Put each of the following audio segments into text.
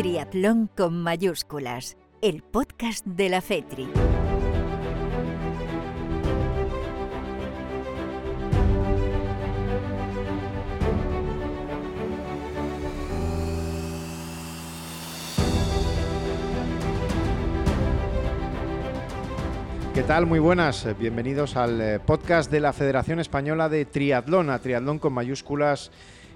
Triatlón con mayúsculas, el podcast de la FETRI. ¿Qué tal? Muy buenas. Bienvenidos al eh, podcast de la Federación Española de Triatlón, a Triatlón con mayúsculas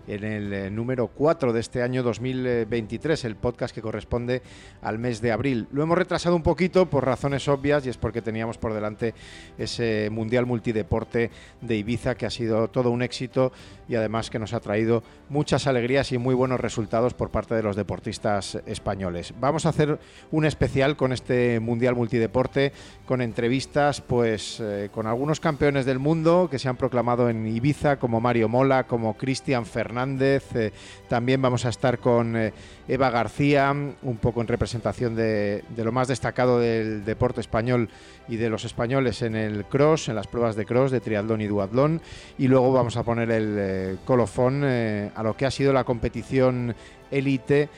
en el eh, número 4 de este año 2023, el podcast que corresponde al mes de abril. Lo hemos retrasado un poquito por razones obvias y es porque teníamos por delante ese Mundial Multideporte de Ibiza que ha sido todo un éxito y además que nos ha traído muchas alegrías y muy buenos resultados por parte de los deportistas españoles. Vamos a hacer un especial con este Mundial Multideporte, con entrevistas pues eh, con algunos campeones del mundo que se han proclamado en Ibiza como Mario Mola, como Cristian Fernández, Hernández. Eh, también vamos a estar con eh, Eva García, un poco en representación de, lo más destacado del deporte español y de los españoles en el cross, en las pruebas de cross, de triatlón y duatlón. Y luego vamos a poner el eh, colofón a lo que ha sido la competición élite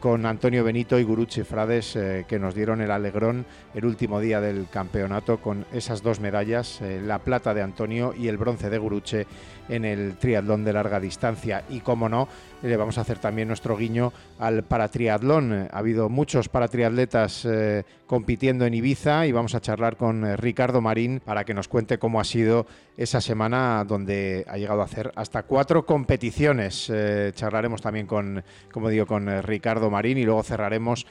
con Antonio Benito y Guruchi Frades que nos dieron el alegrón el último día del campeonato con esas dos medallas, la plata de Antonio y el bronce de Guruche en el triatlón de larga distancia. Y como no, le vamos a hacer también nuestro guiño al paratriatlón. Ha habido muchos paratriatletas eh, compitiendo en Ibiza y vamos a charlar con eh, Ricardo Marín para que nos cuente cómo ha sido esa semana donde ha llegado a hacer hasta cuatro competiciones. Eh, charlaremos también con, como digo, con Ricardo Marín y luego cerraremos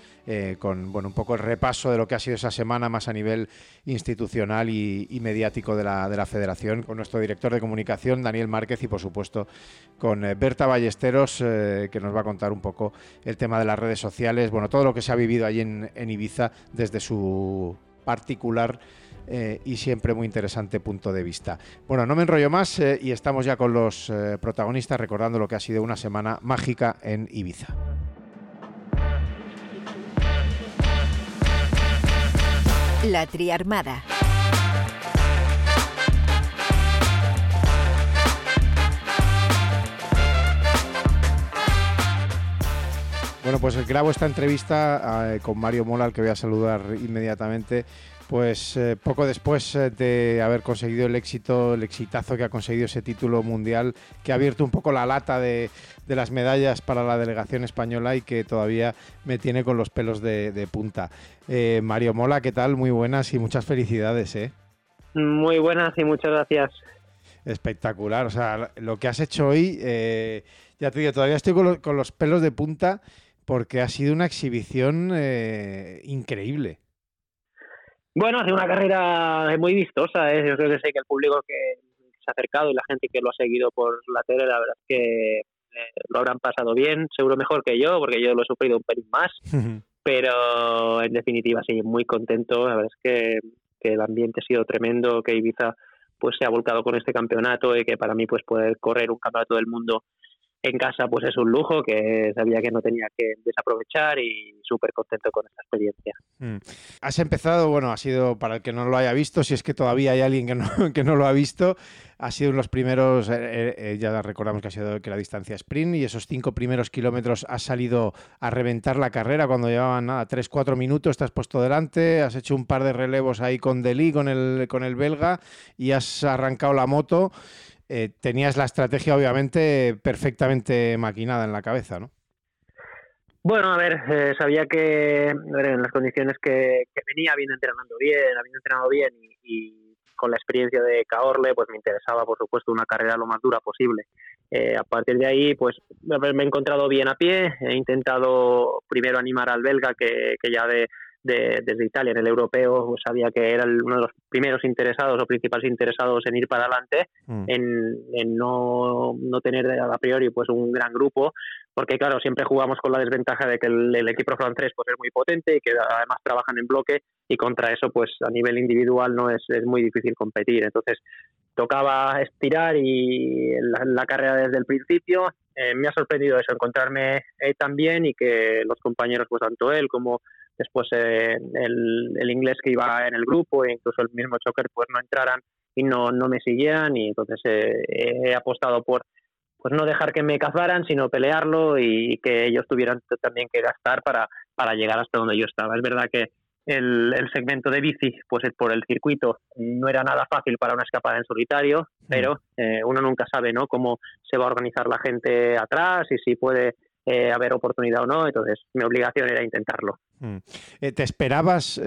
con bueno, un poco el repaso de lo que ha sido esa semana más a nivel institucional y, y mediático de la, de la federación con nuestro director de comunicación, Daniel Márquez, y por supuesto con Berta Ballesteros eh, que nos va a contar un poco el tema de las redes sociales, bueno, todo lo que se ha vivido allí en, Ibiza desde su particular eh, y siempre muy interesante punto de vista. Bueno, no me enrollo más eh, y estamos ya con los protagonistas recordando lo que ha sido una semana mágica en Ibiza. La Triarmada. Bueno, pues grabo esta entrevista eh, con Mario Mola, al que voy a saludar inmediatamente. Pues eh, poco después eh, de haber conseguido el éxito, el exitazo que ha conseguido ese título mundial, que ha abierto un poco la lata de, las medallas para la delegación española y que todavía me tiene con los pelos de, punta. Mario Mola, ¿qué tal? Muy buenas y muchas felicidades, ¿eh? Muy buenas y muchas gracias. Espectacular, o sea, lo que has hecho hoy, ya te digo, todavía estoy con los pelos de punta porque ha sido una exhibición eh, increíble. Bueno, ha sido una carrera muy vistosa. ¿eh? Yo creo que sé que el público que se ha acercado y la gente que lo ha seguido por la tele, la verdad es que eh, lo habrán pasado bien, seguro mejor que yo, porque yo lo he sufrido un pelín más. pero en definitiva, sí, muy contento. La verdad es que, que, el ambiente ha sido tremendo, que Ibiza pues se ha volcado con este campeonato y que para mí pues poder correr un campeonato del mundo en casa pues es un lujo que sabía que no tenía que desaprovechar y súper contento con esta experiencia. Mm. Has empezado, bueno, ha sido para el que no lo haya visto, si es que todavía hay alguien que no, que no lo ha visto, ha sido los primeros, eh, eh, eh, ya recordamos que ha sido que la distancia sprint y esos cinco primeros kilómetros has salido a reventar la carrera cuando llevaban nada, tres, cuatro minutos, te has puesto delante, has hecho un par de relevos ahí con Delí, con el, con el belga y has arrancado la moto. Eh, tenías la estrategia obviamente perfectamente maquinada en la cabeza, ¿no? Bueno, a ver, eh, sabía que en las condiciones que, venía, había entrenando bien, había entrenado bien y, con la experiencia de Caorle, pues me interesaba, por supuesto, una carrera lo más dura posible. Eh, a partir de ahí, pues me he encontrado bien a pie, he intentado primero animar al belga, que, que ya de, desde Italia en el europeo pues, sabía que era uno de los primeros interesados o principales interesados en ir para adelante, mm. en, no, no, tener a priori pues un gran grupo, porque claro, siempre jugamos con la desventaja de que el, equipo francés pues, es muy potente y que además trabajan en bloque y contra eso pues a nivel individual no es, es muy difícil competir. Entonces tocaba estirar y la, carrera desde el principio. Eh, me ha sorprendido eso, encontrarme eh, tan bien y que los compañeros, pues tanto él como después eh, el, inglés que iba en el grupo e incluso el mismo choker pues no entraran y no, no me siguieran y entonces eh, he apostado por pues no dejar que me cazaran, sino pelearlo y que ellos tuvieran también que gastar para, para llegar hasta donde yo estaba. Es verdad que el, segmento de bici, pues por el circuito, no era nada fácil para una escapada en solitario, pero eh, uno nunca sabe ¿no? cómo se va a organizar la gente atrás y si puede eh, haber oportunidad o no. Entonces, mi obligación era intentarlo. Mm. Eh, ¿Te esperabas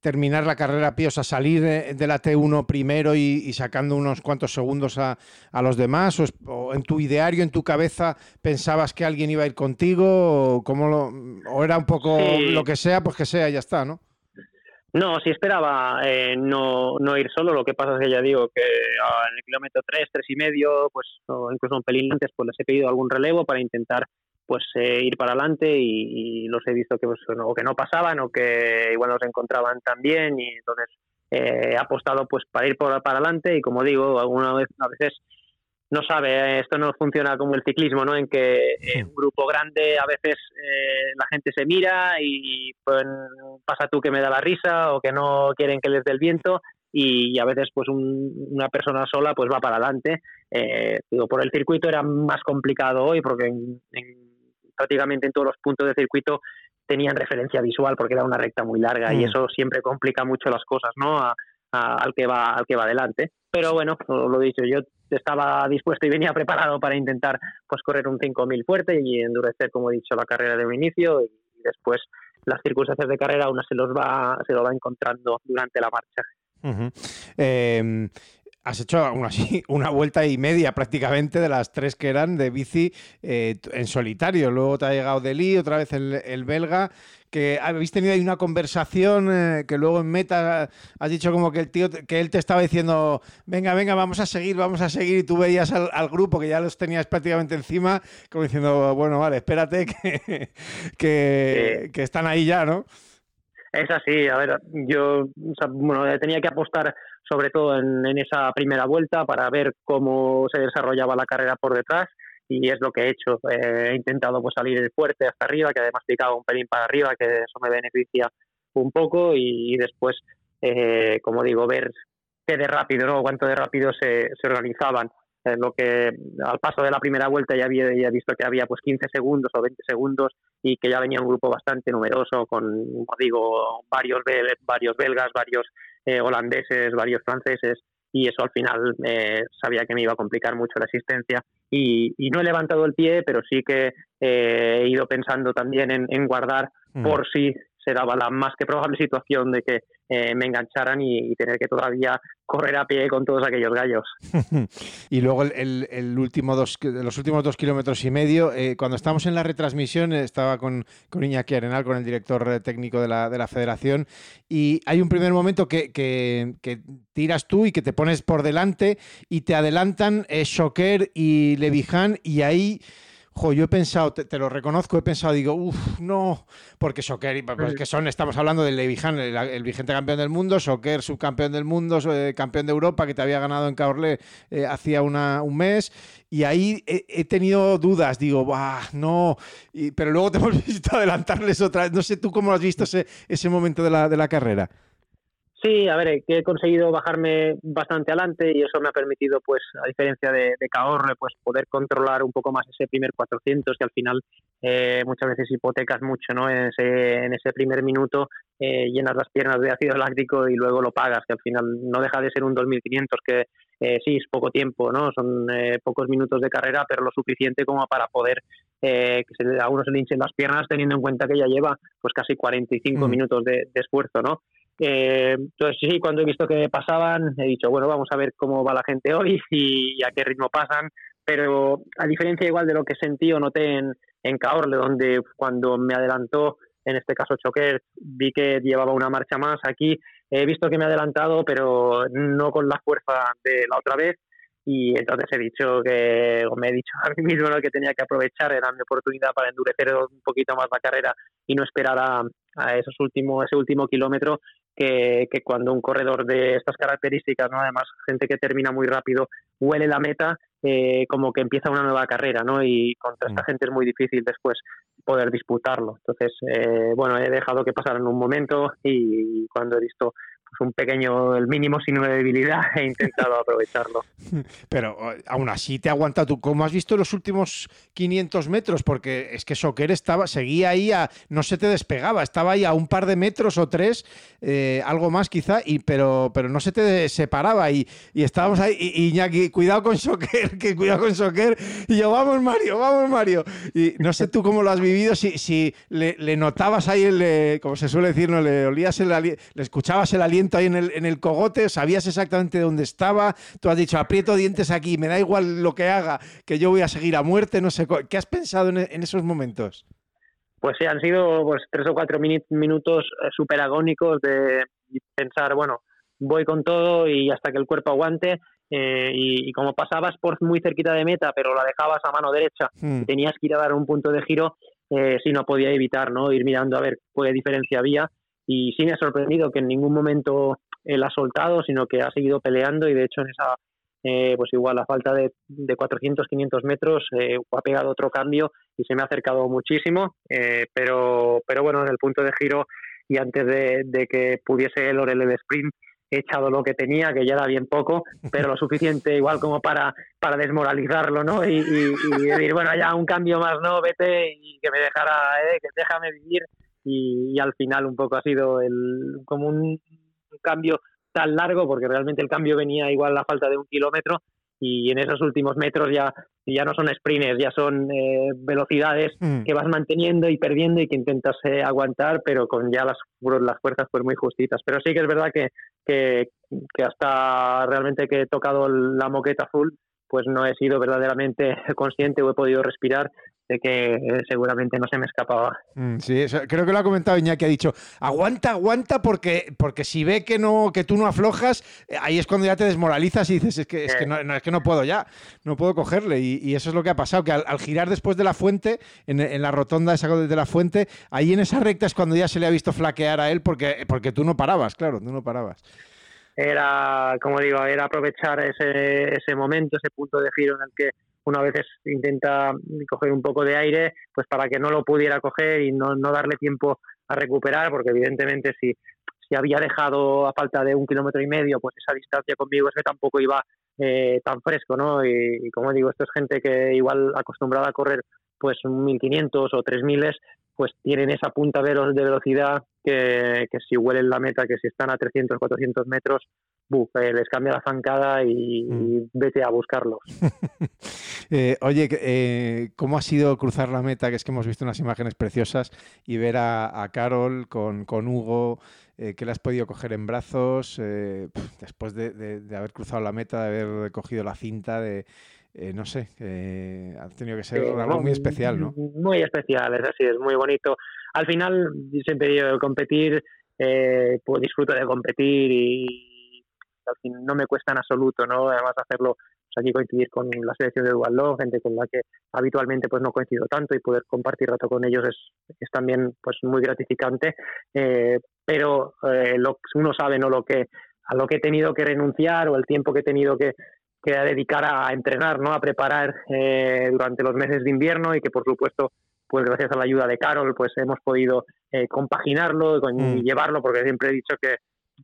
terminar la carrera Píos a salir de, la T1 primero y, sacando unos cuantos segundos a, los demás? O, en tu ideario, en tu cabeza, pensabas que alguien iba a ir contigo? ¿O, cómo lo, o era un poco lo que sea, pues que sea, ya está, ¿no? No, sí esperaba eh, no, no ir solo. Lo que pasa es que ya digo que en el kilómetro 3, 3 y medio, pues o incluso un pelín antes, pues les he pedido algún relevo para intentar pues eh, ir para adelante y, los he visto que, pues, o que no pasaban o que igual los encontraban también y entonces eh, he apostado pues para ir por, para adelante y como digo, alguna vez a veces no sabe, esto no funciona como el ciclismo, ¿no? En que en un grupo grande a veces eh, la gente se mira y pues, pasa tú que me da la risa o que no quieren que les dé el viento y, a veces pues una persona sola pues va para adelante. digo, por el circuito era más complicado hoy porque en prácticamente en todos los puntos de circuito tenían referencia visual porque era una recta muy larga y mm. eso siempre complica mucho las cosas, ¿no? al que va al que va adelante. Pero bueno, lo, he dicho, yo estaba dispuesto y venía preparado para intentar pues correr un 5000 fuerte y endurecer, como he dicho, la carrera de un inicio y después las circunstancias de carrera una se los va se lo va encontrando durante la marcha has hecho aún así una vuelta y media prácticamente de las tres que eran de bici eh, en solitario. Luego te ha llegado Delí, otra vez el, belga, que habéis tenido ahí una conversación eh, que luego en meta has dicho como que el tío, que él te estaba diciendo, venga, venga, vamos a seguir, vamos a seguir, y tú veías al, grupo que ya los tenías prácticamente encima, como diciendo, bueno, vale, espérate que, que, que están ahí ya, ¿no? Es así, a ver, yo bueno, tenía que apostar sobre todo en, esa primera vuelta para ver cómo se desarrollaba la carrera por detrás y es lo que he hecho. Eh, he intentado pues salir fuerte hasta arriba, que además picaba un pelín para arriba, que eso me beneficia un poco y, después, eh, como digo, ver qué de rápido, ¿no? cuánto de rápido se, se organizaban. En lo que al paso de la primera vuelta ya había ya visto que había pues 15 segundos o 20 segundos y que ya venía un grupo bastante numeroso con, como digo, varios, varios belgas, varios eh, holandeses, varios franceses, y eso al final eh, sabía que me iba a complicar mucho la asistencia. Y, no he levantado el pie, pero sí que eh, he ido pensando también en, guardar mm. por si se daba la más que probable situación de que me engancharan y, tener que todavía correr a pie con todos aquellos gallos. y luego el, último dos, los últimos dos kilómetros y medio, cuando estamos en la retransmisión, estaba con, con Iñaki Arenal, con el director técnico de la, de la federación, y hay un primer momento que, que, tiras tú y que te pones por delante y te adelantan eh, Shoker y Levijan y ahí... Jo, yo he pensado, te, lo reconozco, he pensado, digo, uff, no, porque Shoker, pues que son, estamos hablando del Levijan, el, vigente campeón del mundo, Shoker, subcampeón del mundo, eh, campeón de Europa, que te había ganado en Caorle eh, hacía una, un mes, y ahí he, tenido dudas, digo, bah, no, pero luego te hemos visto adelantarles otra vez. No sé tú cómo has visto ese, ese momento de la, de la carrera. Sí, a ver, que he conseguido bajarme bastante adelante y eso me ha permitido, pues, a diferencia de, de Cahorre, pues poder controlar un poco más ese primer 400 que al final eh, muchas veces hipotecas mucho, ¿no? En ese, en ese primer minuto eh, llenas las piernas de ácido láctico y luego lo pagas, que al final no deja de ser un 2500 que eh, sí es poco tiempo, ¿no? Son pocos minutos de carrera, pero lo suficiente como para poder que se, a uno se le hinchen las piernas teniendo en cuenta que ya lleva pues casi 45 mm. minutos de, de esfuerzo, ¿no? Eh, entonces sí, cuando he visto que pasaban, he dicho, bueno, vamos a ver cómo va la gente hoy y, a qué ritmo pasan, pero a diferencia igual de lo que sentí o noté en, en Caorle, donde cuando me adelantó, en este caso Choquer, vi que llevaba una marcha más aquí, he visto que me ha adelantado, pero no con la fuerza de la otra vez, y entonces he dicho que, o me he dicho a mí mismo que tenía que aprovechar, era mi oportunidad para endurecer un poquito más la carrera y no esperar a, a esos últimos, ese último kilómetro que, cuando un corredor de estas características, ¿no? además gente que termina muy rápido, huele la meta, eh, como que empieza una nueva carrera, ¿no? Y contra esta mm. gente es muy difícil después poder disputarlo. Entonces, eh, bueno, he dejado que pasara en un momento y cuando he visto un pequeño, el mínimo signo de debilidad he intentado aprovecharlo. Pero aún así te ha aguantado tú. ¿Cómo has visto los últimos 500 metros? Porque es que Soquer estaba, seguía ahí, a, no se te despegaba, estaba ahí a un par de metros o tres, eh, algo más quizá, y, pero, pero no se te separaba. Y, y estábamos ahí, y, Iñaki, cuidado con Soquer, que cuidado con Soquer. Y yo, vamos Mario, vamos Mario. Y no sé tú cómo lo has vivido, si, si le, notabas ahí, el, como se suele decir, ¿no? le olías el le escuchabas el aliento ahí en el, en el cogote, sabías exactamente dónde estaba, tú has dicho, aprieto dientes aquí, me da igual lo que haga, que yo voy a seguir a muerte, no sé, ¿qué has pensado en, esos momentos? Pues sí, han sido pues, tres o cuatro minutos eh, súper agónicos de pensar, bueno, voy con todo y hasta que el cuerpo aguante. Eh, y, como pasabas por muy cerquita de meta, pero la dejabas a mano derecha hmm. y tenías que ir a dar un punto de giro, eh, sí no podía evitar no ir mirando a ver qué diferencia había y sí me ha sorprendido que en ningún momento él ha soltado, sino que ha seguido peleando y de hecho en esa, eh, pues igual a falta de, de 400, 500 metros, eh, ha pegado otro cambio y se me ha acercado muchísimo, eh, pero, pero bueno, en el punto de giro y antes de, que pudiese el Orel el sprint, he echado lo que tenía, que ya era bien poco, pero lo suficiente igual como para, para desmoralizarlo, ¿no? Y, decir, bueno, ya un cambio más, ¿no? Vete y que me dejara, que déjame vivir y, al final un poco ha sido el, como un, cambio tan largo porque realmente el cambio venía igual a la falta de un kilómetro y en esos últimos metros ya, ya no son sprints, ya son eh, velocidades mm. que vas manteniendo y perdiendo y que intentas eh, aguantar, pero con ya las, las fuerzas pues muy justitas. Pero sí que es verdad que, que, que hasta realmente que he tocado la moqueta azul, pues no he sido verdaderamente consciente o he podido respirar de que eh, seguramente no se me escapaba. Mm, sí, creo que lo ha comentado Iñaki, ha dicho, aguanta, aguanta, porque, porque si ve que no, que tú no aflojas, eh, ahí es cuando ya te desmoralizas y dices, es que, es que, eh. no, es que no puedo ya, no puedo cogerle. Y, eso es lo que ha pasado, que al, girar después de la fuente, en, la rotonda esa de la fuente, ahí en esa recta es cuando ya se le ha visto flaquear a él, porque, porque tú no parabas, claro, tú no parabas era, como digo, era aprovechar ese, ese momento, ese punto de giro en el que uno a veces intenta coger un poco de aire, pues para que no lo pudiera coger y no, no darle tiempo a recuperar, porque evidentemente si, si había dejado a falta de un kilómetro y medio, pues esa distancia conmigo es que tampoco iba eh, tan fresco, ¿no? Y, como digo, esto es gente que igual acostumbrada a correr pues 1500 o 3000 pues tienen esa punta de velocidad que, que si huelen la meta, que si están a 300, 400 metros, buf, eh, les cambia la zancada y, mm. vete a buscarlos. Eh, oye, eh, ¿cómo ha sido cruzar la meta? Que es que hemos visto unas imágenes preciosas y ver a, Carol con, con Hugo, que le has podido coger en brazos después de, haber cruzado la meta, de haber cogido la cinta, de... no sé, ha tenido que ser algo muy especial, ¿no? Muy especial, es así, es muy bonito. Al final, siempre digo, competir, pues disfruto de competir y no me cuesta en absoluto, ¿no? Además hacerlo pues aquí coincidir con la selección de Dual gente con la que habitualmente pues no coincido tanto y poder compartir rato con ellos es, es también pues muy gratificante. Eh, pero eh, lo, uno sabe no lo que a lo que he tenido que renunciar o el tiempo que he tenido que, que dedicar a entrenar, ¿no? A preparar eh, durante los meses de invierno y que por supuesto pues gracias a la ayuda de Carol pues hemos podido compaginarlo y mm. llevarlo porque siempre he dicho que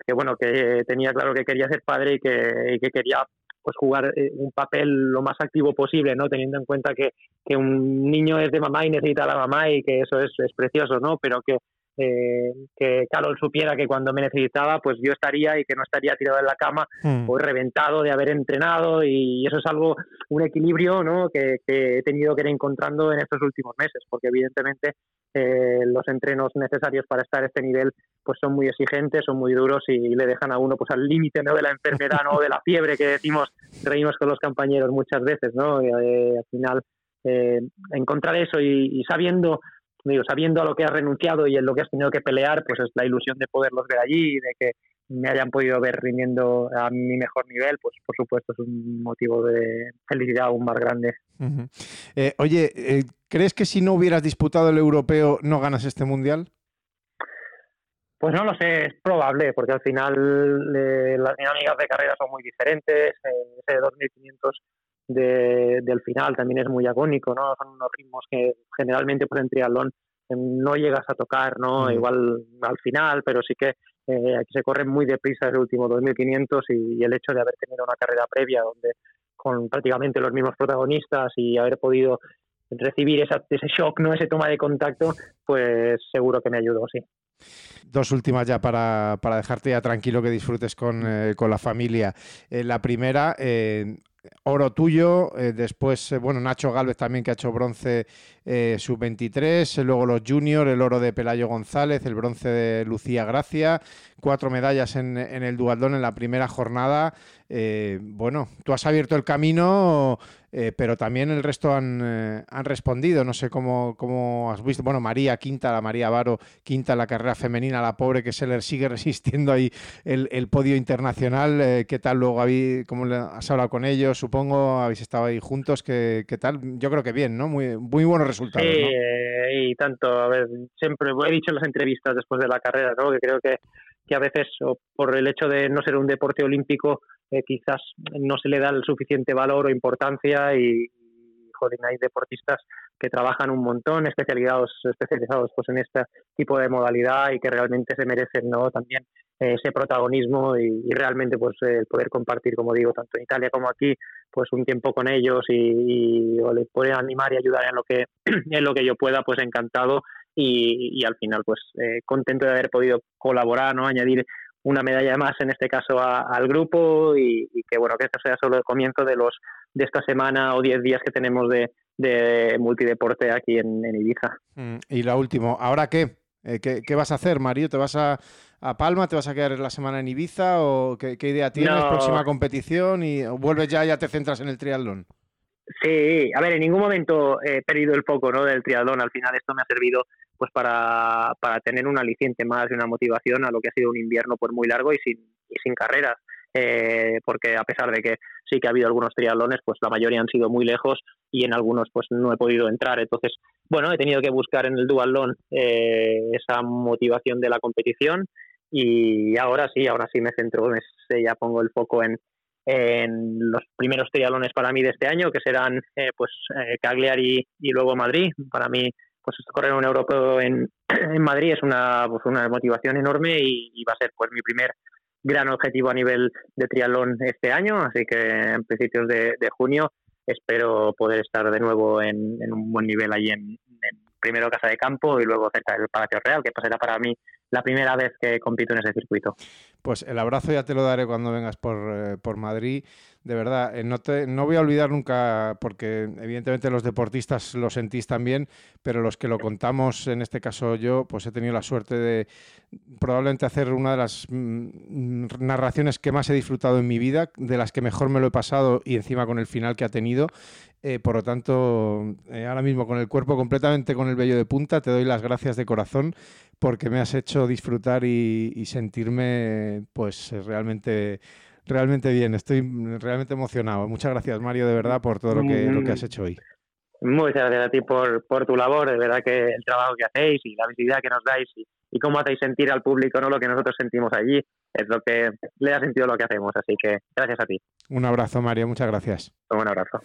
que bueno, que tenía claro que quería ser padre y que, que quería pues jugar eh, un papel lo más activo posible, ¿no? Teniendo en cuenta que, que un niño es de mamá y necesita a la mamá y que eso es, es precioso, ¿no? Pero que, eh, que Carol supiera que cuando me necesitaba, pues yo estaría y que no estaría tirado en la cama hmm. o reventado de haber entrenado y eso es algo, un equilibrio, ¿no? Que, que he tenido que ir encontrando en estos últimos meses, porque evidentemente eh, los entrenos necesarios para estar a este nivel pues son muy exigentes, son muy duros y le dejan a uno pues al límite ¿no? de la enfermedad o de la fiebre que decimos, reímos con los compañeros muchas veces, ¿no? Eh, al final eh, encontrar eso y, sabiendo digo, sabiendo a lo que has renunciado y en lo que has tenido que pelear, pues es la ilusión de poderlos ver allí y de que me hayan podido ver rindiendo a mi mejor nivel, pues por supuesto es un motivo de felicidad aún más grande. Eh, oye, eh, ¿crees que si no hubieras disputado el europeo no ganas este mundial? Pues no lo sé, es probable, porque al final eh, las dinámicas de carrera son muy diferentes. ese 2500 de, del final también es muy agónico, ¿no? Son unos ritmos que generalmente pues en triatlón no llegas a tocar, ¿no? Igual al final, pero sí que eh, aquí se corre muy deprisa el último 2500 y, y el hecho de haber tenido una carrera previa donde con prácticamente los mismos protagonistas y haber podido recibir esa, ese shock, no ese toma de contacto, pues seguro que me ayudó, sí. Dos últimas ya para, para dejarte ya tranquilo que disfrutes con, eh, con la familia. Eh, la primera, eh, oro tuyo, eh, después, eh, bueno, Nacho Galvez también que ha hecho bronce eh, sub-23, luego los juniors, el oro de Pelayo González, el bronce de Lucía Gracia, cuatro medallas en, en el dualdón en la primera jornada. Bueno, tú has abierto el camino, eh, pero también el resto han, eh, han respondido. No sé cómo, cómo, has visto. Bueno, María quinta, la María Varo quinta la carrera femenina, la pobre que se le sigue resistiendo ahí el, el podio internacional. Eh, ¿Qué tal luego? Habéis, ¿Cómo has hablado con ellos? Supongo, habéis estado ahí juntos. ¿Qué, qué tal? Yo creo que bien, ¿no? Muy, muy buenos resultados. Sí, ¿no? y tanto, a ver, siempre he dicho en las entrevistas después de la carrera, ¿no? que creo que, que a veces, o por el hecho de no ser un deporte olímpico, eh, quizás no se le da el suficiente valor o importancia y, joder, hay deportistas que trabajan un montón especializados especializados pues en este tipo de modalidad y que realmente se merecen no también eh, ese protagonismo y, realmente pues el poder compartir como digo tanto en Italia como aquí pues un tiempo con ellos y, y o les poder animar y ayudar en lo que en lo que yo pueda pues encantado y, y al final pues eh, contento de haber podido colaborar no añadir una medalla más en este caso a, al grupo y, y, que bueno que esto sea solo el comienzo de los de esta semana o 10 días que tenemos de, de multideporte aquí en, en Ibiza. Mm, y la última, ¿ahora qué? Eh, ¿qué, ¿Qué vas a hacer, Mario? ¿Te vas a, a Palma? ¿Te vas a quedar la semana en Ibiza? ¿O qué, qué idea tienes? No. ¿Próxima competición? ¿Y vuelves ya y ya te centras en el triatlón? Sí, a ver, en ningún momento he perdido el foco ¿no? del triatlón. Al final esto me ha servido pues para, para tener un aliciente más y una motivación a lo que ha sido un invierno pues muy largo y sin, y sin carreras. Eh, porque a pesar de que sí que ha habido algunos triatlones, pues la mayoría han sido muy lejos y en algunos pues no he podido entrar. Entonces, bueno, he tenido que buscar en el duatlón eh, esa motivación de la competición y ahora sí, ahora sí me centro, me, ya pongo el foco en, en los primeros triatlones para mí de este año, que serán eh, pues eh, Cagliari y luego Madrid. Para mí, pues correr un europeo en, en Madrid es una, pues, una motivación enorme y, va a ser pues mi primer gran objetivo a nivel de triatlón este año, así que en principios de, junio espero poder estar de nuevo en, en un buen nivel en, en, primero Casa de Campo y luego cerca del Palacio Real, que será para mí la primera vez que compito en ese circuito. Pues el abrazo ya te lo daré cuando vengas por, eh, por Madrid. De verdad, eh, no, te, no voy a olvidar nunca, porque evidentemente los deportistas lo sentís también, pero los que lo contamos, en este caso yo, pues he tenido la suerte de probablemente hacer una de las mm, narraciones que más he disfrutado en mi vida, de las que mejor me lo he pasado y encima con el final que ha tenido. Eh, por lo tanto, eh, ahora mismo con el cuerpo completamente con el vello de punta, te doy las gracias de corazón porque me has hecho disfrutar y, y sentirme pues realmente realmente bien. Estoy realmente emocionado. Muchas gracias, Mario, de verdad, por todo lo que, lo que has hecho hoy. Muchas gracias a ti por, por tu labor, de verdad que el trabajo que hacéis y la visibilidad que nos dais y, y cómo hacéis sentir al público no lo que nosotros sentimos allí es lo que le da sentido lo que hacemos. Así que gracias a ti. Un abrazo, Mario. Muchas gracias. Un abrazo.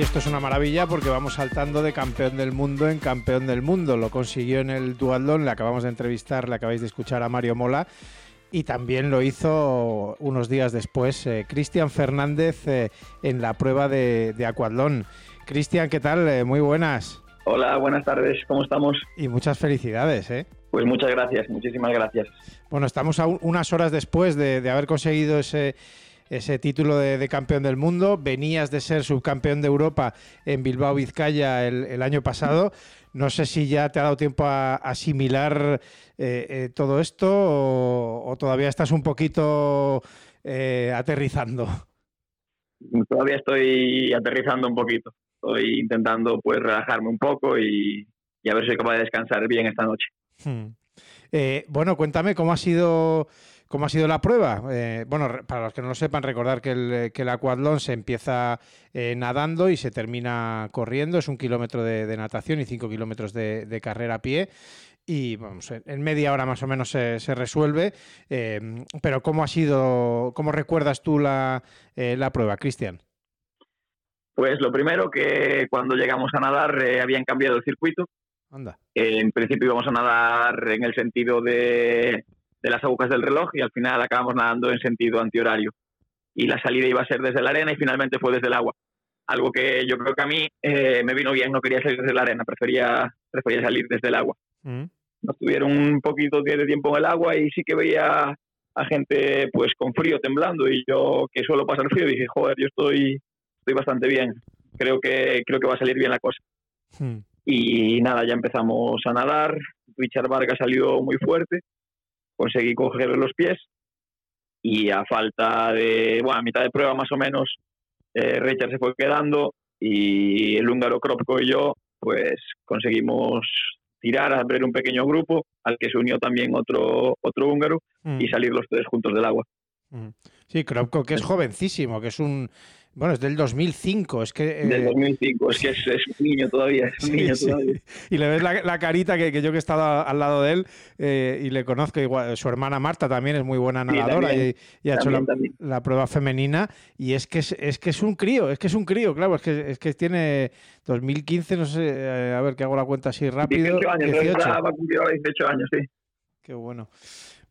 Y esto es una maravilla porque vamos saltando de campeón del mundo en campeón del mundo. Lo consiguió en el duatlón, le acabamos de entrevistar, le acabáis de escuchar a Mario Mola. Y también lo hizo unos días después eh, Cristian Fernández eh, en la prueba de, de Aquatlón. Cristian, ¿qué tal? Eh, muy buenas. Hola, buenas tardes, ¿cómo estamos? Y muchas felicidades, ¿eh? Pues muchas gracias, muchísimas gracias. Bueno, estamos a un, unas horas después de, de haber conseguido ese, ese título de, de, campeón del mundo. Venías de ser subcampeón de Europa en Bilbao, Vizcaya, el, el año pasado. No sé si ya te ha dado tiempo a, asimilar eh, eh, todo esto o, o, todavía estás un poquito eh, aterrizando. Todavía estoy aterrizando un poquito. Estoy intentando pues relajarme un poco y, y a ver si soy capaz de descansar bien esta noche. Hmm. bueno, cuéntame cómo ha sido ¿Cómo ha sido la prueba? Eh, bueno, para los que no lo sepan, recordar que el, que el aquatlón se empieza eh, nadando y se termina corriendo. Es un kilómetro de, natación y cinco kilómetros de, carrera a pie. Y vamos, en media hora más o menos se, resuelve. Eh, pero ¿cómo ha sido, cómo recuerdas tú la, la prueba, Cristian? Pues lo primero que cuando llegamos a nadar habían cambiado el circuito. Anda. en principio íbamos a nadar en el sentido de de las agujas del reloj y al final acabamos nadando en sentido antihorario. Y la salida iba a ser desde la arena y finalmente fue desde el agua. Algo que yo creo que a mí eh, me vino bien, no quería salir desde la arena, prefería, prefería salir desde el agua. Mm. Nos tuvieron un poquito de tiempo en el agua y sí que veía a gente pues con frío temblando y yo que suelo pasar frío dije, joder, yo estoy, estoy bastante bien. Creo que, creo que va a salir bien la cosa. Mm. Y nada, ya empezamos a nadar. Richard Vargas salió muy fuerte conseguí coger los pies y a falta de, bueno, a mitad de prueba más o menos, eh, Richard se fue quedando y el húngaro Kropko y yo, pues conseguimos tirar, abrir un pequeño grupo al que se unió también otro, otro húngaro y mm. salir los tres juntos del agua. Mm. Sí, Kropko, que es jovencísimo, que es un, bueno, es del 2005, es que... Del 2005, eh, es que es, un niño todavía, es un niño todavía. Y le ves la, carita que, yo que he estado al lado de él eh, y le conozco, igual, su hermana Marta también es muy buena nadadora y, ha hecho la, prueba femenina y es que es, que es un crío, es que es un crío, claro, es que, es que tiene 2015, no sé, eh, a ver que hago la cuenta así rápido. 18 años, 18. Va a cumplir 18 años, sí. Qué bueno.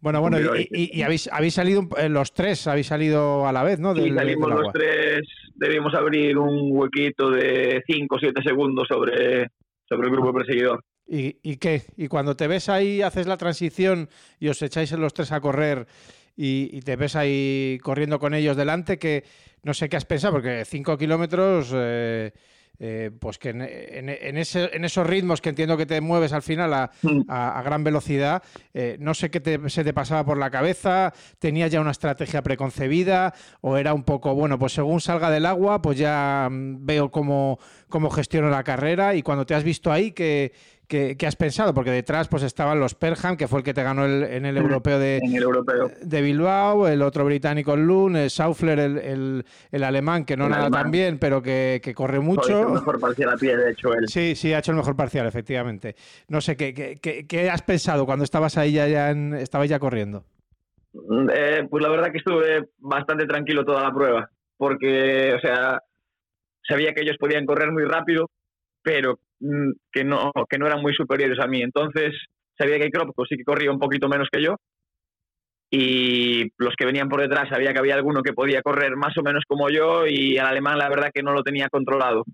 Bueno, bueno, y, habéis, habéis salido eh, los tres, habéis salido a la vez, ¿no? sí, salimos los tres, debimos abrir un huequito de 5 o 7 segundos sobre, sobre el grupo perseguidor. ¿Y, ¿Y qué? Y cuando te ves ahí, haces la transición y os echáis en los tres a correr y, te ves ahí corriendo con ellos delante, que no sé qué has pensado, porque 5 kilómetros... Eh, eh, pues que en, esos ritmos que entiendo que te mueves al final a, mm. gran velocidad, eh, no sé qué se te pasaba por la cabeza, tenías ya una estrategia preconcebida o era un poco, bueno, pues según salga del agua, pues ya mm, veo cómo, cómo gestiono la carrera y cuando te has visto ahí, que ¿Qué, has pensado? Porque detrás pues estaban los Perham, que fue el que te ganó en el europeo de, de Bilbao, el otro británico Lund, el Saufler, el, el, alemán, que no nada tan bien, pero que, corre mucho. el mejor parcial a pie, de hecho, él. Sí, sí, ha hecho el mejor parcial, efectivamente. No sé, ¿qué, qué, qué has pensado cuando estabas ahí ya, ya en, estabas ya corriendo? Mm, eh, pues la verdad que estuve bastante tranquilo toda la prueba, porque, o sea, sabía que ellos podían correr muy rápido, pero Mm, que no, que no eran muy superiores a mí. Entonces sabía que Kropko sí que corría un poquito menos que yo y los que venían por detrás sabía que había alguno que podía correr más o menos como yo y al alemán la verdad que no lo tenía controlado.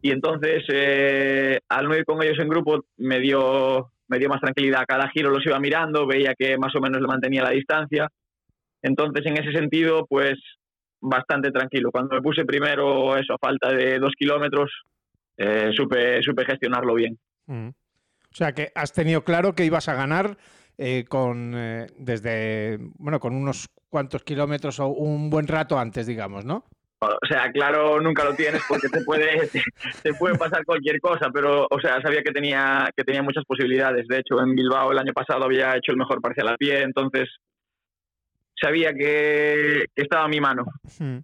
Y entonces eh, al no ir con ellos en grupo me dio, me dio más tranquilidad. Cada giro los iba mirando, veía que más o menos le mantenía la distancia. Entonces en ese sentido pues bastante tranquilo. Cuando me puse primero eso a falta de dos kilómetros eh, supe, supe gestionarlo bien. Mm. O sea que has tenido claro que ibas a ganar eh, con eh, desde bueno con unos cuantos kilómetros o un buen rato antes, digamos, ¿no? O sea, claro, nunca lo tienes porque te puede, te, puede pasar cualquier cosa, pero, o sea, sabía que tenía, que tenía muchas posibilidades. De hecho, en Bilbao el año pasado había hecho el mejor parcial a pie, entonces sabía que, estaba a mi mano. Mm.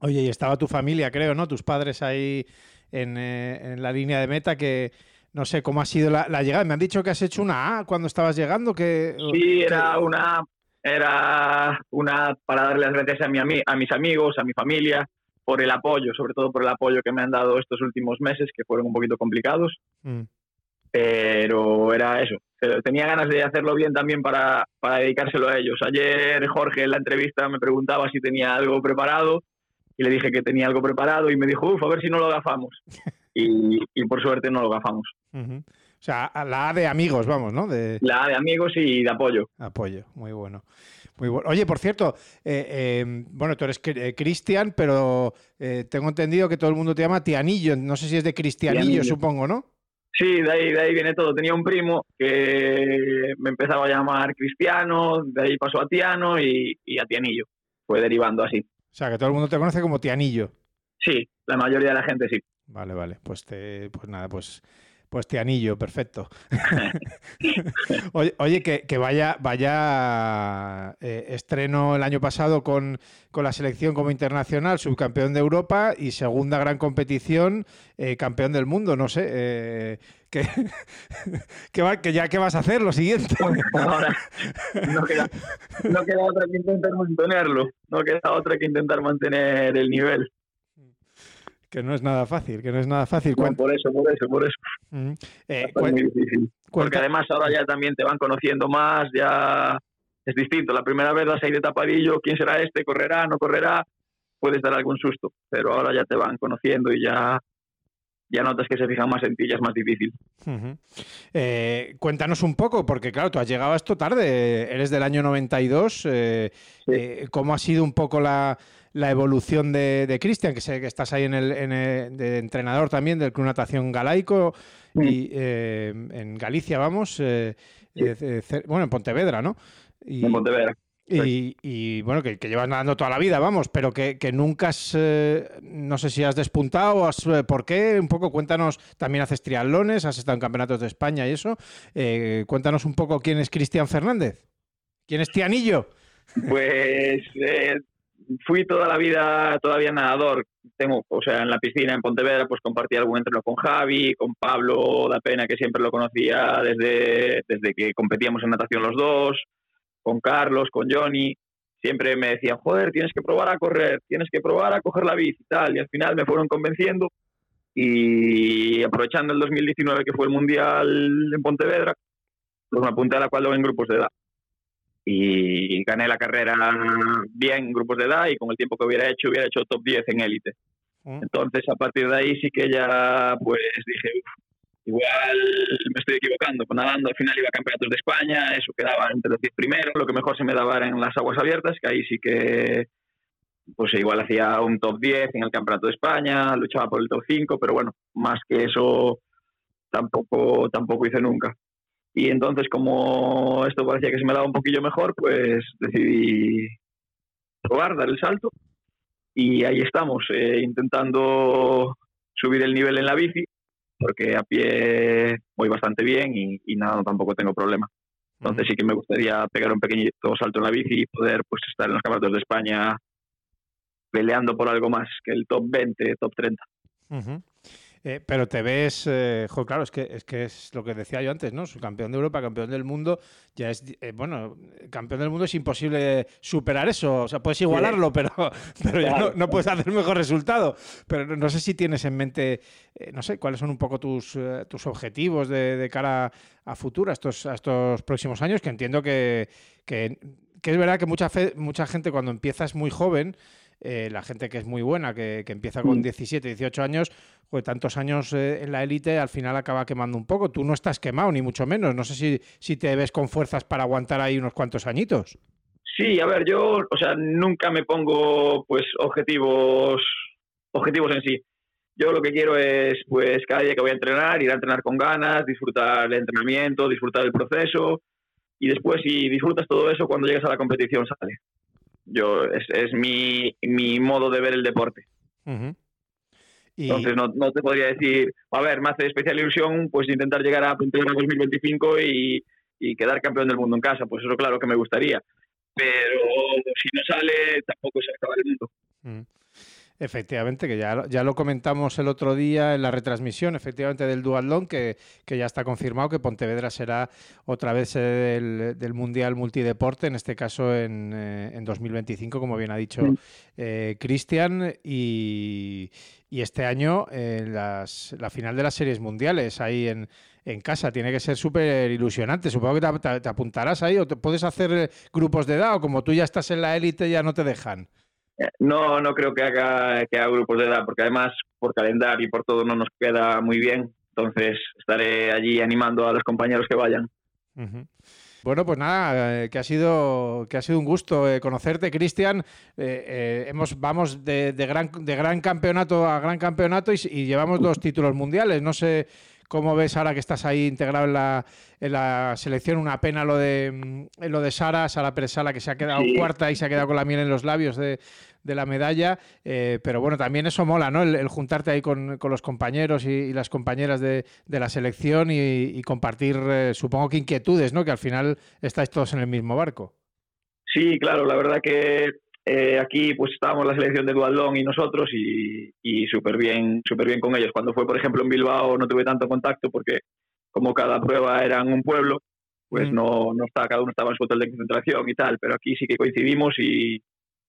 Oye, y estaba tu familia, creo, ¿no? Tus padres ahí eh, en, la línea de meta que no sé cómo ha sido la, llegada. Me han dicho que has hecho una A cuando estabas llegando. Que, sí, era una era una para darle las gracias a, mi, a mis amigos, a mi familia, por el apoyo, sobre todo por el apoyo que me han dado estos últimos meses, que fueron un poquito complicados. Mm. Pero era eso. Tenía ganas de hacerlo bien también para, para dedicárselo a ellos. Ayer Jorge en la entrevista me preguntaba si tenía algo preparado y le dije que tenía algo preparado y me dijo, uff, a ver si no lo gafamos. y, por suerte no lo gafamos. O sea, la A de amigos, vamos, ¿no? De... La A de amigos y de apoyo. Apoyo, muy bueno. Muy bueno. Oye, por cierto, eh, em, bueno, tú eres eh, Cristian, pero eh, tengo entendido que todo el mundo te llama Tianillo. No sé si es de Cristianillo, supongo, ¿no? Sí, de ahí, de ahí viene todo. Tenía un primo que me empezaba a llamar Cristiano, de ahí pasó a Tiano y, y a Tianillo. Fue derivando así. O sea, que todo el mundo te conoce como Tianillo. Sí, la mayoría de la gente sí. Vale, vale. Pues te, pues nada, pues Pues te anillo, perfecto. oye, que, vaya, vaya eh, estreno el año pasado con, la selección como internacional, subcampeón de Europa y segunda gran competición, eh, campeón del mundo. No sé, eh, que, que, ya qué vas a hacer lo siguiente. Ahora, no queda, no queda otra que intentar mantenerlo, no queda otra que intentar mantener el nivel. Que no es nada fácil, que no es nada fácil. por eso, por eso, por eso. Mm. Eh, es muy difícil. Porque además ahora ya también te van conociendo más, ya es distinto. La primera vez vas ahí de tapadillo, ¿quién será este? ¿Correrá? ¿No correrá? Puedes dar algún susto, pero ahora ya te van conociendo y ya ya notas que se fijan más en ti, ya es más difícil. Eh, cuéntanos un poco, porque claro, tú has llegado a esto tarde, eres del año 92, eh, ¿cómo ha sido un poco la, la evolución de, Cristian, que sé que estás ahí en el, de entrenador también del Club Natación Galaico y eh, en Galicia, vamos, eh, eh, bueno, en Pontevedra, ¿no? en Pontevedra. Y, bueno, que, llevas nadando toda la vida, vamos, pero que, nunca has, no sé si has despuntado, has, ¿por qué? Un poco, cuéntanos, también haces triatlones, has estado en campeonatos de España y eso. cuéntanos un poco quién es Cristian Fernández. ¿Quién es Tianillo? Pues fui toda la vida todavía nadador. Tengo, o sea, en la piscina en Pontevedra, pues compartí algún entreno con Javi, con Pablo da Pena, que siempre lo conocía desde, desde que competíamos en natación los dos, con Carlos, con Johnny. Siempre me decían, joder, tienes que probar a correr, tienes que probar a coger la bici y tal. Y al final me fueron convenciendo. Y aprovechando el 2019, que fue el Mundial en Pontevedra, pues me apunté a la cual en grupos de edad y gané la carrera bien en grupos de edad y con el tiempo que hubiera hecho hubiera hecho top 10 en élite. Mm. Entonces a partir de ahí sí que ya pues dije, igual me estoy equivocando, pues nadando al final iba a campeonatos de España, eso quedaba entre los 10 primeros, lo que mejor se me daba en las aguas abiertas, que ahí sí que pues igual hacía un top 10 en el campeonato de España, luchaba por el top 5, pero bueno, más que eso tampoco tampoco hice nunca. Y entonces, como esto parecía que se me daba un poquillo mejor, pues decidí probar, dar el salto. Y ahí estamos, eh, intentando subir el nivel en la bici, porque a pie voy bastante bien y, nada, tampoco tengo problema. Entonces sí que me gustaría pegar un pequeñito salto en la bici y poder pues estar en los campeonatos de España peleando por algo más que el top 20, top 30. Eh, pero te ves, eh, claro, es que, es que es lo que decía yo antes, ¿no? campeón de Europa, campeón del mundo, ya es, eh, bueno, campeón del mundo es imposible superar eso, o sea, puedes igualarlo, pero, pero ya no, puedes hacer mejor resultado. Pero no sé si tienes en mente, no sé, cuáles son un poco tus, tus objetivos de, cara a futuro, a estos, a estos próximos años, que entiendo que, que, que es verdad que mucha, fe, mucha gente cuando empieza es muy joven, eh, la gente que es muy buena, que, empieza con 17, mm. 18 años, pues tantos años eh, en la élite, al final acaba quemando un poco. Tú no estás quemado, ni mucho menos. No sé si, si te ves con fuerzas para aguantar ahí unos cuantos añitos. Sí, a ver, yo, o sea, nunca me pongo, pues, objetivos, objetivos en sí. Yo lo que quiero es, pues, cada día que voy a entrenar, ir a entrenar con ganas, disfrutar el entrenamiento, disfrutar el proceso, y después, si disfrutas todo eso, cuando llegas a la competición sale. Yo, es, es mi, mi modo de ver el deporte. Entonces no, no, te podría decir, a ver, me hace especial ilusión pues intentar llegar a Punta 2025 y, y quedar campeón del mundo en casa. Pues eso claro que me gustaría. Pero si no sale, tampoco se acaba el mundo. Efectivamente, que ya, ya lo comentamos el otro día en la retransmisión, efectivamente, del Duatlón, que, que ya está confirmado que Pontevedra será otra vez del, del Mundial Multideporte, en este caso en, eh, en 2025, como bien ha dicho eh, Cristian, y, y, este año en las, la final de las series mundiales ahí en, en casa. Tiene que ser súper ilusionante. Supongo que te, te, apuntarás ahí o te puedes hacer grupos de edad o como tú ya estás en la élite ya no te dejan. No, no creo que haga, que haga grupos de edad, porque además por calendario y por todo no nos queda muy bien. Entonces estaré allí animando a los compañeros que vayan. Bueno, pues nada, eh, que ha sido que ha sido un gusto eh, conocerte, Cristian. Eh, vamos de, gran de gran campeonato a gran campeonato y, llevamos dos títulos mundiales. No sé cómo ves ahora que estás ahí integrado en la, en la selección. Una pena lo de, mm, lo de Sara, Sara Presala, que se ha quedado cuarta y se ha quedado con la miel en los labios de, la medalla. Eh, pero bueno, también eso mola, ¿no? El, juntarte ahí con, los compañeros y, las compañeras de, la selección y, compartir, eh, supongo que inquietudes, ¿no? Que al final estáis todos en el mismo barco. Sí, claro, la verdad que eh, aquí pues estábamos la selección de Dualdón y nosotros y, y súper bien, súper bien con ellos. Cuando fue, por ejemplo, en Bilbao no tuve tanto contacto porque como cada prueba era en un pueblo, pues mm. no, no estaba, cada uno estaba en su hotel de concentración y tal, pero aquí sí que coincidimos y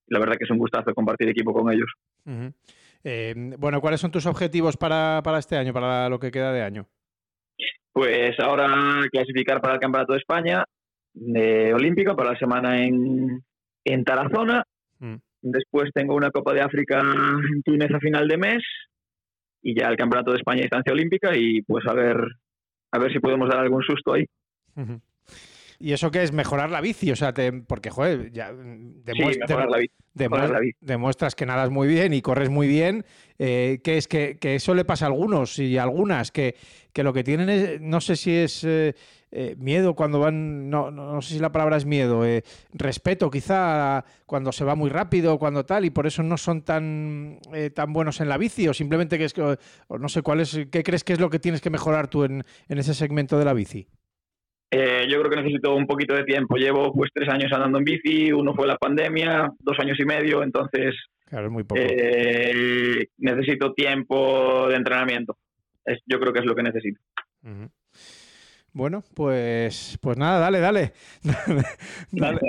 la verdad que es un gustazo compartir equipo con ellos. Eh, bueno, ¿cuáles son tus objetivos para, para este año, para lo que queda de año? Pues ahora clasificar para el Campeonato de España de Olímpico para la semana en, en Tarazona Mm. Después tengo una Copa de África en Túnez a final de mes y ya el Campeonato de España Distancia Olímpica y pues a ver, a ver si podemos dar algún susto ahí. ¿Y eso qué es? Mejorar la bici, o sea, porque, joder, ya demuestras que nadas muy bien y corres muy bien. Eh, ¿Qué es? Que, eso le pasa a algunos y a algunas, que, que lo que tienen es, no sé si es eh, eh, miedo cuando van, no, no, sé si la palabra es miedo, respeto quizá cuando se va muy rápido, cuando tal, y por eso no son tan, tan buenos en la bici, o simplemente que es, que no sé cuál es, ¿qué crees que es lo que tienes que mejorar tú en, en ese segmento de la bici? Eh, yo creo que necesito un poquito de tiempo. Llevo pues tres años andando en bici, uno fue la pandemia, dos años y medio, entonces claro, muy poco. Eh, necesito tiempo de entrenamiento. Es, yo creo que es lo que necesito. Bueno, pues, pues nada, dale, dale. dale.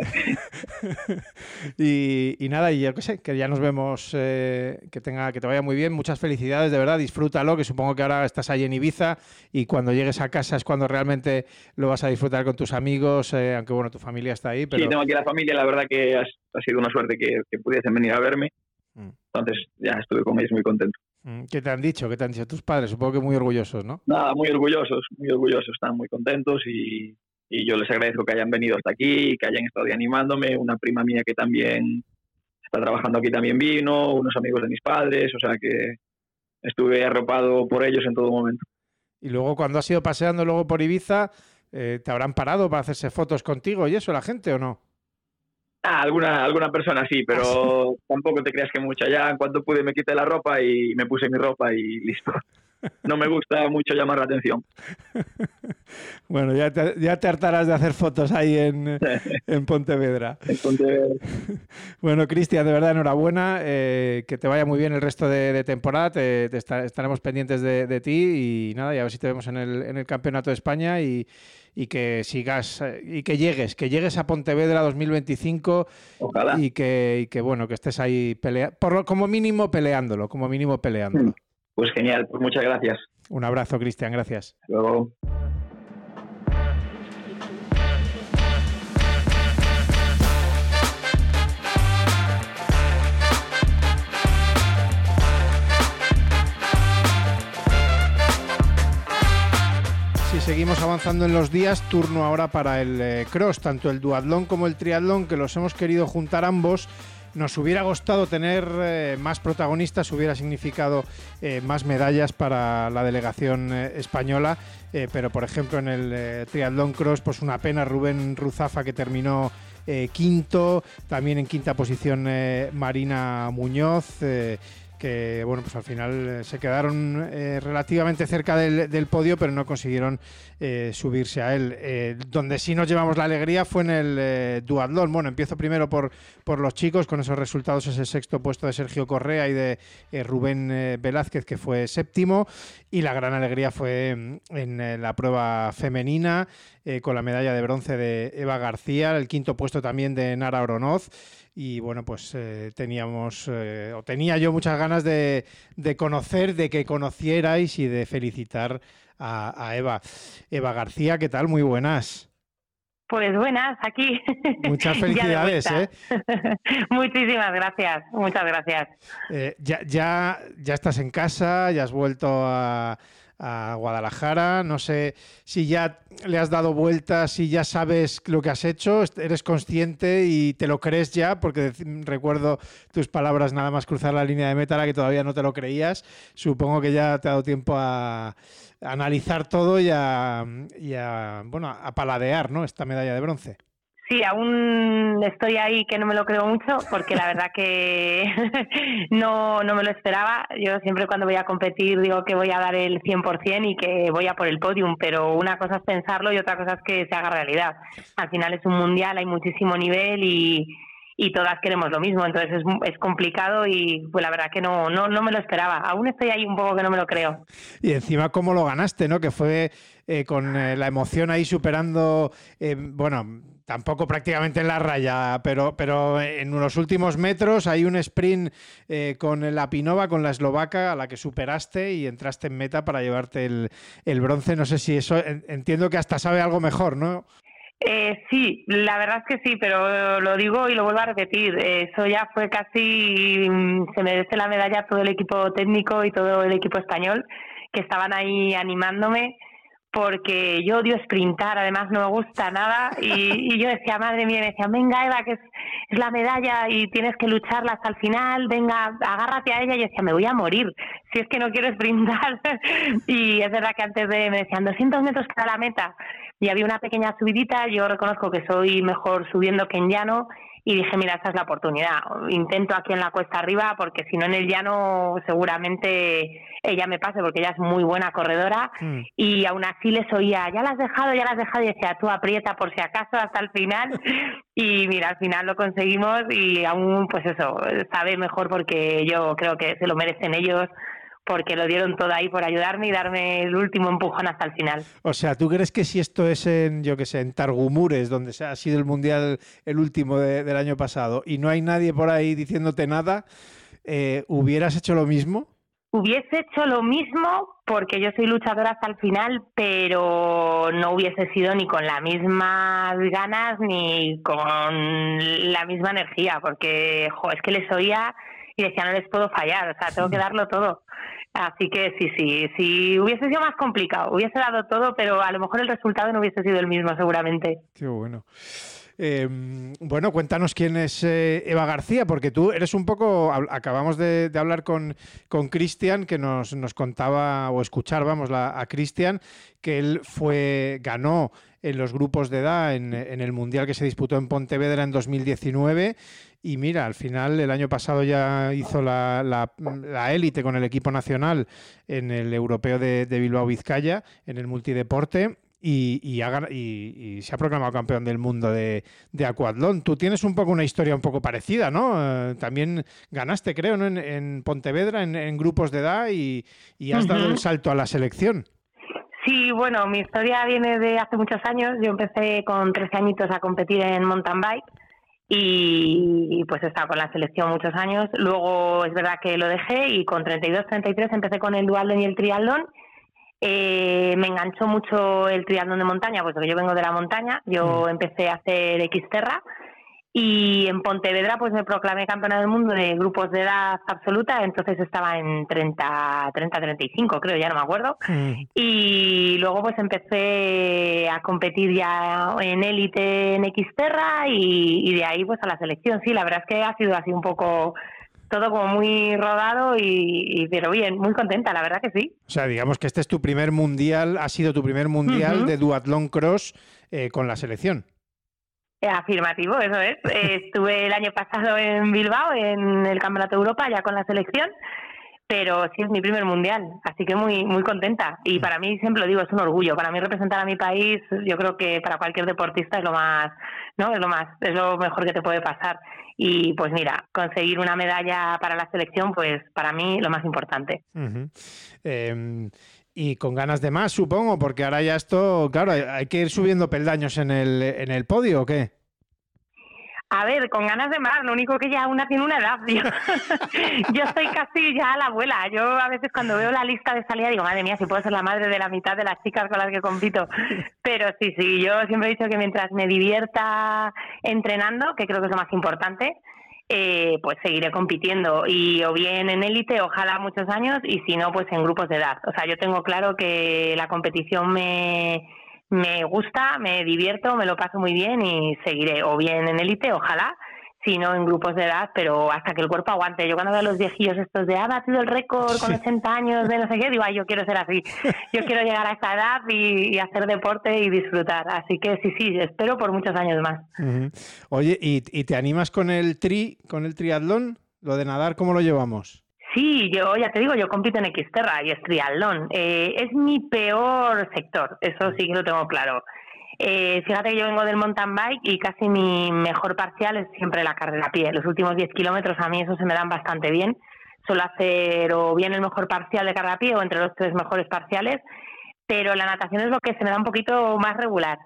y, nada, y yo qué sé, que ya nos vemos, eh, que tenga, que te vaya muy bien, muchas felicidades, de verdad, disfrútalo, que supongo que ahora estás ahí en Ibiza y cuando llegues a casa es cuando realmente lo vas a disfrutar con tus amigos, eh, aunque bueno, tu familia está ahí. Pero... Sí, tengo aquí la familia, la verdad que ha, sido una suerte que, que pudiesen venir a verme. Mm. Entonces ya estuve con ellos muy contento. Mm, ¿Qué te han dicho? ¿Qué te han dicho tus padres? Supongo que muy orgullosos, ¿no? Nada, muy orgullosos, muy orgullosos, están muy contentos y, yo les agradezco que hayan venido hasta aquí, que hayan estado animándome. Una prima mía que también está trabajando aquí también vino, unos amigos de mis padres, o sea que estuve arropado por ellos en todo momento. Y luego cuando has ido paseando luego por Ibiza, eh, ¿te habrán parado para hacerse fotos contigo y eso la gente o no? Ah, alguna, alguna persona sí, pero tampoco te creas que mucha. Ya en cuanto pude me quité la ropa y me puse mi ropa y listo. No me gusta mucho llamar la atención. Bueno, ya te, ya te hartarás de hacer fotos ahí en, en Pontevedra. En Pontevedra. Bueno, Cristian, de verdad, enhorabuena. Eh, que te vaya muy bien el resto de, temporada. Te, estaremos pendientes de, de, ti y nada, y a ver si te vemos en el, en el Campeonato de España y, y que sigas eh, y que llegues, que llegues a Pontevedra 2025 Ojalá. y que, y que bueno, que estés ahí pelea, por como mínimo peleándolo, como mínimo peleándolo. Pues genial, pues muchas gracias. Un abrazo, Cristian, gracias. luego. Seguimos avanzando en los días, turno ahora para el eh, cross, tanto el duatlón como el triatlón, que los hemos querido juntar ambos. Nos hubiera gustado tener eh, más protagonistas, hubiera significado eh, más medallas para la delegación española, pero por ejemplo en el triatlón cross, pues una pena Rubén Ruzafa que terminó quinto, también en quinta posición Marina Muñoz que bueno, pues al final eh, se quedaron eh, relativamente cerca del, podio, pero no consiguieron eh, subirse a él. donde sí nos llevamos la alegría fue en el duatlón. Bueno, empiezo primero por, por los chicos, con esos resultados, ese sexto puesto de Sergio Correa y de Rubén Velázquez, que fue séptimo, y la gran alegría fue mm, en, la prueba femenina, con la medalla de bronce de Eva García, el quinto puesto también de Nara Oronoz y bueno, pues eh, teníamos, eh, o tenía yo muchas ganas de, conocer, de que conocierais y de felicitar a, Eva. Eva García, ¿qué tal? Muy buenas. Pues buenas, aquí. Muchas felicidades, ¿eh? Muchísimas gracias, muchas gracias. Eh, ya, ya, ya estás en casa, ya has vuelto a, a Guadalajara. No sé si ya le has dado vueltas, si ya sabes lo que has hecho, eres consciente y te lo crees ya, porque recuerdo tus palabras nada más cruzar la línea de meta, que todavía no te lo creías. Supongo que ya te ha dado tiempo a, analizar todo y a, y a, bueno, a paladear ¿no? esta medalla de bronce. Sí, aún estoy ahí que no me lo creo mucho porque la verdad que no, no me lo esperaba. Yo siempre cuando voy a competir digo que voy a dar el 100% y que voy a por el podium, pero una cosa es pensarlo y otra cosa es que se haga realidad. Al final es un mundial, hay muchísimo nivel y, y todas queremos lo mismo, entonces es, es complicado y pues la verdad que no, no, no me lo esperaba. Aún estoy ahí un poco que no me lo creo. Y encima cómo lo ganaste, ¿no? Que fue eh, con eh, la emoción ahí superando, eh, bueno Tampoco prácticamente en la raya, pero, pero en los últimos metros hay un sprint eh, con la Pinova, con la eslovaca, a la que superaste y entraste en meta para llevarte el, bronce. No sé si eso, entiendo que hasta sabe algo mejor, ¿no? Eh, sí, la verdad es que sí, pero lo digo y lo vuelvo a repetir. Eso ya fue casi, mm, se merece la medalla todo el equipo técnico y todo el equipo español que estaban ahí animándome porque yo odio sprintar, además no me gusta nada y, yo decía, madre mía, me decían, venga Eva, que es, la medalla y tienes que lucharla hasta el final, venga, agárrate a ella y yo decía, me voy a morir, si es que no quiero sprintar y es verdad que antes de me decían 200 metros para la meta y había una pequeña subidita, yo reconozco que soy mejor subiendo que en llano y dije, mira, esta es la oportunidad. Intento aquí en la cuesta arriba porque si no en el llano seguramente ella me pase porque ella es muy buena corredora mm. y aún así les oía, ya la has dejado, ya la has dejado y decía, tú aprieta por si acaso hasta el final y mira, al final lo conseguimos y aún pues eso, sabe mejor porque yo creo que se lo merecen ellos porque lo dieron todo ahí por ayudarme y darme el último empujón hasta el final. O sea, ¿tú crees que si esto es en, yo que sé, en Targumures, donde ha sido el Mundial el último del año pasado, y no hay nadie por ahí diciéndote nada, eh, ¿hubieras hecho lo mismo? Hubiese hecho lo mismo porque yo soy luchadora hasta el final, pero no hubiese sido ni con las mismas ganas ni con la misma energía, porque jo, es que les oía y decía no les puedo fallar, o sea, tengo que darlo todo. Así que sí, sí, sí, hubiese sido más complicado, hubiese dado todo, pero a lo mejor el resultado no hubiese sido el mismo seguramente. Qué bueno. Em, bueno, cuéntanos quién es eh, Eva García, porque tú eres un poco, acabamos de, hablar con Cristian, que nos, nos, contaba, o escuchar, vamos, a Cristian, que él fue, ganó en los grupos de edad en, en, el Mundial que se disputó en Pontevedra en 2019 y mira, al final el año pasado ya hizo la, la, élite con el equipo nacional en el europeo de, Bilbao Vizcaya, en el multideporte. Y, y, se ha proclamado campeón del mundo de, de acuatlón. Tú tienes un poco una historia un poco parecida, ¿no? Eh, también ganaste, creo, ¿no? en, Pontevedra, en, grupos de edad y, has dado el salto a la selección. Sí, bueno, mi historia viene de hace muchos años. Yo empecé con 13 añitos a competir en mountain bike y, pues he estado con la selección muchos años. Luego es verdad que lo dejé y con 32, 33 empecé con el dualdón y el triatlón. Eh, me enganchó mucho el triatlón de montaña, puesto que yo vengo de la montaña. Yo mm. empecé a hacer Xterra y en Pontevedra pues me proclamé campeona del mundo de grupos de edad absoluta, entonces estaba en 30, 30, 35 creo, ya no me acuerdo. Y luego pues empecé a competir ya en élite en Xterra y, y de ahí pues a la selección. Sí, la verdad es que ha sido así un poco todo como muy rodado y, pero bien, muy contenta, la verdad que sí. O sea, digamos que este es tu primer mundial, ha sido tu primer mundial de duatlón cross eh, con la selección. Afirmativo, eso es. Estuve el año pasado en Bilbao, en el Campeonato de Europa, ya con la selección, pero sí es mi primer mundial, así que muy muy contenta. Y mm. para mí, siempre lo digo, es un orgullo. Para mí representar a mi país, yo creo que para cualquier deportista es lo más, ¿no? Es lo más, es lo mejor que te puede pasar. Y pues mira, conseguir una medalla para la selección, pues para mí lo más importante y con ganas de más, supongo, porque ahora ya esto, claro, hay, que ir subiendo peldaños en el, en el podio, ¿o qué? A ver, con ganas de más, lo único que ya una tiene una edad, tío. yo estoy casi ya la abuela. Yo a veces cuando veo la lista de salida digo, madre mía, si puedo ser la madre de la mitad de las chicas con las que compito. Pero sí, sí, yo siempre he dicho que mientras me divierta entrenando, que creo que es lo más importante, eh, pues seguiré compitiendo y o bien en élite, ojalá muchos años, y si no, pues en grupos de edad. O sea, yo tengo claro que la competición me, me gusta, me divierto, me lo paso muy bien y seguiré o bien en élite, ojalá, sino en grupos de edad, pero hasta que el cuerpo aguante. Yo cuando veo a los viejillos estos de, ha batido el récord con 80 años de no sé qué, digo, ay, yo quiero ser así. Yo quiero llegar a esta edad y, hacer deporte y disfrutar. Así que sí, sí, espero por muchos años más. Oye, ¿y, ¿y te animas con el tri, con el triatlón? ¿Lo de nadar, cómo lo llevamos? Sí, yo ya te digo, yo compito en Xterra y es triatlón. Eh, es mi peor sector, eso sí que lo tengo claro. Eh, fíjate que yo vengo del mountain bike y casi mi mejor parcial es siempre la carrera a pie. Los últimos 10 kilómetros a mí eso se me dan bastante bien. Suelo hacer o bien el mejor parcial de carrera a pie o entre los tres mejores parciales, pero la natación es lo que se me da un poquito más regular.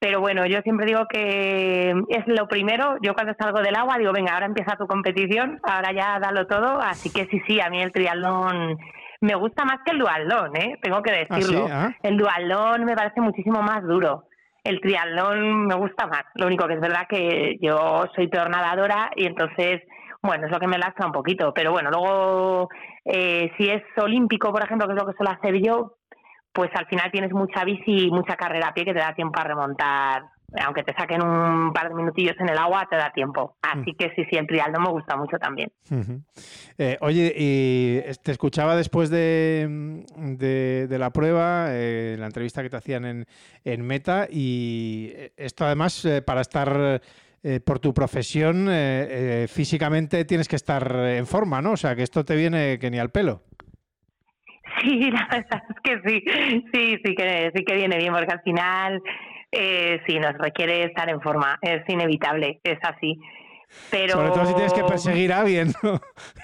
Pero bueno, yo siempre digo que es lo primero. Yo cuando salgo del agua digo, venga, ahora empieza tu competición, ahora ya dalo todo. Así que sí, sí, a mí el triatlón me gusta más que el dualdón, ¿eh? tengo que ¿Ah, decirlo. ¿Ah? El dualdón me parece muchísimo más duro el triatlón me gusta más. Lo único que es verdad que yo soy peor nadadora y entonces, bueno, es lo que me lastra un poquito. Pero bueno, luego, eh, si es olímpico, por ejemplo, que es lo que suelo hacer yo, pues al final tienes mucha bici y mucha carrera a pie que te da tiempo a remontar aunque te saquen un par de minutillos en el agua, te da tiempo. Así mm. que sí, sí, el trial me gusta mucho también. Eh, oye, y te escuchaba después de, de, la prueba, eh, la entrevista que te hacían en, en Meta, y esto además, eh, para estar por tu profesión, físicamente tienes que estar en forma, ¿no? O sea, que esto te viene que ni al pelo. Sí, la verdad es que sí, sí, sí que, sí que viene bien, porque al final eh, sí, nos requiere estar en forma, es inevitable, es así. Pero... Sobre todo si tienes que perseguir a alguien.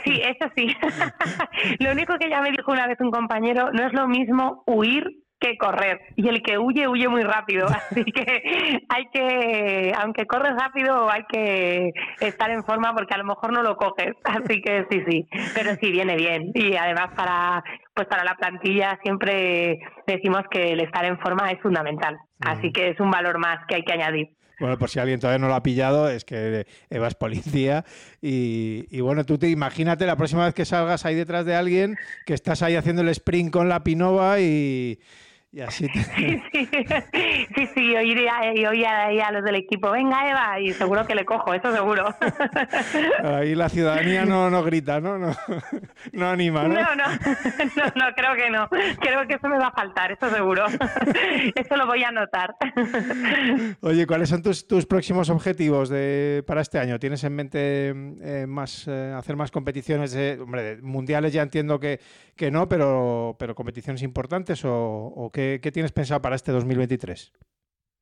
Sí, eso sí. lo único que ya me dijo una vez un compañero, no es lo mismo huir que correr. Y el que huye, huye muy rápido. Así que hay que, aunque corres rápido, hay que estar en forma porque a lo mejor no lo coges. Así que sí, sí. Pero sí, viene bien. Y además para, pues para la plantilla siempre decimos que el estar en forma es fundamental. Así que es un valor más que hay que añadir. Bueno, por si alguien todavía no lo ha pillado, es que Eva es policía y, y, bueno, tú te imagínate la próxima vez que salgas ahí detrás de alguien, que estás ahí haciendo el sprint con la pinova y, y así sí, sí, sí, sí, yo iría, a los del equipo, venga Eva, y seguro que le cojo, eso seguro. Ahí la ciudadanía no, no grita, ¿no? No, no anima, ¿no? No, no, no, creo que no. Creo que eso me va a faltar, eso seguro. Eso lo voy a anotar. Oye, ¿cuáles son tus, tus próximos objetivos de, para este año? ¿Tienes en mente eh, más eh, hacer más competiciones? De, hombre, mundiales ya entiendo que, que no, pero, pero competiciones importantes o, o qué ¿Qué, tienes pensado para este 2023?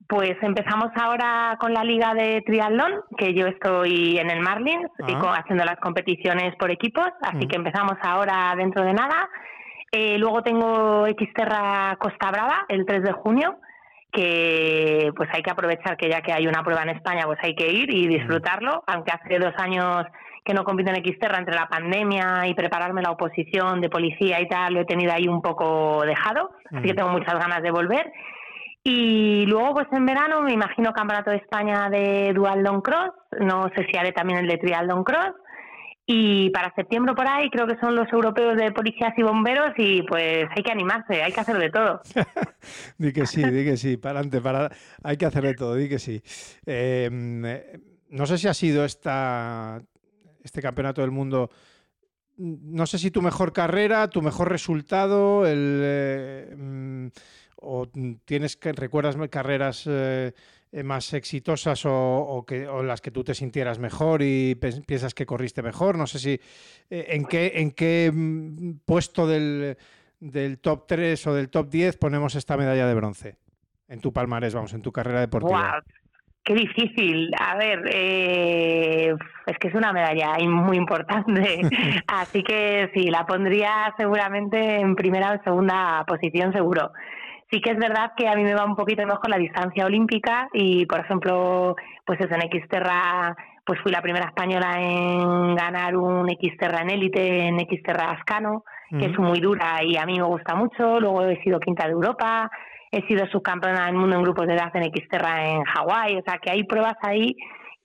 Pues empezamos ahora con la liga de triatlón, que yo estoy en el Marlins y ah. haciendo las competiciones por equipos, así que empezamos ahora dentro de nada. Eh, luego tengo Xterra Costa Brava el 3 de junio, que pues hay que aprovechar que ya que hay una prueba en España, pues hay que ir y disfrutarlo, aunque hace dos años que no compito en Xterra entre la pandemia y prepararme la oposición de policía y tal, lo he tenido ahí un poco dejado, así que tengo muchas ganas de volver. Y luego, pues en verano, me imagino Campeonato de España de Dual Long Cross, no sé si haré también el de Trial Long Cross. Y para septiembre por ahí creo que son los europeos de policías y bomberos y pues hay que animarse, hay que hacer de todo. di que sí, di que sí, para adelante, para... hay que hacer de todo, di que sí. Em, eh, no sé si ha sido esta este campeonato del mundo, no sé si tu mejor carrera, tu mejor resultado, el, eh, mm, o tienes que recuerdas carreras eh, más exitosas o, que, las que tú te sintieras mejor y piensas que corriste mejor. No sé si eh, en qué en qué mm, puesto del, del top 3 o del top 10 ponemos esta medalla de bronce en tu palmarés, vamos, en tu carrera deportiva. Qué difícil. A ver, eh, es que es una medalla muy importante. Así que sí, la pondría seguramente en primera o segunda posición, seguro. Sí que es verdad que a mí me va un poquito mejor la distancia olímpica y, por ejemplo, pues eso, en Xterra, pues fui la primera española en ganar un Xterra en élite, en Xterra Ascano, que es muy dura y a mí me gusta mucho. Luego he sido quinta de Europa, he sido subcampeona del mundo en grupos de edad en Xterra en Hawái, o sea que hay pruebas ahí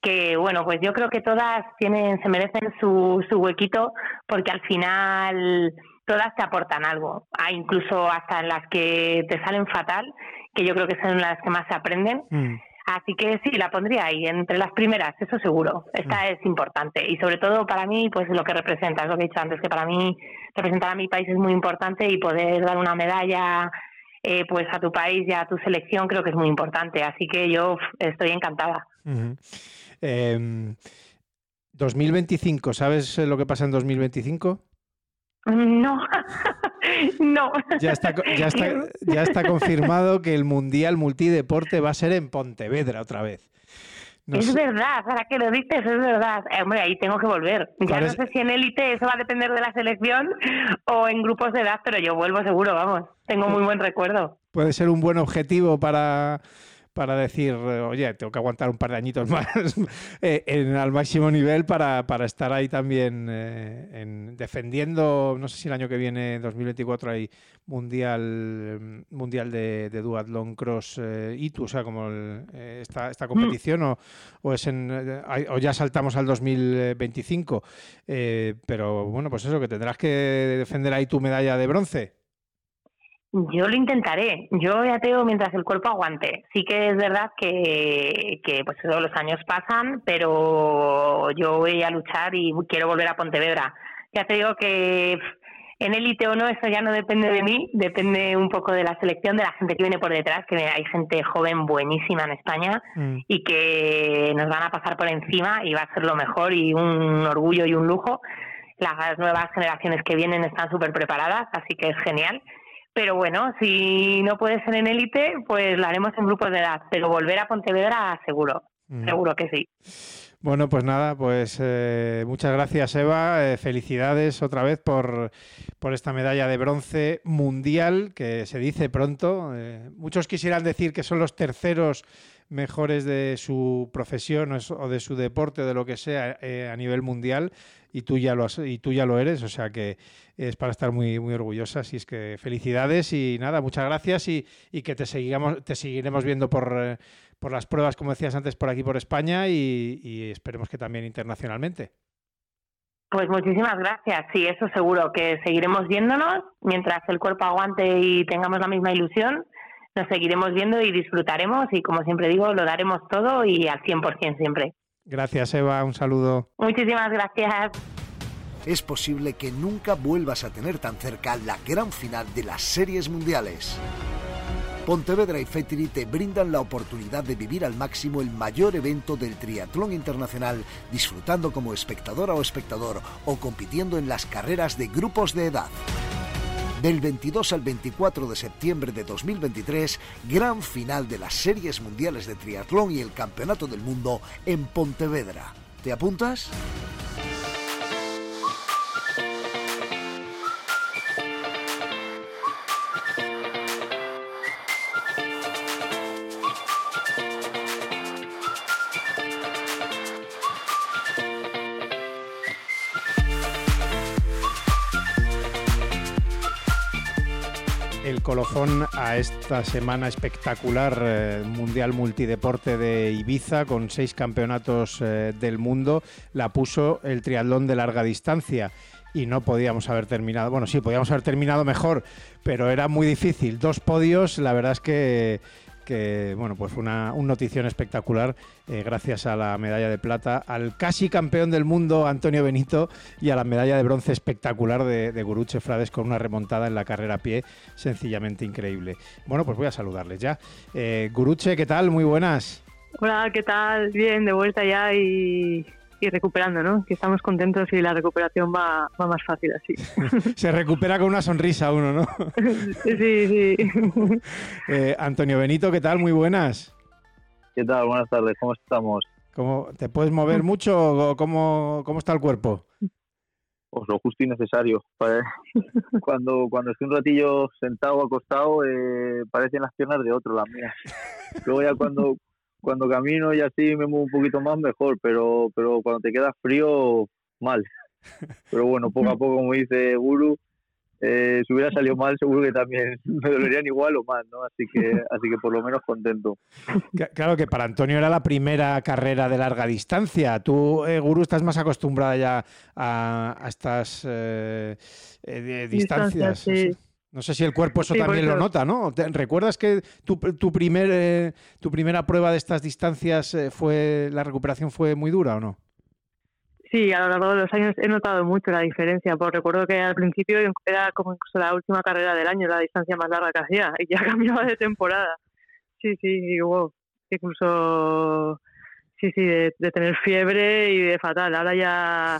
que bueno, pues yo creo que todas tienen, se merecen su, su huequito porque al final todas te aportan algo, hay ah, incluso hasta en las que te salen fatal, que yo creo que son las que más se aprenden. Mm. Así que sí, la pondría ahí, entre las primeras, eso seguro. Esta mm. es importante. Y sobre todo para mí, pues lo que representa, es lo que he dicho antes, que para mí representar a mi país es muy importante y poder dar una medalla eh, pues a tu país y a tu selección creo que es muy importante. Así que yo estoy encantada. 2025, em, ¿sabes lo que pasa en 2025? No, no. Ya está, ya, está, ya está confirmado que el Mundial Multideporte va a ser en Pontevedra otra vez. Es verdad, para que lo dices, es verdad. Eh, hombre, ahí tengo que volver. Ya no sé si en élite eso va a depender de la selección o en grupos de edad, pero yo vuelvo seguro, vamos. Tengo muy buen recuerdo. Puede ser un buen objetivo para para decir, oye, tengo que aguantar un par de añitos más eh, en, al máximo nivel para, estar ahí también eh, en, defendiendo, no sé si el año que viene, 2024, hay mundial mundial de, de duatlón cross eh, ITU, o sea, como esta, esta, competición, o, o, es en, o ya saltamos al 2025. pero bueno, pues eso, que tendrás que defender ahí tu medalla de bronce. Yo lo intentaré. Yo ya tengo mientras el cuerpo aguante. Sí que es verdad que, que pues todos los años pasan, pero yo voy a luchar y quiero volver a Pontevedra. Ya te digo que en élite o no, eso ya no depende de mí, depende un poco de la selección, de la gente que viene por detrás, que hay gente joven buenísima en España mm. y que nos van a pasar por encima y va a ser lo mejor y un orgullo y un lujo. Las nuevas generaciones que vienen están súper preparadas, así que es genial pero bueno, si no puede ser en élite, pues lo haremos en grupos de edad. Pero volver a Pontevedra, seguro. Mm. Seguro que sí. Bueno, pues nada, pues eh, muchas gracias Eva, eh, felicidades otra vez por, por, esta medalla de bronce mundial que se dice pronto. Eh, muchos quisieran decir que son los terceros mejores de su profesión o de su deporte o de lo que sea a nivel mundial y tú ya lo y tú ya lo eres, o sea que es para estar muy muy orgullosa. Así es que felicidades y nada, muchas gracias y, que te sigamos, te seguiremos viendo por, eh, por las pruebas, como decías antes, por aquí por España y, esperemos que también internacionalmente. Pues muchísimas gracias. Sí, eso seguro que seguiremos viéndonos mientras el cuerpo aguante y tengamos la misma ilusión. Nos seguiremos viendo y disfrutaremos y como siempre digo, lo daremos todo y al 100% siempre. Gracias, Eva. Un saludo. Muchísimas gracias. Es posible que nunca vuelvas a tener tan cerca la gran final de las series mundiales. Pontevedra y Fetri te brindan la oportunidad de vivir al máximo el mayor evento del triatlón internacional, disfrutando como espectadora o espectador o compitiendo en las carreras de grupos de edad. Del 22 al 24 de septiembre de 2023, gran final de las series mundiales de triatlón y el Campeonato del Mundo en Pontevedra. ¿Te apuntas? Colofón a esta semana espectacular eh, Mundial Multideporte de Ibiza con seis campeonatos eh, del mundo. La puso el triatlón de larga distancia y no podíamos haber terminado. Bueno, sí, podíamos haber terminado mejor, pero era muy difícil. Dos podios, la verdad es que que bueno, pues una, notición espectacular eh, gracias a la medalla de plata, al casi campeón del mundo Antonio Benito y a la medalla de bronce espectacular de, de Guruche Frades con una remontada en la carrera a pie sencillamente increíble. Bueno, pues voy a saludarles ya. Eh, Guruche, ¿qué tal? Muy buenas. Hola, ¿qué tal? Bien, de vuelta ya y y recuperando, ¿no? Que estamos contentos y la recuperación va, va más fácil así. Se recupera con una sonrisa uno, ¿no? sí, sí. Eh, Antonio Benito, ¿qué tal? Muy buenas. ¿Qué tal? Buenas tardes, ¿cómo estamos? ¿Cómo, ¿Te puedes mover mucho o cómo, cómo está el cuerpo? Pues lo justo y necesario. Cuando, cuando estoy un ratillo sentado o acostado, eh, parecen las piernas de otro, las mías. Luego ya cuando, cuando camino y así me muevo un poquito más, mejor, pero, pero cuando te queda frío, mal. Pero bueno, poco a poco, como dice Guru, eh, si hubiera salido mal, seguro que también me dolerían igual o más, ¿no? Así que, así que por lo menos contento. Claro que para Antonio era la primera carrera de larga distancia. Tú, eh, Guru, estás más acostumbrada ya a, estas eh, distancias. No sé si el cuerpo eso también lo nota, ¿no? ¿Recuerdas que tu, tu, primer, tu primera prueba de estas distancias fue la recuperación fue muy dura o no? Sí, a lo largo de los años he notado mucho la diferencia, porque recuerdo que al principio era como incluso la última carrera del año, la distancia más larga que hacía, y ya cambiaba de temporada. Sí, sí, wow. incluso, sí, sí, de, tener fiebre y de fatal. Ahora ya,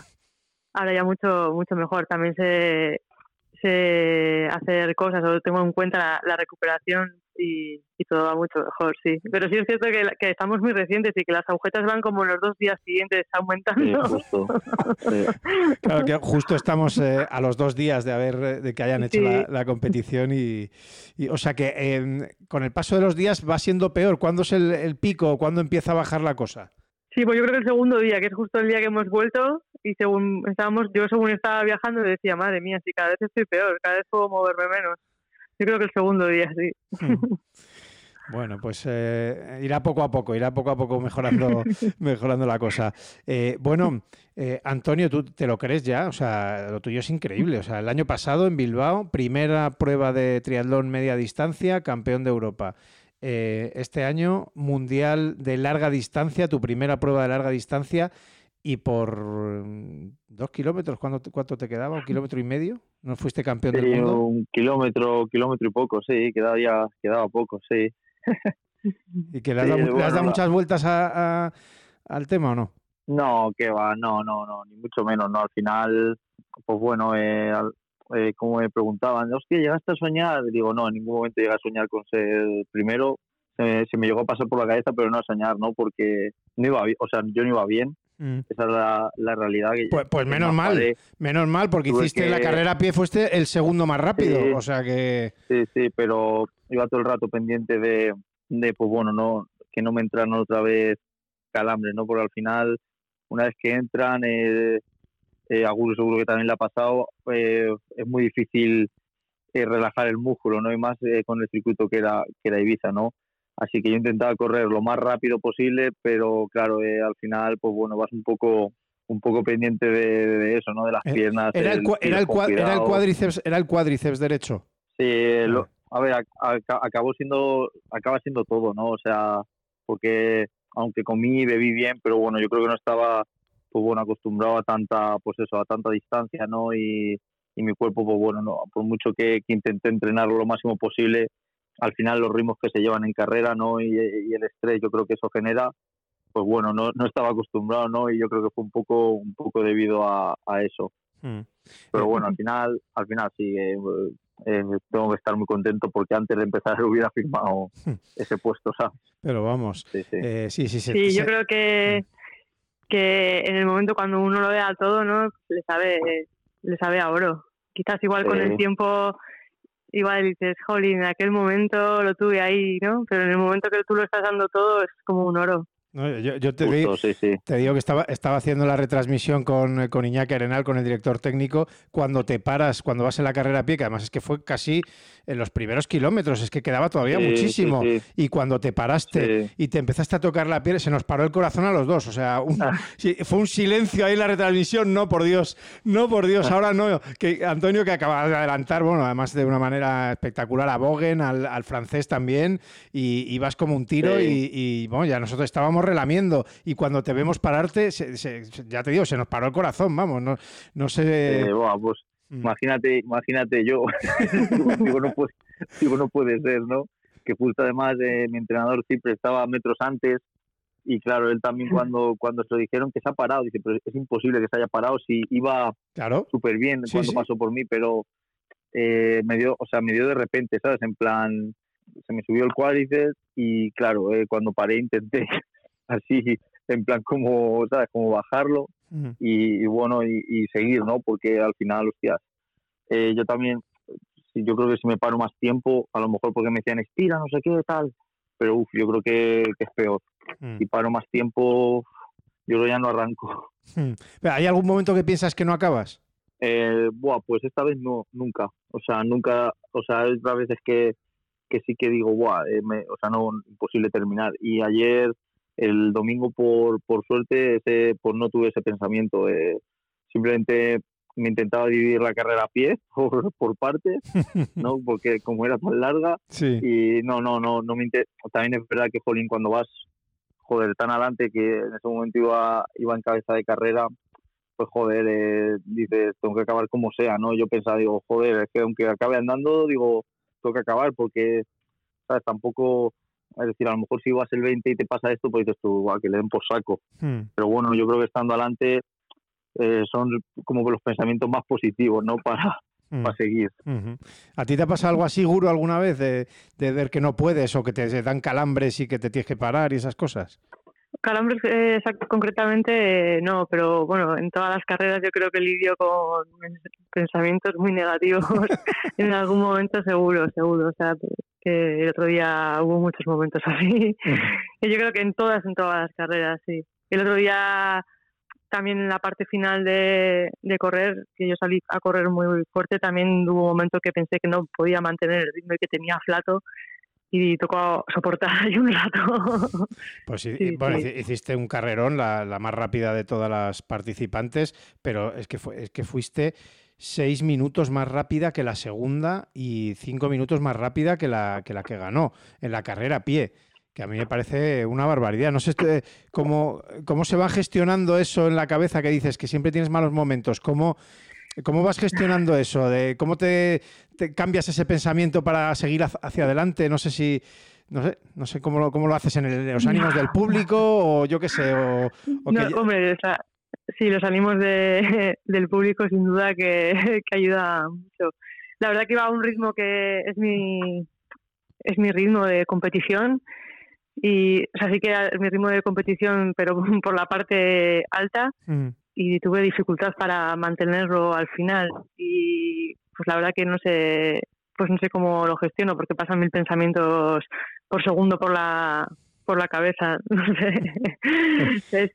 ahora ya mucho, mucho mejor. También sé, sé hacer cosas, o tengo en cuenta la recuperación y, todo va mucho mejor, sí. Pero sí es cierto que, estamos muy recientes y que las agujetas van como los dos días siguientes aumentando. justo. Claro que justo estamos eh, a los dos días de haber de que hayan hecho la, competición y, o sea que em, con el paso de los días va siendo peor. ¿Cuándo es el, el pico? ¿Cuándo empieza a bajar la cosa? Sí, pues yo creo que el segundo día, que es justo el día que hemos vuelto, y según estábamos, yo según estaba viajando decía, madre mía, si cada vez estoy peor, cada vez puedo moverme menos. Yo creo que el segundo día, sí. Hmm. Bueno, pues eh, irá poco a poco, irá poco a poco mejorando, mejorando la cosa. Eh, bueno, eh, Antonio, ¿tú te lo crees ya? O sea, lo tuyo es increíble. O sea, el año pasado en Bilbao, primera prueba de triatlón media distancia, campeón de Europa. Este año, mundial de larga distancia, tu primera prueba de larga distancia y por mm, dos kilómetros, ¿cuánto, ¿cuánto te quedaba? ¿Un kilómetro y medio? ¿No fuiste campeón del mundo? Un kilómetro, kilómetro y poco, sí, quedaba ya, quedaba poco, sí. ¿Y que le has, dado, muchas vueltas a, al tema o no? No, que va, no, no, no, ni mucho menos, no. Al final, pues bueno, eh, eh, como me preguntaban, hostia, ¿llegaste a soñar? Digo, no, en ningún momento llegué a soñar con ser primero. Se, me llegó a pasar por la cabeza, pero no a soñar, ¿no? Porque no iba, o sea, yo no iba bien Mm. Esa es la, realidad. Que pues, pues menos mal, menos mal, porque hiciste la carrera a pie, fuiste el segundo más rápido, o sea que... Sí, sí, pero iba todo el rato pendiente de, de pues bueno, no que no me entraran otra vez calambres, ¿no? Porque al final, una vez que entran, eh, eh seguro que también le ha pasado, eh, es muy difícil eh, relajar el músculo, ¿no? Y más con el circuito que era, que era Ibiza, ¿no? Así que yo intentaba correr lo más rápido posible, pero claro, eh, al final, pues bueno, vas un poco un poco pendiente de, eso, ¿no? De las eh, piernas. Era el, era, el, cuádriceps, era el cuádriceps derecho. Sí, a ver, acabó siendo, acaba siendo todo, ¿no? O sea, porque aunque comí y bebí bien, pero bueno, yo creo que no estaba, pues bueno, acostumbrado a tanta, pues eso, a tanta distancia, ¿no? Y, y mi cuerpo, pues bueno, no, por mucho que, que intenté entrenar lo máximo posible, al final los ritmos que se llevan en carrera ¿no? y, el estrés yo creo que eso genera pues bueno no, no estaba acostumbrado no y yo creo que fue un poco un poco debido a, eso hmm. pero bueno al final al final sí eh, eh, tengo que estar muy contento porque antes de empezar hubiera firmado hmm. ese puesto sabes pero vamos sí sí eh, sí, sí, yo creo que hmm. Que en el momento cuando uno lo vea todo no le sabe le sabe a oro. Quizás igual con el tiempo igual dices, jolín, en aquel momento lo tuve ahí, ¿no? Pero en el momento que tú lo estás dando todo es como un oro yo, te, digo, te, digo, que estaba, estaba haciendo la retransmisión con, con Iñaki Arenal, con el director técnico, cuando te paras, cuando vas en la carrera a pie, que además es que fue casi en los primeros kilómetros, es que quedaba todavía muchísimo. y cuando te paraste y te empezaste a tocar la piel, se nos paró el corazón a los dos. O sea, ah. fue un silencio ahí en la retransmisión, no por Dios, no por Dios, ah. ahora no. Que Antonio que acaba de adelantar, bueno, además de una manera espectacular a Bogen, al, francés también, y, y, vas como un tiro y, y bueno, ya nosotros estábamos relamiendo y cuando te vemos pararte, ya te digo, se nos paró el corazón, vamos, no, no sé... Eh, pues mm. imagínate, imagínate yo, digo, no puede, no puede ser, ¿no? Que justo además eh, mi entrenador siempre estaba metros antes y claro, él también cuando, cuando se lo dijeron que se ha parado, dice, pero es imposible que se haya parado si iba claro. súper bien cuando pasó por mí, pero eh, me dio, o sea, me dio de repente, ¿sabes? En plan, se me subió el cuádriceps y claro, cuando paré intenté así en plan como, ¿sabes? Como bajarlo y, bueno, y, seguir, ¿no? Porque al final, hostias, eh, yo también, yo creo que si me paro más tiempo, a lo mejor porque me decían estira, no sé qué, tal, pero uf, yo creo que, es peor. Si paro más tiempo, yo creo ya no arranco. ¿Hay algún momento que piensas que no acabas? Eh, buah, pues esta vez no, nunca. O sea, nunca, o sea, hay otras veces que, que sí que digo, buah, eh, o sea, no, imposible terminar. Y ayer, el domingo, por, por suerte, ese, pues no tuve ese pensamiento. Eh, simplemente me intentaba dividir la carrera a pie por, por partes, ¿no? Porque como era tan larga, y no, no, no, no me También es verdad que, Jolín, cuando vas, joder, tan adelante que en ese momento iba, iba en cabeza de carrera, pues joder, eh, dices, tengo que acabar como sea, ¿no? Yo pensaba, digo, joder, es que aunque acabe andando, digo, tengo que acabar porque, ¿sabes? Tampoco, es decir, a lo mejor si vas el 20 y te pasa esto, pues dices tú, que le den por saco. Hmm. Pero bueno, yo creo que estando adelante eh, son como los pensamientos más positivos, ¿no? Para, hmm. para seguir. ¿A ti te ha pasado algo así, Guru, alguna vez de, de, ver que no puedes o que te dan calambres y que te tienes que parar y esas cosas? Calambres eh, concretamente no, pero bueno, en todas las carreras yo creo que lidio con pensamientos muy negativos en algún momento seguro, seguro. O sea, que el otro día hubo muchos momentos así. y yo creo que en todas, en todas las carreras, sí. El otro día también en la parte final de, de correr, que yo salí a correr muy fuerte, también hubo un momento que pensé que no podía mantener el ritmo y que tenía flato y tocó soportar ahí un rato. Pues sí, bueno, hiciste un carrerón, la, la, más rápida de todas las participantes, pero es que, fue, es que fuiste seis minutos más rápida que la segunda y cinco minutos más rápida que la que, la que ganó en la carrera a pie que a mí me parece una barbaridad. No sé cómo, cómo se va gestionando eso en la cabeza que dices que siempre tienes malos momentos, cómo, ¿Cómo vas gestionando eso? De ¿Cómo te, cambias ese pensamiento para seguir hacia adelante? No sé si, no sé, no sé cómo lo, cómo lo haces en, los ánimos del público o yo qué sé. O, no, hombre, sí, los ánimos de, del público sin duda que, que, ayuda mucho. La verdad que va a un ritmo que es mi, es mi ritmo de competición y o sea, sí que es mi ritmo de competición, pero por la parte alta. Mm y tuve dificultad para mantenerlo al final y pues la verdad que no sé pues no sé cómo lo gestiono porque pasan mil pensamientos por segundo por la por la cabeza no sé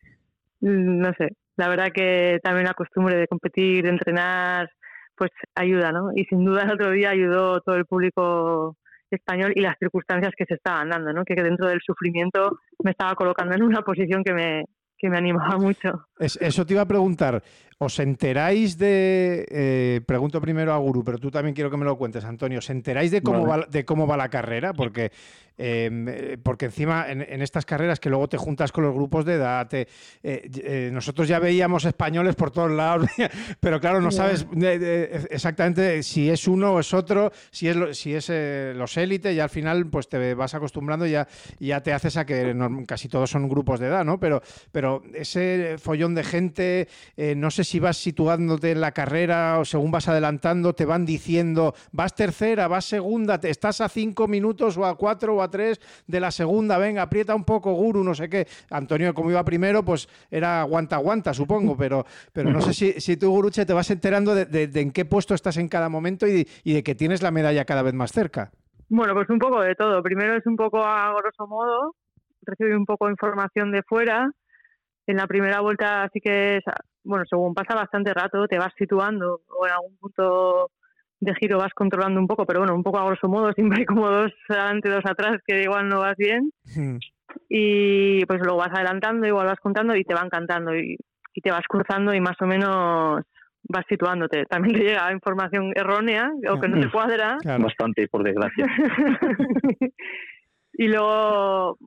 no sé la verdad que también la costumbre de competir de entrenar pues ayuda no y sin duda el otro día ayudó todo el público español y las circunstancias que se estaban dando no que dentro del sufrimiento me estaba colocando en una posición que me que me animaba mucho. eso te iba a preguntar. ¿Os enteráis de, eh, pregunto primero a Guru, pero tú también quiero que me lo cuentes, Antonio, ¿os enteráis de cómo, va, de cómo va la carrera? Porque, em, eh, porque encima en, estas carreras que luego te juntas con los grupos de edad, eh, nosotros ya veíamos españoles por todos lados, pero claro, no sabes exactamente si es uno o es otro, si es, si es los élites y al final pues te vas acostumbrando y ya, ya te haces a que casi todos son grupos de edad, ¿no? Pero, pero ese follón de gente, no sé si vas situándote en la carrera o según vas adelantando, te van diciendo, vas tercera, vas segunda, te estás a cinco minutos o a cuatro o a tres de la segunda, venga, aprieta un poco, Guru, no sé qué. Antonio, como iba primero, pues era aguanta, aguanta, supongo, pero, pero no sé si, si tú, Guruche, te vas enterando de, en qué puesto estás en cada momento y, y de que tienes la medalla cada vez más cerca. Bueno, pues un poco de todo. Primero es un poco a grosso modo, recibí un poco de información de fuera. En la primera vuelta sí que bueno, según pasa bastante rato, te vas situando o en algún punto de giro vas controlando un poco, pero bueno, un poco a grosso modo, siempre hay como dos adelante, dos atrás, que igual no vas bien. Hmm. Y pues luego vas adelantando, igual vas contando y te van cantando y, te vas cruzando y más o menos vas situándote. También te llega información errónea o que no te cuadra. Bastante, por desgracia. y luego,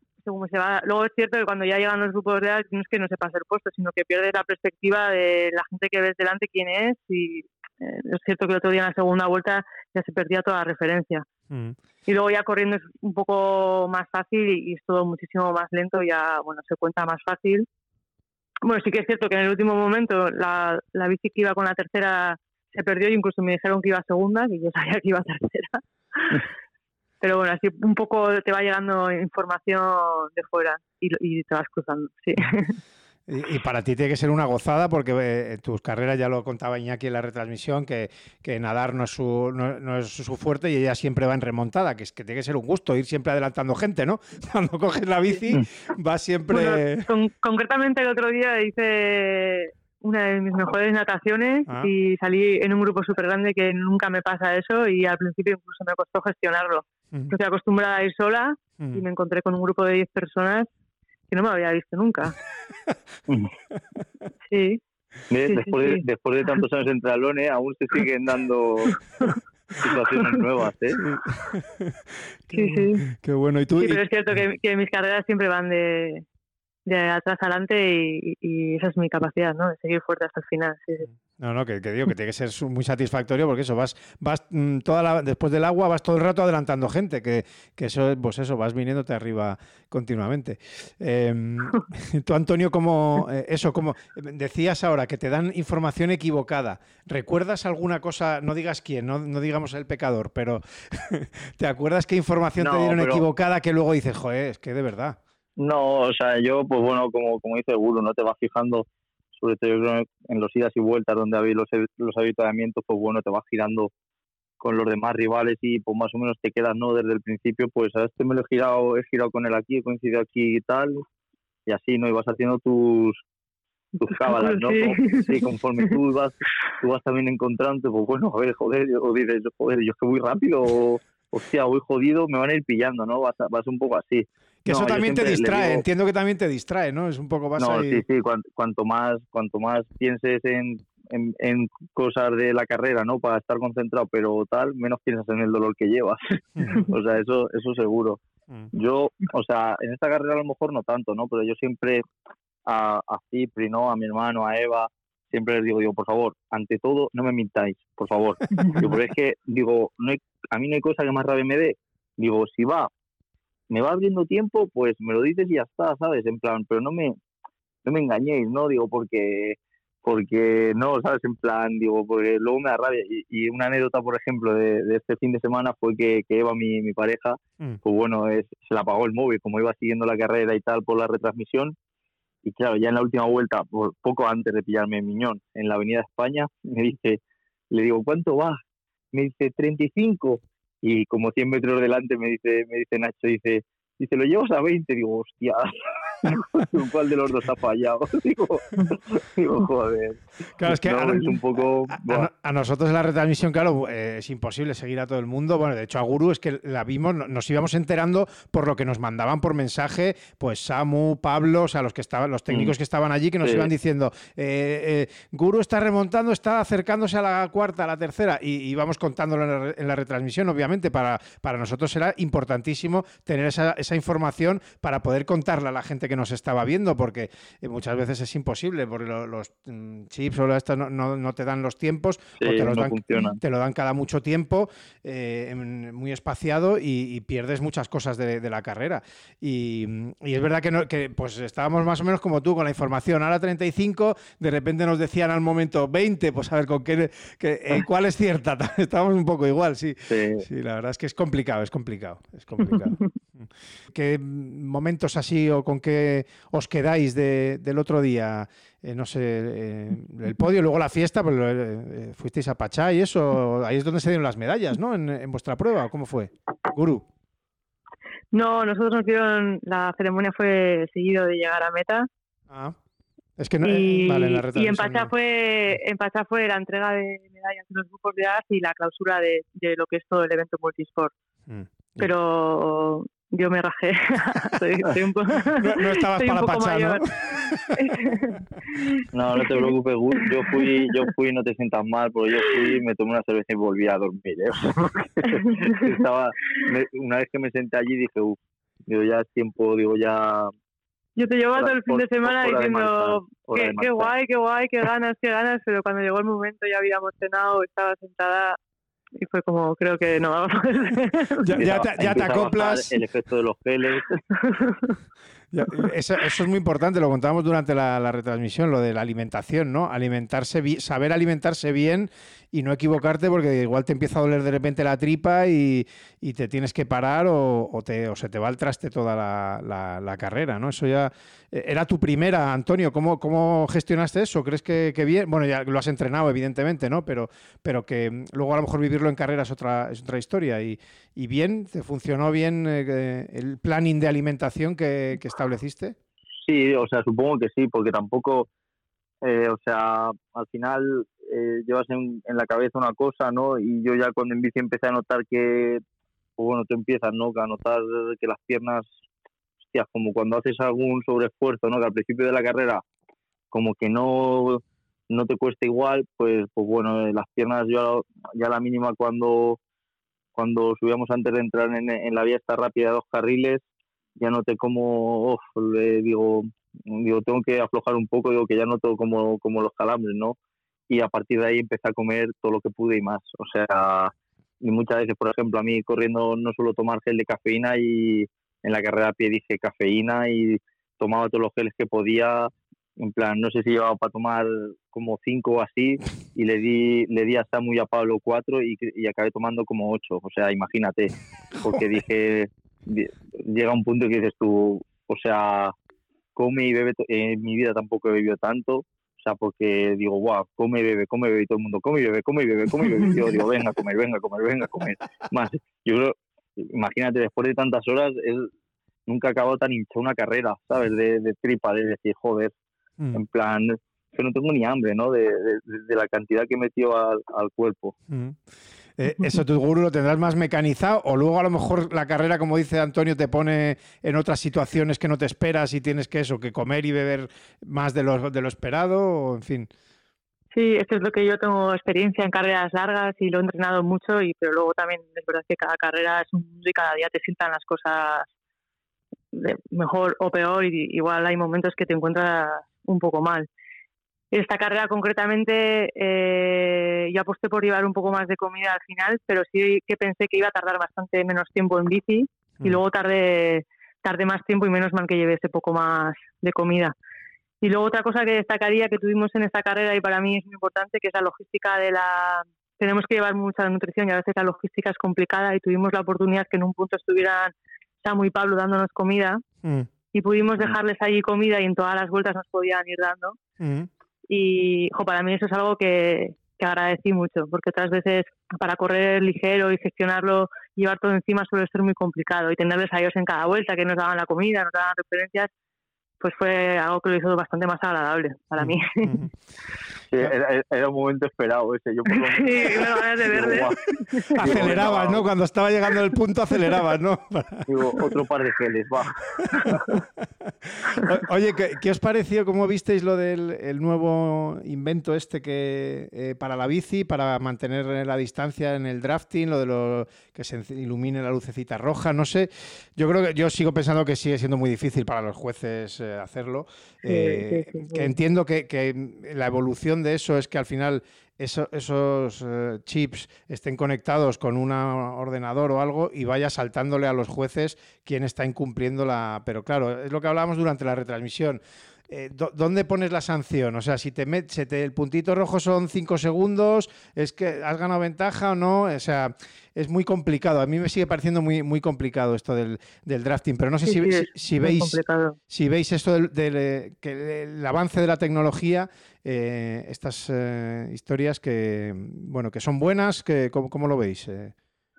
se va. Luego es cierto que cuando ya llegan los grupos de edad no es que no sepas el puesto, sino que pierdes la perspectiva de la gente que ves delante quién es y eh, es cierto que el otro día en la segunda vuelta ya se perdía toda la referencia. Mm. Y luego ya corriendo es un poco más fácil y, es todo muchísimo más lento, ya bueno, se cuenta más fácil. Bueno, sí que es cierto que en el último momento la, la bici que iba con la tercera se perdió y incluso me dijeron que iba segunda, que yo sabía que iba tercera. pero bueno, así un poco te va llegando información de fuera y, te vas cruzando, sí. Y, para ti tiene que ser una gozada porque eh, tus carreras, ya lo contaba Iñaki en la retransmisión, que, que nadar no es, su, no, es su fuerte y ella siempre va en remontada, que es que tiene que ser un gusto ir siempre adelantando gente, ¿no? Cuando coges la bici, va siempre... concretamente el otro día hice una de mis mejores nataciones ah. y salí en un grupo súper grande que nunca me pasa eso y al principio incluso me costó gestionarlo. Estoy acostumbrada a ir sola y me encontré con un grupo de 10 personas que no me había visto nunca. sí. después, De, después de tantos años en Tralone, aún se siguen dando situaciones nuevas, ¿eh? Sí, sí. Qué bueno. ¿Y tú, sí, pero es cierto que mis carreras siempre van de, de atrás adelante y, esa es mi capacidad, ¿no? De seguir fuerte hasta el final. No, no, que, digo que tiene que ser muy satisfactorio porque eso, vas, vas mm, toda la, después del agua vas todo el rato adelantando gente, que, que eso, pues eso, vas viniéndote arriba continuamente. Em, tú, Antonio, como eh, eso, como decías ahora, que te dan información equivocada. ¿Recuerdas alguna cosa, no digas quién, no, no digamos el pecador, pero ¿te acuerdas qué información te dieron equivocada que luego dices, joder, es que de verdad? No, o sea, yo, pues bueno, como, como dice Guru, no te vas fijando, sobre todo en los idas y vueltas donde habéis los, los habituamientos, pues bueno, te vas girando con los demás rivales y pues más o menos te quedas, ¿no? Desde el principio, pues a este me lo he girado, he girado con él aquí, he coincidido aquí y tal, y así, ¿no? Y vas haciendo tus tus cábalas, ¿no? Sí. conforme tú vas, tú vas también encontrando, pues bueno, a ver, joder, o dices, joder, yo estoy muy rápido, o hostia, voy jodido, me van a ir pillando, ¿no? Vas, vas un poco así. Que eso también te distrae, entiendo que también te distrae, ¿no? Es un poco más No, sí, sí, cuanto, más, cuanto más pienses en, en, cosas de la carrera, ¿no? Para estar concentrado, pero tal, menos piensas en el dolor que llevas. o sea, eso, eso seguro. Mm. Yo, o sea, en esta carrera a lo mejor no tanto, ¿no? Pero yo siempre a, a Cipri, ¿no? A mi hermano, a Eva, siempre les digo, digo, por favor, ante todo, no me mintáis, por favor. Yo, pero es que, digo, no hay, a mí no hay cosa que más rabia me dé. Digo, si va me va abriendo tiempo, pues me lo dices y ya está, ¿sabes? En plan, pero no me, no me engañéis, ¿no? Digo, porque, porque no, ¿sabes? En plan, digo, porque luego me da rabia. Y, una anécdota, por ejemplo, de, este fin de semana fue que, que Eva, mi, mi pareja, mm. pues bueno, es, se la apagó el móvil, como iba siguiendo la carrera y tal por la retransmisión. Y claro, ya en la última vuelta, por, poco antes de pillarme en Miñón, en la Avenida España, me dice, le digo, ¿cuánto va? Me dice, 35 y como 100 metros delante me dice, me dice Nacho, dice, dice, lo llevas a 20, digo, hostia, ¿cuál de los dos ha fallado? digo, digo, joder. Claro, es que a, un poco, a, nosotros en la retransmisión, claro, eh, es imposible seguir a todo el mundo. Bueno, de hecho, a Guru es que la vimos, nos íbamos enterando por lo que nos mandaban por mensaje, pues Samu, Pablo, o sea, los que estaban, los técnicos mm. que estaban allí, que nos iban diciendo, eh, eh, Guru está remontando, está acercándose a la cuarta, a la tercera, y íbamos contándolo en la, retransmisión, obviamente, para, para nosotros era importantísimo tener esa, esa información para poder contarle a la gente que nos estaba viendo, porque eh, muchas veces es imposible, porque los mm, chips o esto no, no, te dan los tiempos, o te, los dan, te lo dan cada mucho tiempo, eh, muy espaciado y, pierdes muchas cosas de, la carrera. Y, es verdad que, que pues estábamos más o menos como tú con la información. Ahora 35, de repente nos decían al momento 20, pues a ver con qué, eh, cuál es cierta. Estábamos un poco igual, sí. sí. la verdad es que es complicado, es complicado, es complicado. ¿Qué momentos así o con qué os quedáis del otro día? Eh, no sé, eh, el podio, luego la fiesta, eh, fuisteis a Pachá y eso, ahí es donde se dieron las medallas, ¿no? En, vuestra prueba, ¿cómo fue? Guru. No, nosotros nos dieron, la ceremonia fue seguido de llegar a meta. Ah. Es que no, y, vale, en y en Pachá fue en Pachá fue la entrega de medallas en los grupos de edad y la clausura de, lo que es todo el evento multisport. Mm, pero yo me rajé. no, estabas para Pachá, ¿no? no, no te preocupes, Yo fui, yo fui, no te sientas mal, porque yo fui, me tomé una cerveza y volví a dormir. ¿eh? Estaba, una vez que me senté allí dije, uff, digo, ya es tiempo, digo, ya... Yo te llevaba todo el fin de semana diciendo, qué, qué guay, qué guay, qué ganas, qué ganas, pero cuando llegó el momento ya habíamos cenado, estaba sentada y fue como, creo que no vamos a poder. Ya, te, ya te acoplas. El efecto de los geles. Eso, es muy importante, lo contábamos durante la, retransmisión, lo de la alimentación, ¿no? Alimentarse saber alimentarse bien y no equivocarte porque igual te empieza a doler de repente la tripa y, te tienes que parar o, se te va al traste toda la, carrera, ¿no? Eso ya eh, era tu primera, Antonio. ¿Cómo, cómo gestionaste eso? ¿Crees que, bien? Bueno, ya lo has entrenado, evidentemente, ¿no? Pero, pero que mm, luego a lo mejor vivirlo en carrera es otra, es otra historia. Y, bien, ¿te funcionó bien eh, el planning de alimentación que, que estableciste? Sí, o sea, supongo que sí, porque tampoco eh, o sea, al final eh, llevas en, la cabeza una cosa, ¿no? Y yo ya cuando en bici empecé a notar que, pues bueno, tú empiezas, ¿no? A notar que las piernas, hostias, como cuando haces algún sobreesfuerzo, ¿no? Que al principio de la carrera, como que no, no te cuesta igual, pues, pues bueno, las piernas yo ya la mínima cuando, cuando subíamos antes de entrar en, en la vía esta rápida de dos carriles, ya noté como, le digo, digo, tengo que aflojar un poco, digo que ya noto como, como los calambres, ¿no? Y a partir de ahí empecé a comer todo lo que pude y más. O sea, y muchas veces, por ejemplo, a mí corriendo no suelo tomar gel de cafeína y en la carrera a pie dije cafeína y tomaba todos los geles que podía. En plan, no sé si llevaba para tomar como cinco o así y le di, le di a Samu y a Pablo cuatro y, y acabé tomando como ocho. O sea, imagínate, porque dije, llega un punto que dices tú, o sea, come y bebe, en mi vida tampoco he bebido tanto, o sea, porque digo, wow, come y bebe, come y bebe, y todo el mundo come y bebe, come y bebe, come y bebe, y yo digo, venga a comer, venga a comer, venga a comer, más, yo creo, imagínate, después de tantas horas, él nunca acabado tan hinchado una carrera, ¿sabes? De, tripa, de decir, joder, mm. en plan, que no tengo ni hambre, ¿no? De, la cantidad que metió al, al cuerpo. Mm. Eh, eso tu gurú lo tendrás más mecanizado o luego a lo mejor la carrera, como dice Antonio, te pone en otras situaciones que no te esperas y tienes que eso, que comer y beber más de lo, de lo esperado, o en fin. Sí, esto es lo que yo tengo experiencia en carreras largas y lo he entrenado mucho, y pero luego también es verdad que cada carrera es un mundo y cada día te sientan las cosas mejor o peor y igual hay momentos que te encuentras un poco mal. Esta carrera concretamente eh, yo aposté por llevar un poco más de comida al final, pero sí que pensé que iba a tardar bastante menos tiempo en bici y mm. luego tardé, tardé más tiempo y menos mal que llevé ese poco más de comida. Y luego otra cosa que destacaría que tuvimos en esta carrera y para mí es muy importante, que es la logística de la... Tenemos que llevar mucha nutrición y a veces la logística es complicada y tuvimos la oportunidad que en un punto estuvieran Samu y Pablo dándonos comida mm. y pudimos mm. dejarles allí comida y en todas las vueltas nos podían ir dando. Y para mí eso es algo que, agradecí mucho, porque otras veces para correr ligero y gestionarlo, llevar todo encima suele ser muy complicado y tenerles a ellos en cada vuelta, que nos daban la comida, nos daban referencias, pues fue algo que lo hizo bastante más agradable para mí. Sí, era, un momento esperado ese. Yo por sí, me de verle. Acelerabas, ¿no? Cuando estaba llegando el punto, acelerabas, ¿no? Digo, otro par de geles, va. Oye, ¿qué, os pareció? ¿Cómo visteis lo del nuevo invento este que eh, para la bici, para mantener la distancia en el drafting, lo de lo que se ilumine la lucecita roja? No sé. Yo creo que yo sigo pensando que sigue siendo muy difícil para los jueces eh, hacerlo. Eh, que entiendo que, que la evolución de eso es que al final esos eh, chips estén conectados con un ordenador o algo y vaya saltándole a los jueces quién está incumpliendo la... Pero claro, es lo que hablábamos durante la retransmisión. Eh, ¿dónde pones la sanción? O sea, si te, metes el puntito rojo son cinco segundos, ¿es que has ganado ventaja o no? O sea, es muy complicado. A mí me sigue pareciendo muy, muy complicado esto del, drafting, pero no sé si, si, veis, si veis esto del, eh, que el avance de la tecnología, eh, estas historias que, bueno, que son buenas, que, ¿cómo, lo veis?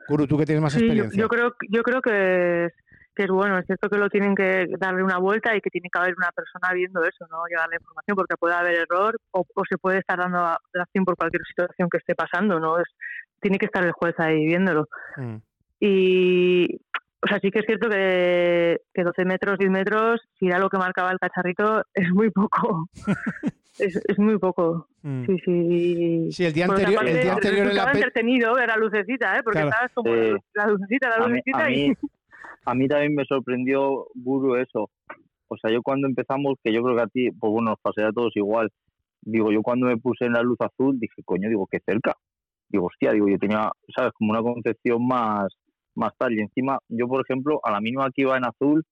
Guru, tú que tienes más experiencia. Yo, creo, yo creo que que es bueno, es cierto que lo tienen que darle una vuelta y que tiene que haber una persona viendo eso, ¿no? Llevar la información porque puede haber error o, se puede estar dando acción por cualquier situación que esté pasando, ¿no? Es, tiene que estar el juez ahí viéndolo. Mm. Y, o sea, sí que es cierto que, que 12 metros, 10 metros, si era lo que marcaba el cacharrito, es muy poco. es, es, muy poco. Mm. Sí, sí. Sí, el día anterior, el día anterior estaba entretenido ver la lucecita, ¿eh? Porque estabas como la lucecita, la lucecita y a mí también me sorprendió, Guru, eso. O sea, yo cuando empezamos, que yo creo que a ti, pues bueno, nos pasaría a todos igual. Digo, yo cuando me puse en la luz azul, dije, coño, digo, qué cerca. Digo, hostia, digo, yo tenía, ¿sabes? Como una concepción más, más tal. Y encima, yo, por ejemplo, a la mínima que iba en azul,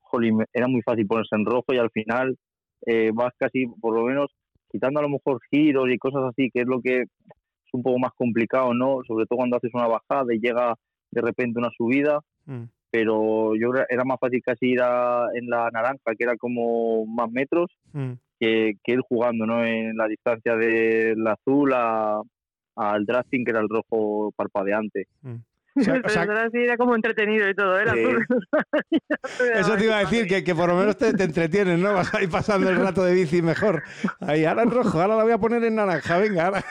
jolín, era muy fácil ponerse en rojo y al final eh, vas casi, por lo menos, quitando a lo mejor giros y cosas así, que es lo que es un poco más complicado, ¿no? Sobre todo cuando haces una bajada y llega de repente una subida. Mm pero yo era más fácil casi ir en la naranja, que era como más metros, mm. que, que, ir jugando ¿no? en la distancia del azul al drafting, que era el rojo parpadeante. Mm. O era como entretenido y todo. Era Eso te iba a decir, que, que por lo menos te, te, entretienes, ¿no? Vas ahí pasando el rato de bici mejor. Ahí, ahora en rojo, ahora la voy a poner en naranja, venga, ahora.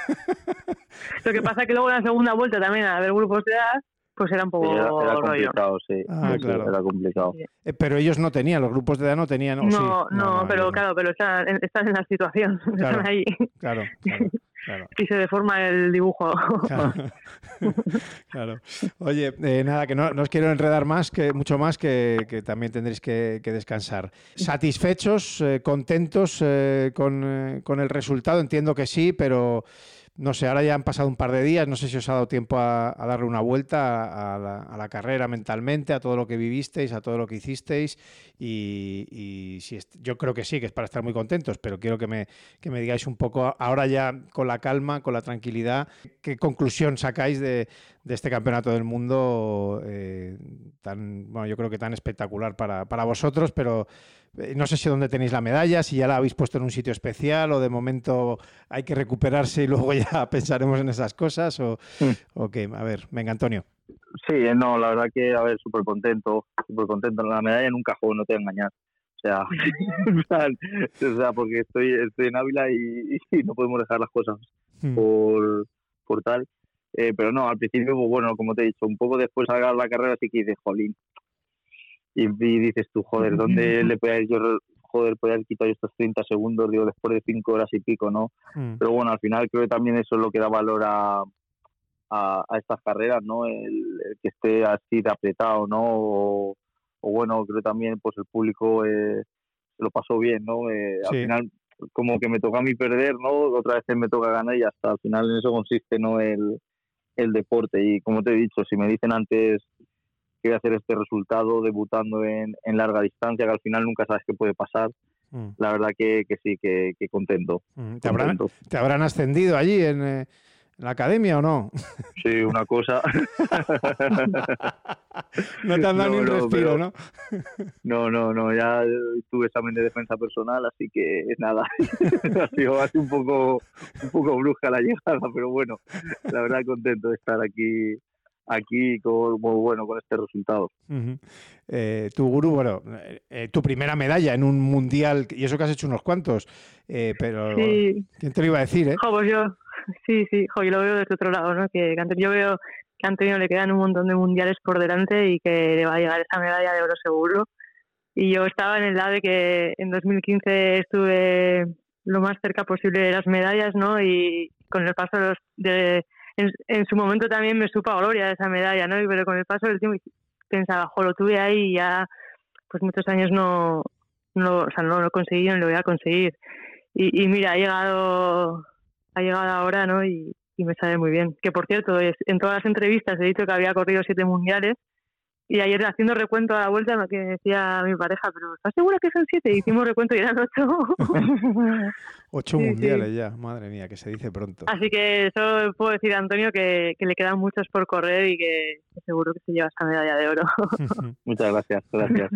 Lo que pasa es que luego en la segunda vuelta también a ver grupos de edad, pues era un poco era, complicado, sí. Ah, claro. Era complicado. Eh, pero ellos no tenían, los grupos de edad no tenían. No, no, no, pero claro, pero están, están, en la situación, están ahí. Claro, claro. Y se deforma el dibujo. Claro. Oye, eh, nada, que no, os quiero enredar más, que mucho más, que, que también tendréis que, que descansar. ¿Satisfechos, eh, contentos con, con el resultado? Entiendo que sí, pero no sé, ahora ya han pasado un par de días, no sé si os ha dado tiempo a, darle una vuelta a, la, carrera mentalmente, a todo lo que vivisteis, a todo lo que hicisteis y, si yo creo que sí, que es para estar muy contentos, pero quiero que me, digáis un poco, ahora ya con la calma, con la tranquilidad, qué conclusión sacáis de, este campeonato del mundo eh, tan, bueno, yo creo que tan espectacular para, para vosotros, pero no sé si dónde tenéis la medalla, si ya la habéis puesto en un sitio especial o de momento hay que recuperarse y luego ya pensaremos en esas cosas o, mm. qué. A ver, venga Antonio. Sí, eh, no, la verdad que, a ver, súper contento, súper contento. La medalla en un cajón, no te voy a engañar. O sea, o sea porque estoy, estoy en Ávila y, no podemos dejar las cosas mm. por, por tal. Eh, pero no, al principio, pues bueno, como te he dicho, un poco después de acabar la carrera sí que hice, jolín, y, dices tú, joder, ¿dónde le puedo yo, joder, poder quitar estos 30 segundos, digo, después de 5 horas y pico, ¿no? Mm. Pero bueno, al final creo que también eso es lo que da valor a, a, estas carreras, ¿no? El, que esté así de apretado, ¿no? O, bueno, creo también pues el público eh, se lo pasó bien, ¿no? Eh, al final como que me toca a mí perder, ¿no? Otra vez me toca ganar y hasta al final en eso consiste, ¿no? El, el deporte y como te he dicho, si me dicen antes que hacer este resultado debutando en, larga distancia, que al final nunca sabes qué puede pasar. Mm. La verdad que, sí, que, contento. Mm, ¿Te, Habrán, ¿Te, Habrán, ascendido allí en, eh, en la academia o no? Sí, una cosa. no te han dado ni un respiro, ¿no? no, no, no, ya tuve examen de defensa personal, así que nada. ha sido así un poco, un poco brusca la llegada, pero bueno, la verdad contento de estar aquí aquí con, bueno con este resultado. Eh, tu gurú, bueno, eh, tu primera medalla en un mundial, y eso que has hecho unos cuantos, eh, pero ¿quién te lo iba a decir? Eh? pues yo, sí, sí, yo lo veo desde otro lado, ¿no? Que, yo veo que a Antonio le quedan un montón de mundiales por delante y que le va a llegar esa medalla de oro seguro. Y yo estaba en el lado de que en 2015 estuve lo más cerca posible de las medallas, ¿no? Y con el paso de, los, de en, su momento también me supo a gloria esa medalla, ¿no? Pero con el paso del tiempo pensaba, jo, lo tuve ahí y ya pues muchos años no, no, o sea, no lo conseguí, no lo voy a conseguir. Y, y mira, ha llegado, ha llegado ahora, ¿no? Y, me sale muy bien. Que por cierto, en todas las entrevistas he dicho que había corrido siete mundiales y ayer haciendo recuento a la vuelta que decía mi pareja, pero ¿estás segura que son siete? Y hicimos recuento y eran ocho. ocho mundiales ya, madre mía, que se dice pronto. Así que eso puedo decir a Antonio que, le quedan muchos por correr y que, seguro que se lleva esa medalla de oro. Muchas gracias, gracias.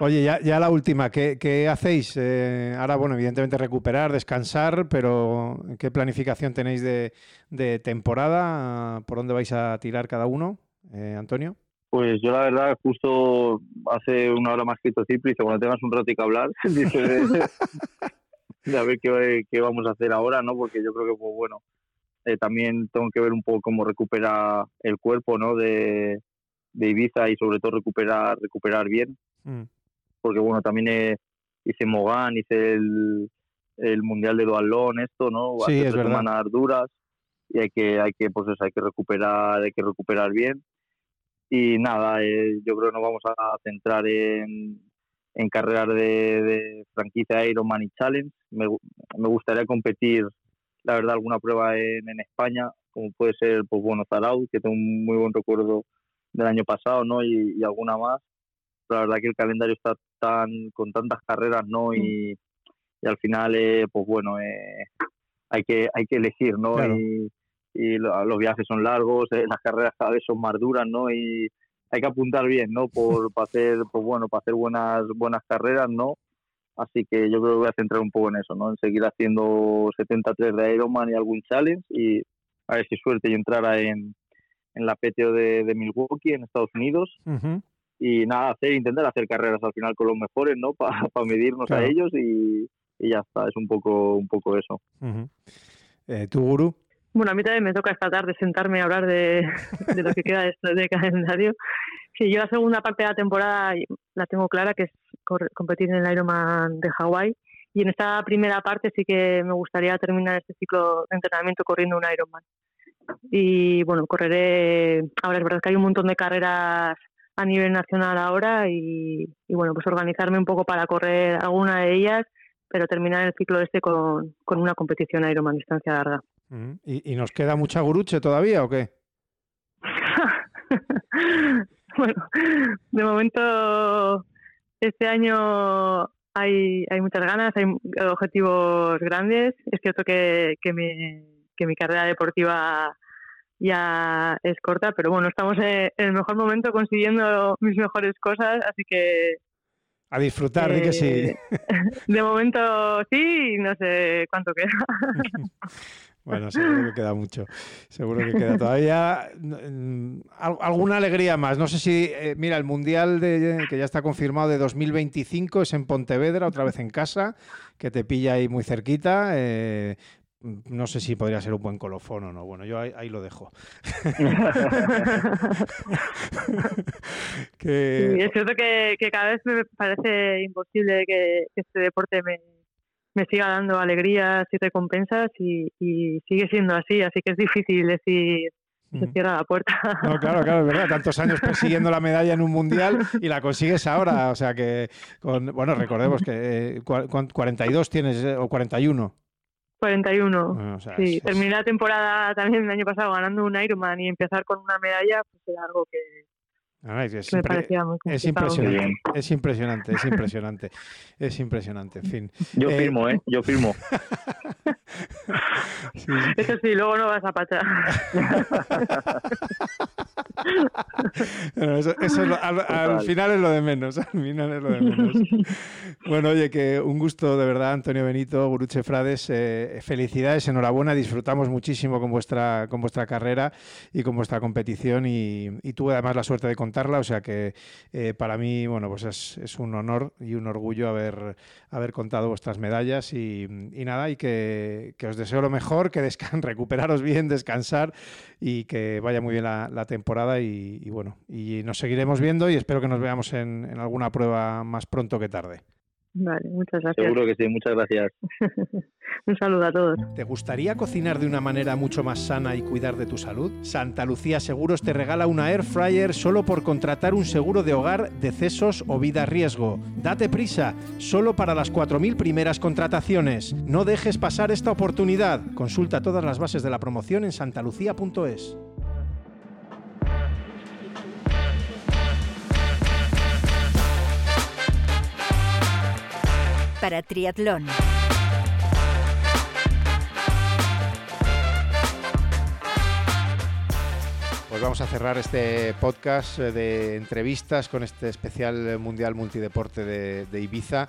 Oye, ya, ya la última, ¿qué, hacéis? Eh, ahora, bueno, evidentemente recuperar, descansar, pero ¿qué planificación tenéis de, de temporada? ¿Por dónde vais a tirar cada uno, eh, Antonio? Pues yo la verdad, justo hace una hora más que Cipri, dice, cuando tengas un rato que hablar, dice de, a ver qué, vamos a hacer ahora, ¿no? Porque yo creo que, pues bueno, eh, también tengo que ver un poco cómo recupera el cuerpo, ¿no? De, Ibiza y sobre todo recuperar recuperar bien. Mm. Porque, bueno, también eh, hice Mogán, hice el, el Mundial de Dualón, esto, ¿no? Sí, es verdad. semanas duras y hay que, hay que, pues eso, hay que recuperar, hay que recuperar bien y nada, eh, yo creo que nos vamos a centrar en, en carreras de, de, franquicia Ironman y Challenge. Me, me, gustaría competir, la verdad, alguna prueba en, en España, como puede ser, pues bueno, Zarau, que tengo un muy buen recuerdo del año pasado, ¿no? Y, alguna más. Pero la verdad que el calendario está tan con tantas carreras, ¿no? Y, y al final, eh, pues bueno, eh, hay que hay que elegir, ¿no? Y, y los viajes son largos, eh, las carreras cada vez son más duras, ¿no? Y hay que apuntar bien, ¿no? Por para hacer, pues bueno, para hacer buenas buenas carreras, ¿no? Así que yo creo que voy a centrar un poco en eso, ¿no? En seguir haciendo 73 de Ironman y algún challenge y a ver si suerte y entrara en, en la PTO de, Milwaukee, en Estados Unidos. Y nada, hacer, intentar hacer carreras al final con los mejores, ¿no? Para medirnos a ellos y, ya está, es un poco, un poco eso. Eh, ¿Tu gurú? Bueno, a mí también me toca esta tarde sentarme a hablar de, lo que queda de, de calendario. Sí, yo la segunda parte de la temporada la tengo clara, que es competir en el Ironman de Hawái. Y en esta primera parte sí que me gustaría terminar este ciclo de entrenamiento corriendo un Ironman. Y bueno, correré, ahora es verdad que hay un montón de carreras a nivel nacional ahora y, bueno, pues organizarme un poco para correr alguna de ellas, pero terminar el ciclo este con, con una competición Ironman distancia larga. ¿Y, nos queda mucha guruche todavía o qué? bueno, de momento este año hay, hay muchas ganas, hay objetivos grandes. Es cierto que, que, mi, que mi carrera deportiva ya es corta, pero bueno, estamos en el mejor momento consiguiendo mis mejores cosas, así que... A disfrutar, de que sí. Eh, de momento sí, no sé cuánto queda. Bueno, seguro que queda mucho. Seguro que queda todavía alguna alegría más. No sé si, eh, mira, el Mundial de, que ya está confirmado de 2025 es en Pontevedra, otra vez en casa, que te pilla ahí muy cerquita. Eh, no sé si podría ser un buen colofón o no. Bueno, yo ahí, lo dejo. es cierto que, cada vez me parece imposible que este deporte me, me siga dando alegrías y recompensas y, sigue siendo así, así que es difícil decir se cierra la puerta. No, claro, claro, es verdad. Tantos años persiguiendo la medalla en un mundial y la consigues ahora. O sea que, con, bueno, recordemos que 42 eh, tienes eh, o 41. 41. sí, terminé la temporada también el año pasado ganando un Ironman y empezar con una medalla, pues era algo que, es, impresionante, es impresionante, es impresionante, es impresionante, en fin. Yo eh, firmo, ¿eh? Yo firmo. Eso sí, luego no vas a pachar. eso, al, final es lo de menos, al final es lo de menos. Bueno, oye, que un gusto de verdad, Antonio Benito, Guruche Frades, eh, felicidades, enhorabuena, disfrutamos muchísimo con vuestra, con vuestra carrera y con vuestra competición y, y tuve además la suerte de contar o sea que eh, para mí, bueno, pues es, un honor y un orgullo haber, haber contado vuestras medallas y, nada, y que, os deseo lo mejor, que recuperaros bien, descansar y que vaya muy bien la, temporada y, bueno, y nos seguiremos viendo y espero que nos veamos en alguna prueba más pronto que tarde. Vale, muchas gracias. Seguro que sí, muchas gracias. Un saludo a todos. ¿Te gustaría cocinar de una manera mucho más sana y cuidar de tu salud? Santa Lucía Seguros te regala una air fryer solo por contratar un seguro de hogar, decesos o vida a riesgo. Date prisa, solo para las 4.000 primeras contrataciones. No dejes pasar esta oportunidad. Consulta todas las bases de la promoción en santalucía.es. para triatlón. Pues vamos a cerrar este podcast eh, de entrevistas con este especial Mundial Multideporte de, Ibiza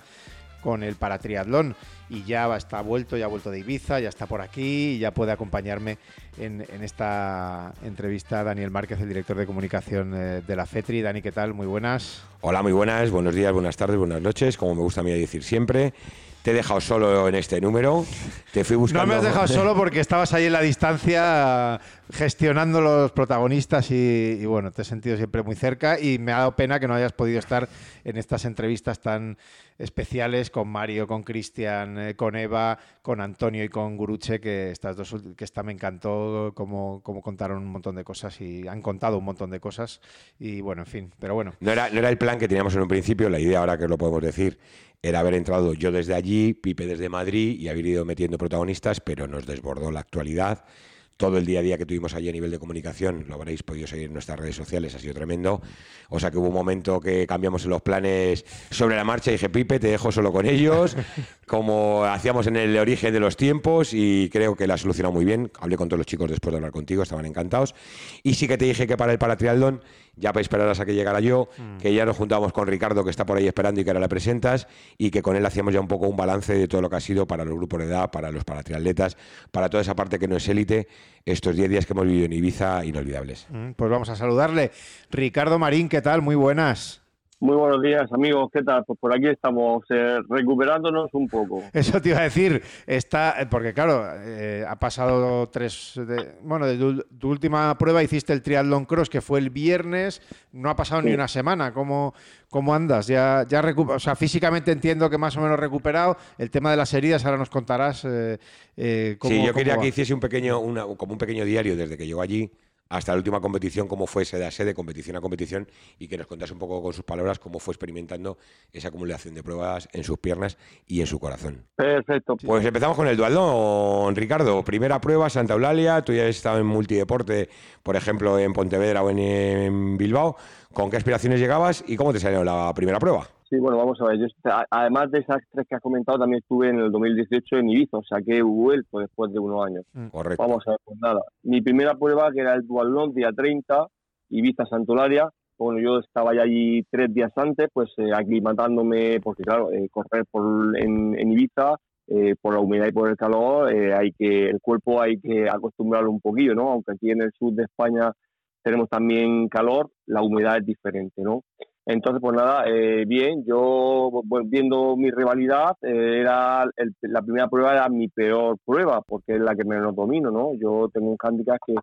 con el paratriatlón y ya está vuelto, ya ha vuelto de Ibiza, ya está por aquí y ya puede acompañarme en, esta entrevista Daniel Márquez, el director de comunicación eh, de la FETRI. Dani, ¿qué tal? Muy buenas. Hola, muy buenas, buenos días, buenas tardes, buenas noches, como me gusta a mí decir siempre. Te he dejado solo en este número. Te fui buscando. No me has dejado solo porque estabas ahí en la distancia gestionando los protagonistas y, bueno, te he sentido siempre muy cerca y me ha dado pena que no hayas podido estar en estas entrevistas tan especiales con Mario, con Cristian, eh, con Eva, con Antonio y con Guruche, que estas dos que esta me encantó como, como contaron un montón de cosas y han contado un montón de cosas y bueno, en fin, pero bueno. No era, no era el plan que teníamos en un principio, la idea ahora que lo podemos decir era haber entrado yo desde allí, Pipe desde Madrid y haber ido metiendo protagonistas, pero nos desbordó la actualidad. Todo el día a día que tuvimos allí a nivel de comunicación, lo habréis podido seguir en nuestras redes sociales, ha sido tremendo. O sea que hubo un momento que cambiamos los planes sobre la marcha y dije, Pipe, te dejo solo con ellos, como hacíamos en el origen de los tiempos y creo que la ha solucionado muy bien. Hablé con todos los chicos después de hablar contigo, estaban encantados. Y sí que te dije que para el paratrialdón ya esperarás a que llegara yo, mm. que ya nos juntábamos con Ricardo, que está por ahí esperando y que ahora le presentas, y que con él hacíamos ya un poco un balance de todo lo que ha sido para los grupos de edad, para los paratriatletas, para toda esa parte que no es élite, estos 10 días que hemos vivido en Ibiza inolvidables. Mm, pues vamos a saludarle. Ricardo Marín, ¿qué tal? Muy buenas. Muy buenos días, amigos. ¿Qué tal? Pues por aquí estamos eh, recuperándonos un poco. Eso te iba a decir. Está, porque claro, eh, ha pasado tres. bueno, de tu, última prueba hiciste el triatlón cross, que fue el viernes. No ha pasado ni una semana. ¿Cómo, cómo andas? Ya, ya o sea, físicamente entiendo que más o menos recuperado. El tema de las heridas, ahora nos contarás. Eh, cómo, sí, yo quería que hiciese un pequeño, como un pequeño diario desde que llegó allí hasta la última competición, cómo fue sede a sede, competición a competición, y que nos contase un poco con sus palabras cómo fue experimentando esa acumulación de pruebas en sus piernas y en su corazón. Perfecto. Pues empezamos con el dualdón, Ricardo. Primera prueba, Santa Eulalia, tú ya has estado en multideporte, por ejemplo, en Pontevedra o en Bilbao. ¿Con qué aspiraciones llegabas y cómo te salió la primera prueba? Sí, bueno, vamos a ver. Yo, además de esas tres que has comentado, también estuve en el 2018 en Ibiza, o sea que vuelto después de unos años. Mm. Correcto. Vamos a ver, pues nada. Mi primera prueba, que era el dualón, día 30, Ibiza Santolaria. Bueno, yo estaba ya allí tres días antes, pues eh, aclimatándome, porque claro, eh, correr por, en, Ibiza, eh, por la humedad y por el calor, eh, hay que el cuerpo hay que acostumbrarlo un poquillo, ¿no? Aunque aquí en el sur de España tenemos también calor, la humedad es diferente, ¿no? Entonces, pues nada, eh, bien, yo viendo mi rivalidad, eh, era la primera prueba era mi peor prueba, porque es la que menos domino, ¿no? Yo tengo un handicap que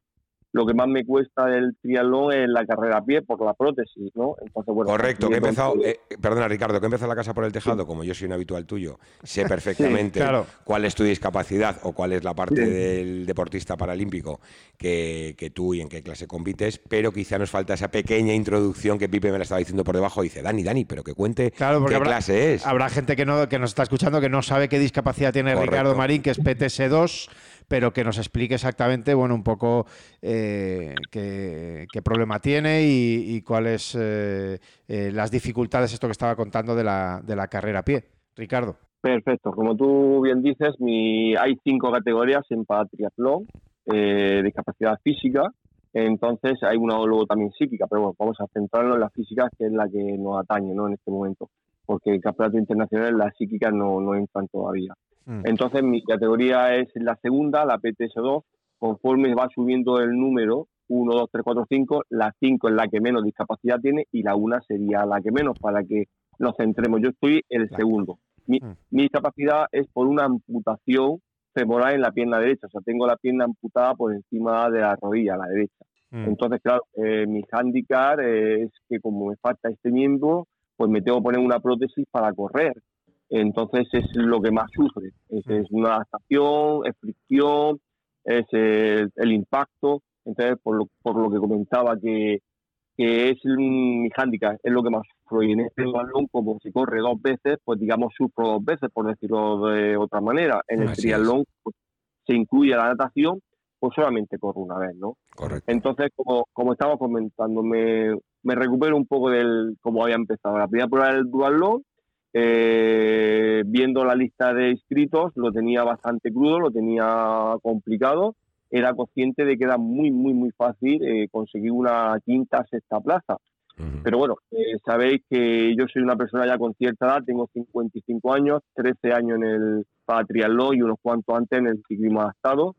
lo que más me cuesta del triatlón es la carrera a pie por la prótesis, ¿no? Entonces, bueno, Correcto, que he empezado, eh, perdona Ricardo, que he empezado la casa por el tejado, como yo soy un habitual tuyo, sé perfectamente cuál es tu discapacidad o cuál es la parte del deportista paralímpico que, que, tú y en qué clase compites, pero quizá nos falta esa pequeña introducción que Pipe me la estaba diciendo por debajo, dice, Dani, Dani, pero que cuente qué clase es. Habrá gente que, no, que nos está escuchando que no sabe qué discapacidad tiene Ricardo Marín, que es PTS2, pero que nos explique exactamente, bueno, un poco eh, qué, problema tiene y, cuáles eh, eh, las dificultades, esto que estaba contando de la, de la carrera a pie. Ricardo. Perfecto. Como tú bien dices, mi, hay cinco categorías en triatlón, eh, discapacidad física, entonces hay una luego también psíquica, pero bueno, vamos a centrarnos en la física, que es la que nos atañe ¿no? en este momento, porque el campeonato internacional, la psíquica no, no entran todavía. Mm. Entonces mi categoría es la segunda, la PTS2, conforme va subiendo el número, 1, 2, 3, 4, 5, la 5 es la que menos discapacidad tiene y la 1 sería la que menos para que nos centremos. Yo estoy el segundo. Mi, mm. mi, discapacidad es por una amputación femoral en la pierna derecha, o sea, tengo la pierna amputada por encima de la rodilla, la derecha. Mm. Entonces, claro, eh, mi handicap es que como me falta este miembro, pues me tengo que poner una prótesis para correr entonces es lo que más sufre. Es, una adaptación, es fricción, es el, impacto. Entonces, por lo, por lo que comentaba, que, que es mi hándicap, es lo que más sufro. Y en este balón, como se corre dos veces, pues digamos sufro dos veces, por decirlo de otra manera. En el triatlón pues, se incluye la natación, pues solamente corro una vez, ¿no? Correcto. Entonces, como, como estaba comentando, me, recupero un poco del cómo había empezado. La primera prueba del dualón, eh, viendo la lista de inscritos, lo tenía bastante crudo, lo tenía complicado. Era consciente de que era muy, muy, muy fácil eh, conseguir una quinta, sexta plaza. Pero bueno, eh, sabéis que yo soy una persona ya con cierta edad, tengo 55 años, 13 años en el triatlón y unos cuantos antes en el ciclismo adaptado.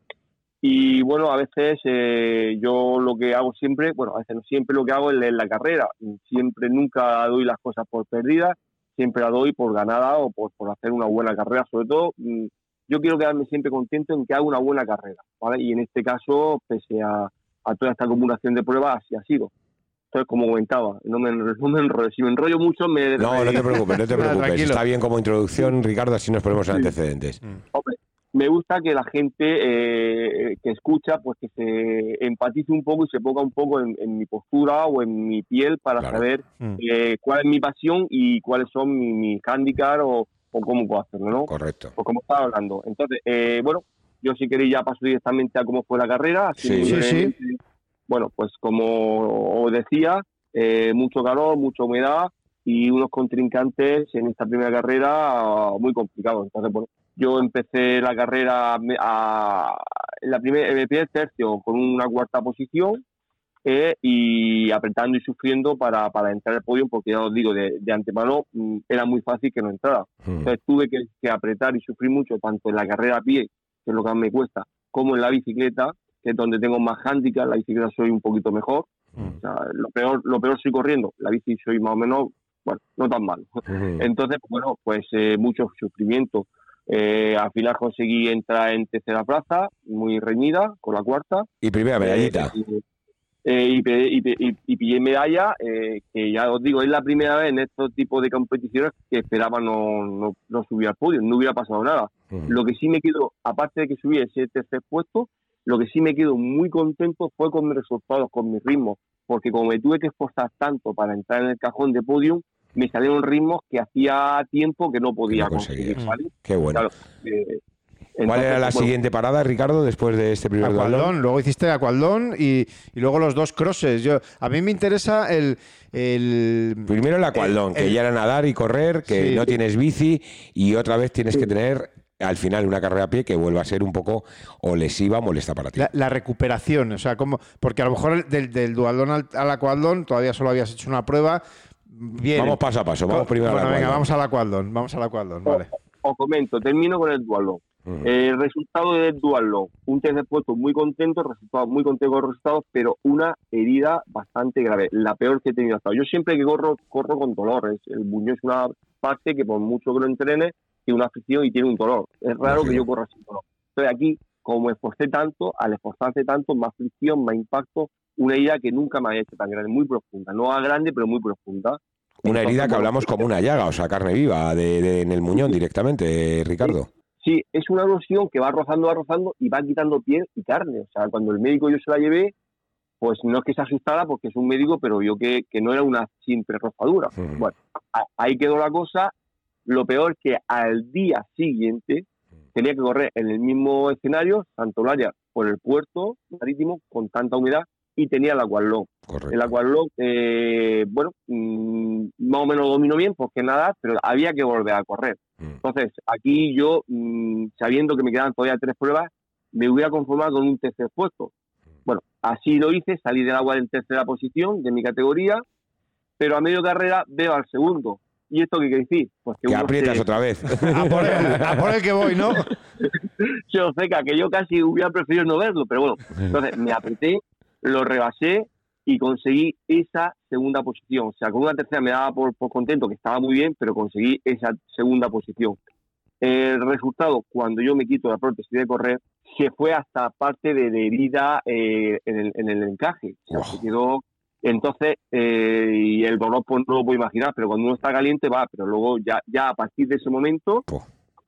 Y bueno, a veces eh, yo lo que hago siempre, bueno, a veces no siempre lo que hago es leer la carrera. Siempre, nunca doy las cosas por perdidas siempre la doy por ganada o por, por hacer una buena carrera. Sobre todo, mm, yo quiero quedarme siempre contento en que haga una buena carrera, ¿vale? Y en este caso, pese a, toda esta acumulación de pruebas, así ha sido. Entonces, como comentaba, no me, no enrollo. Si me enrollo mucho, me... No, no te preocupes, no te preocupes. Está bien como introducción, Ricardo, así nos ponemos en antecedentes. Mm me gusta que la gente eh, que escucha, pues que se empatice un poco y se ponga un poco en, mi postura o en mi piel para saber mm. eh, cuál es mi pasión y cuáles son mis mi handicaps o, cómo puedo hacerlo, ¿no? Correcto. Pues como estaba hablando. Entonces, eh, bueno, yo si queréis ya paso directamente a cómo fue la carrera. Sí, sí, sí. Bueno, pues como os decía, mucho calor, mucha humedad y unos contrincantes en esta primera carrera muy complicados. Entonces, bueno, yo empecé la carrera a, la primer, el primer tercio con una cuarta posición eh, y apretando y sufriendo para, para entrar al podio, porque ya os digo, de, antemano mm, era muy fácil que no entrara. Hmm. Entonces tuve que, apretar y sufrir mucho, tanto en la carrera a pie, que es lo que más me cuesta, como en la bicicleta, que es donde tengo más handicap, la bicicleta soy un poquito mejor. Hmm. O sea, lo peor, lo peor soy corriendo, la bici soy más o menos, bueno, no tan mal. Hmm. Entonces, bueno, pues eh, mucho sufrimiento. Eh, al final conseguí entrar en tercera plaza, muy reñida, con la cuarta. Y primera medallita. Eh, y, pillé medalla, eh, que ya os digo, es la primera vez en estos tipos de competiciones que esperaba no, no, subir al podio, no hubiera pasado nada. Lo que sí me quedo, aparte de que subí ese tercer puesto, lo que sí me quedo muy contento fue con mis resultados, con mis ritmos, porque como me tuve que esforzar tanto para entrar en el cajón de podium, me salieron ritmos que hacía tiempo que no podía conseguir. Qué bueno. Eh, ¿Cuál era la siguiente parada, Ricardo, después de este primer Acualdón? Luego hiciste Acualdón y, y, luego los dos crosses. Yo, a mí me interesa el... Primero el Acualdón, que ya era nadar y correr, que no tienes bici y otra vez tienes que tener al final una carrera a pie que vuelva a ser un poco o lesiva o molesta para ti. La, recuperación, o sea, como porque a lo mejor del, del dualdón al, al todavía solo habías hecho una prueba. Bien. Vamos paso a paso, vamos primero bueno, venga, vamos al Aqualdón, vamos al Aqualdón, vale. Os comento, termino con el dualdón. El resultado de Dual un tercer puesto muy contento, resultado muy contento con los resultados, pero una herida bastante grave, la peor que he tenido hasta ahora. Yo siempre que corro, corro con dolores. El buño es una parte que por mucho que lo entrene, tiene una afección y tiene un dolor. Es raro que yo corra sin dolor. Entonces aquí, como me esforcé tanto, al esforzarse tanto, más fricción, más impacto, una herida que nunca me había hecho tan grande, muy profunda. No a grande, pero muy profunda. Una herida que hablamos como una llaga, o sea, carne viva de, en el muñón directamente, Ricardo. Sí, es una erosión que va rozando, va rozando y va quitando piel y carne. O sea, cuando el médico yo se la llevé, pues no es que se asustara porque es un médico, pero vio que, que no era una simple rozadura. Bueno, ahí quedó la cosa. Lo peor es que al día siguiente tenía que correr en el mismo escenario, Santolaria, por el puerto marítimo, con tanta humedad, y tenía el Aqualón. El Aqualón, eh, bueno, mm, más o menos dominó bien, porque nada, pero había que volver a correr. Mm. Entonces, aquí yo, mm, sabiendo que me quedaban todavía tres pruebas, me hubiera conformado con un tercer puesto. Bueno, así lo hice, salí del agua en tercera posición de mi categoría, pero a medio carrera veo al segundo. ¿Y esto qué quiere decir? Pues que, aprietas otra vez. a, por el, que voy, ¿no? yo seca, que yo casi hubiera preferido no verlo, pero bueno, entonces me apreté, lo rebasé y conseguí esa segunda posición. O sea, con una tercera me daba por, contento, que estaba muy bien, pero conseguí esa segunda posición. El resultado, cuando yo me quito la prótesis de correr, se fue hasta parte de, herida eh, en, el, encaje. O sea, se quedó. Entonces, eh, y el dolor pues, no lo puedo imaginar, pero cuando uno está caliente va, pero luego ya, ya a partir de ese momento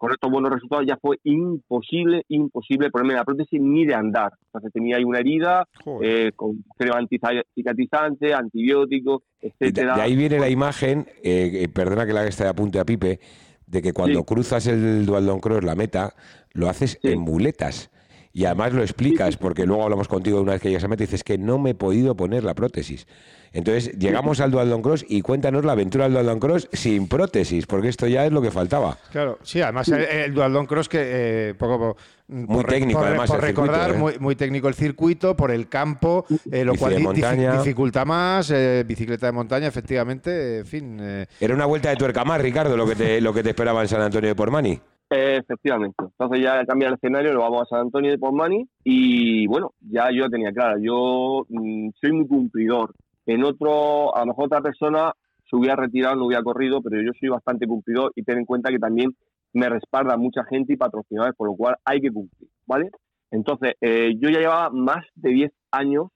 con estos buenos resultados ya fue imposible, imposible ponerme la prótesis ni de andar. Entonces tenía ahí una herida eh, con creo anticicatrizante, antibióticos, etcétera. De, ahí viene la imagen, eh, perdona que la esté apunte a Pipe, de que cuando cruzas el Dualdon Cross, la meta, lo haces en muletas. Y además lo explicas, porque luego hablamos contigo una vez que llegas a meta y dices que no me he podido poner la prótesis. Entonces llegamos al Dualdon Cross y cuéntanos la aventura del Dualdon Cross sin prótesis, porque esto ya es lo que faltaba. Claro, sí, además el, Dualdon Cross que eh, poco, muy técnico, además. Por recordar, ¿eh? muy, técnico el circuito, por el campo, eh, lo cual dificulta más, bicicleta de montaña, efectivamente, en fin. Era una vuelta de tuerca más, Ricardo, lo que te, lo que te esperaba en San Antonio de Pormani. Efectivamente. Entonces ya cambia el escenario, lo vamos a San Antonio de Pormani y bueno, ya yo tenía claro, yo mm, soy muy cumplidor. En otro, a lo mejor otra persona se hubiera retirado, no hubiera corrido, pero yo soy bastante cumplidor y ten en cuenta que también me respalda mucha gente y patrocinadores, por lo cual hay que cumplir, ¿vale? Entonces, eh, yo ya llevaba más de 10 años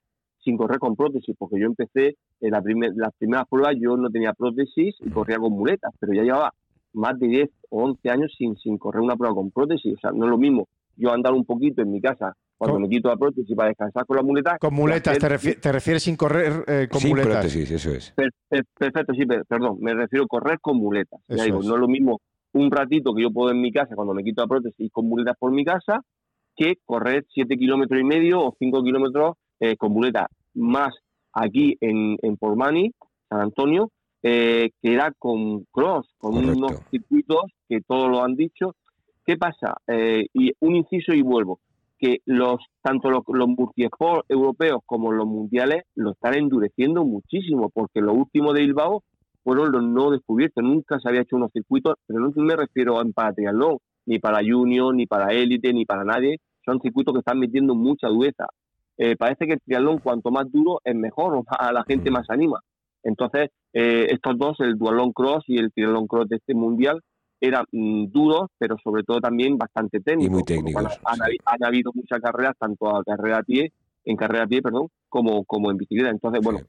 sin correr con prótesis, porque yo empecé en la las primeras pruebas, yo no tenía prótesis y corría con muletas, pero ya llevaba más de 10 o 11 años sin, sin correr una prueba con prótesis. O sea, no es lo mismo yo andar un poquito en mi casa cuando me quito la prótesis para descansar con la muleta. Con muletas, te, refieres sin correr eh, con sin muletas? prótesis, eso es. perfecto, sí, perdón, me refiero a correr con muletas. Ya digo, no es lo mismo un ratito que yo puedo en mi casa cuando me quito la prótesis con muletas por mi casa que correr 7 kilómetros y medio o 5 kilómetros eh, con muletas. Más aquí en, en Pormani, San Antonio, eh, que era con cross, con unos circuitos que todos lo han dicho. ¿Qué pasa? Eh, y un inciso y vuelvo. que los tanto los, los europeos como los mundiales lo están endureciendo muchísimo, porque lo último de Bilbao fueron los no descubiertos. Nunca se había hecho unos circuitos, pero no me refiero a para triatlón, ni para junior, ni para élite, ni para nadie. Son circuitos que están metiendo mucha dureza. Eh, parece que el triatlón cuanto más duro es mejor, a la gente más anima. Entonces, eh, estos dos, el dualón cross y el triatlón cross de este mundial, eran mm, duros, pero sobre todo también bastante técnicos. Y muy técnicos. Han, habido muchas carreras, tanto a carrera a pie, en carrera a pie, perdón, como, como en bicicleta. Entonces, bueno,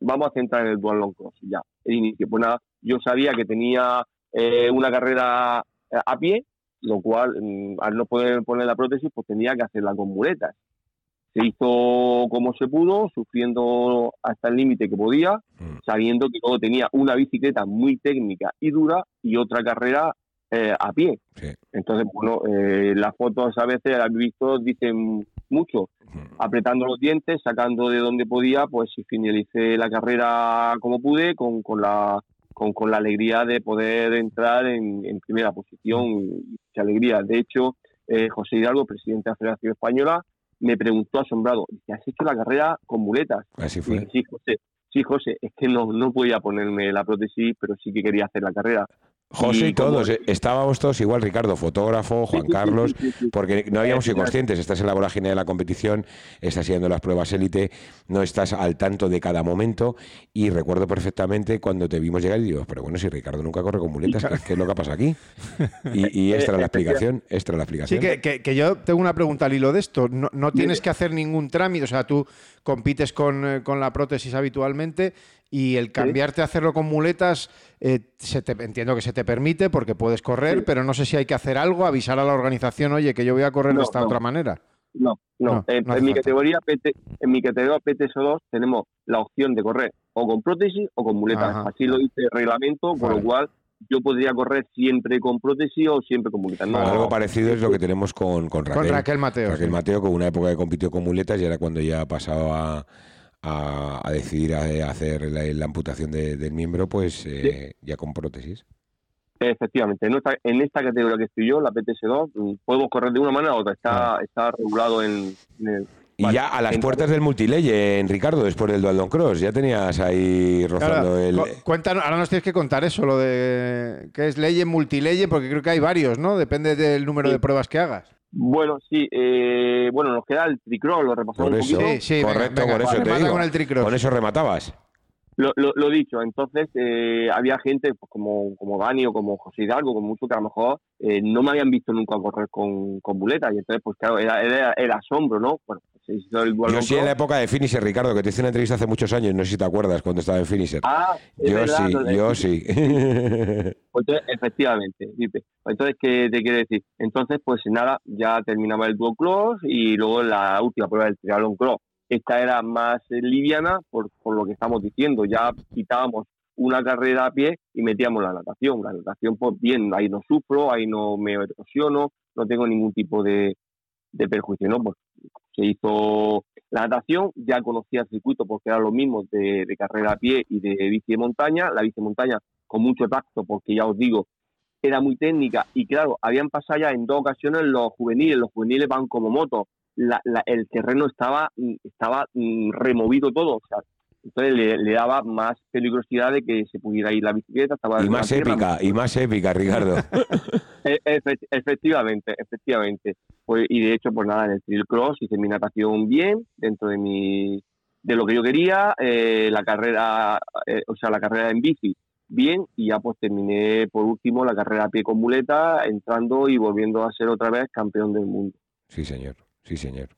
vamos a centrar en el dual long cross ya, el inicio. Pues nada, yo sabía que tenía eh, una carrera eh, a pie, lo cual, mm, al no poder poner la prótesis, pues tenía que hacerla con muletas. Se hizo como se pudo, sufriendo hasta el límite que podía, mm. sabiendo que luego tenía una bicicleta muy técnica y dura y otra carrera eh, a pie. Entonces, bueno, las fotos a veces, las visto, dicen mucho apretando los dientes, sacando de donde podía, pues finalicé la carrera como pude, con, con la con, con, la alegría de poder entrar en, en primera posición y mucha alegría. De hecho, eh, José Hidalgo, presidente de la Federación Española, me preguntó asombrado, ¿has hecho la carrera con muletas? Así fue. sí, José, sí, José, es que no, no podía ponerme la prótesis, pero sí que quería hacer la carrera. José y, todos, eh, estábamos todos igual, Ricardo, fotógrafo, Juan Carlos, porque no habíamos sido conscientes, estás en la vorágine de la competición, estás haciendo las pruebas élite, no estás al tanto de cada momento. Y recuerdo perfectamente cuando te vimos llegar y digo, pero bueno, si Ricardo nunca corre con muletas, ¿qué, es lo que pasa aquí? Y, extra la explicación, extra la explicación. Sí, que, yo tengo una pregunta al hilo de esto, no, no tienes que hacer ningún trámite, o sea, tú compites con, eh, con la prótesis habitualmente y el cambiarte a hacerlo con muletas, eh, se te, entiendo que se te permite porque puedes correr, pero no sé si hay que hacer algo, avisar a la organización, oye, que yo voy a correr de esta otra manera. No, no. en, mi categoría PT, en mi categoría PTSO2 tenemos la opción de correr o con prótesis o con muletas. Así lo dice el reglamento, por lo cual yo podría correr siempre con prótesis o siempre con muletas. algo parecido es lo que tenemos con, con Raquel. Con Raquel Mateo. Raquel Mateo, con una época que compitió con muletas y era cuando ya ha pasado a a, decidir a, hacer la, amputación del miembro, pues eh, ya con prótesis. Efectivamente, en esta, en esta categoría que estoy yo, la PTS2, mm, podemos correr de una manera u otra, está, está regulado en, el, y ya a las puertas del multileye, en Ricardo, después del Dualdon Cross, ya tenías ahí rozando el. Cuéntanos, ahora nos tienes que contar eso, lo de qué es ley en multileye, porque creo que hay varios, ¿no? Depende del número de pruebas que hagas. Bueno, sí, eh, bueno, nos queda el tricross, lo repasamos un poquito. Sí, sí, correcto, por eso te digo. Con, el con eso rematabas. Lo, lo, dicho, entonces eh, había gente pues, como, como Dani o como José Hidalgo, como mucho que a lo mejor eh, no me habían visto nunca correr con, con buletas y entonces pues claro, era, era, era asombro, ¿no? Bueno, yo sí en la época de Finisher, Ricardo, que te hice una entrevista hace muchos años, no sé si te acuerdas cuando estaba en Finisher. Ah, yo sí, yo sí. Pues efectivamente, entonces, ¿qué te quiero decir? Entonces, pues nada, ya terminaba el dual cross y luego la última prueba del triatlón cross. Esta era más liviana por, por lo que estamos diciendo, ya quitábamos una carrera a pie y metíamos la natación. La natación, pues bien, ahí no sufro, ahí no me erosiono, no tengo ningún tipo de, de perjuicio, ¿no? Pues se hizo la natación, ya conocía el circuito porque era lo mismo de, carrera a pie y de bici de montaña, la bici de montaña con mucho tacto porque ya os digo, era muy técnica. Y claro, habían pasado ya en dos ocasiones los juveniles, los juveniles van como motos, el terreno estaba, estaba mm, removido todo, o sea, entonces le, daba más peligrosidad de que se pudiera ir la bicicleta. Estaba y más épica, y más épica, Ricardo. E, efectivamente, efectivamente. Pues, y de hecho, pues nada, en el trail cross hice mi natación bien, dentro de mi de lo que yo quería, eh, la carrera, eh, o sea, la carrera en bici bien, y ya pues terminé por último la carrera a pie con muleta, entrando y volviendo a ser otra vez campeón del mundo. Sí, señor. Sí, señor.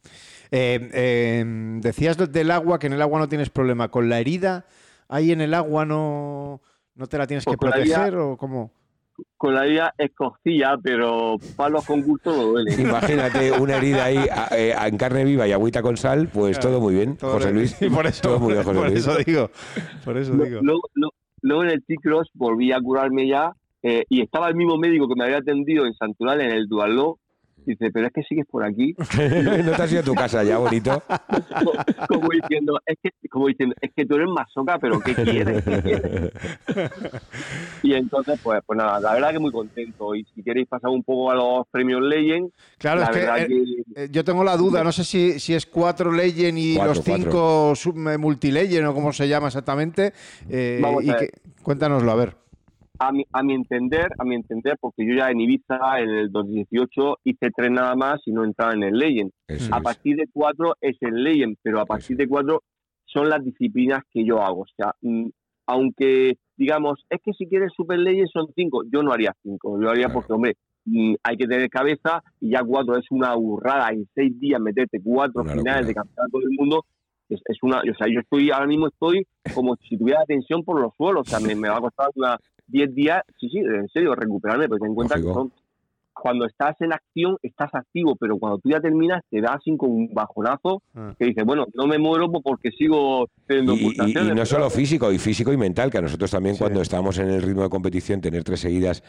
Eh, em, decías del agua, que en el agua no tienes problema. ¿Con la herida ahí en el agua no, no te la tienes pues que proteger o cómo? Con la herida es costilla, pero palos con gusto no duele. Imagínate una herida ahí eh, en carne viva y agüita con sal, pues todo muy bien, José Luis. por eso, muy bien, José por eso digo. Por eso digo. Luego, en el T-Cross volví a curarme ya eh, y estaba el mismo médico que me había atendido en Santural en el Dualó Dice, pero es que sigues por aquí. ¿No te has ido a tu casa ya, bonito? como, diciendo, es que, como diciendo, es que tú eres masoca, pero ¿qué quieres? y entonces, pues, pues nada, la verdad que muy contento. Y si queréis pasar un poco a los premios Legend. Claro, es que, eh, yo tengo la duda, no sé si, si es cuatro Legend y los cinco multilegend o cómo se llama exactamente. Eh, y cuéntanoslo, a ver a mi, a mi entender, a mi entender, porque yo ya en Ibiza en el 2018 hice tres nada más y no entraba en el Legend. a partir de cuatro es el Legend, pero a partir de cuatro son las disciplinas que yo hago. O sea, mm, aunque digamos, es que si quieres Super Legend son cinco, yo no haría cinco, yo haría porque, hombre, mm, hay que tener cabeza y ya cuatro es una burrada. En seis días meterte cuatro finales de campeonato del mundo es, una, o sea, yo estoy, ahora mismo estoy como si tuviera tensión por los suelos, o sea, me, me va a costar una, 10 días, sí, sí, en serio, recuperarme, porque ten en cuenta que son, cuando estás en acción estás activo, pero cuando tú ya terminas te da así como un bajonazo ah. que dices, bueno, no me muero porque sigo teniendo y, y, y, no solo físico, y físico y mental, que a nosotros también cuando estábamos en el ritmo de competición, tener tres seguidas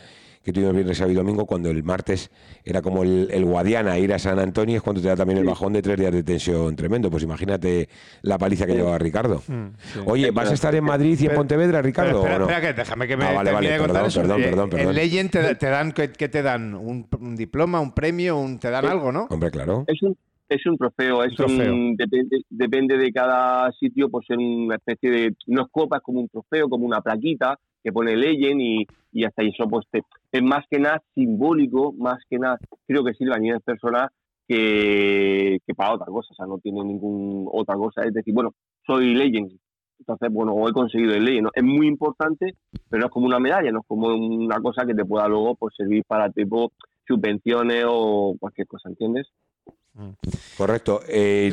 que tuvimos viernes, sábado y domingo, cuando el martes era como el, Guadiana ir a San Antonio, es cuando te da también el bajón de tres días de tensión tremendo. Pues imagínate la paliza que llevaba Ricardo. Mm, Oye, ¿vas a estar en Madrid y en Pontevedra, Ricardo? Espera, espera, que déjame que me ah, vale, vale, perdón, Perdón, perdón, perdón, En Legend te, dan, ¿qué, te dan? ¿Un, diploma, un premio, un, te dan algo, no? Hombre, claro. Es un, es un trofeo, es un depende, depende de cada sitio, pues es una especie de, no es copa, es como un trofeo, como una plaquita, que pone Legend y, y hasta eso pues es más que nada simbólico, más que nada creo que sirve a nivel personal que, que para otra cosa, o sea, no tiene ninguna otra cosa, es decir, bueno, soy Legend, entonces, bueno, he conseguido el Legend, es muy importante, pero no es como una medalla, no es como una cosa que te pueda luego pues, servir para tipo subvenciones o cualquier cosa, ¿entiendes? Correcto. Eh,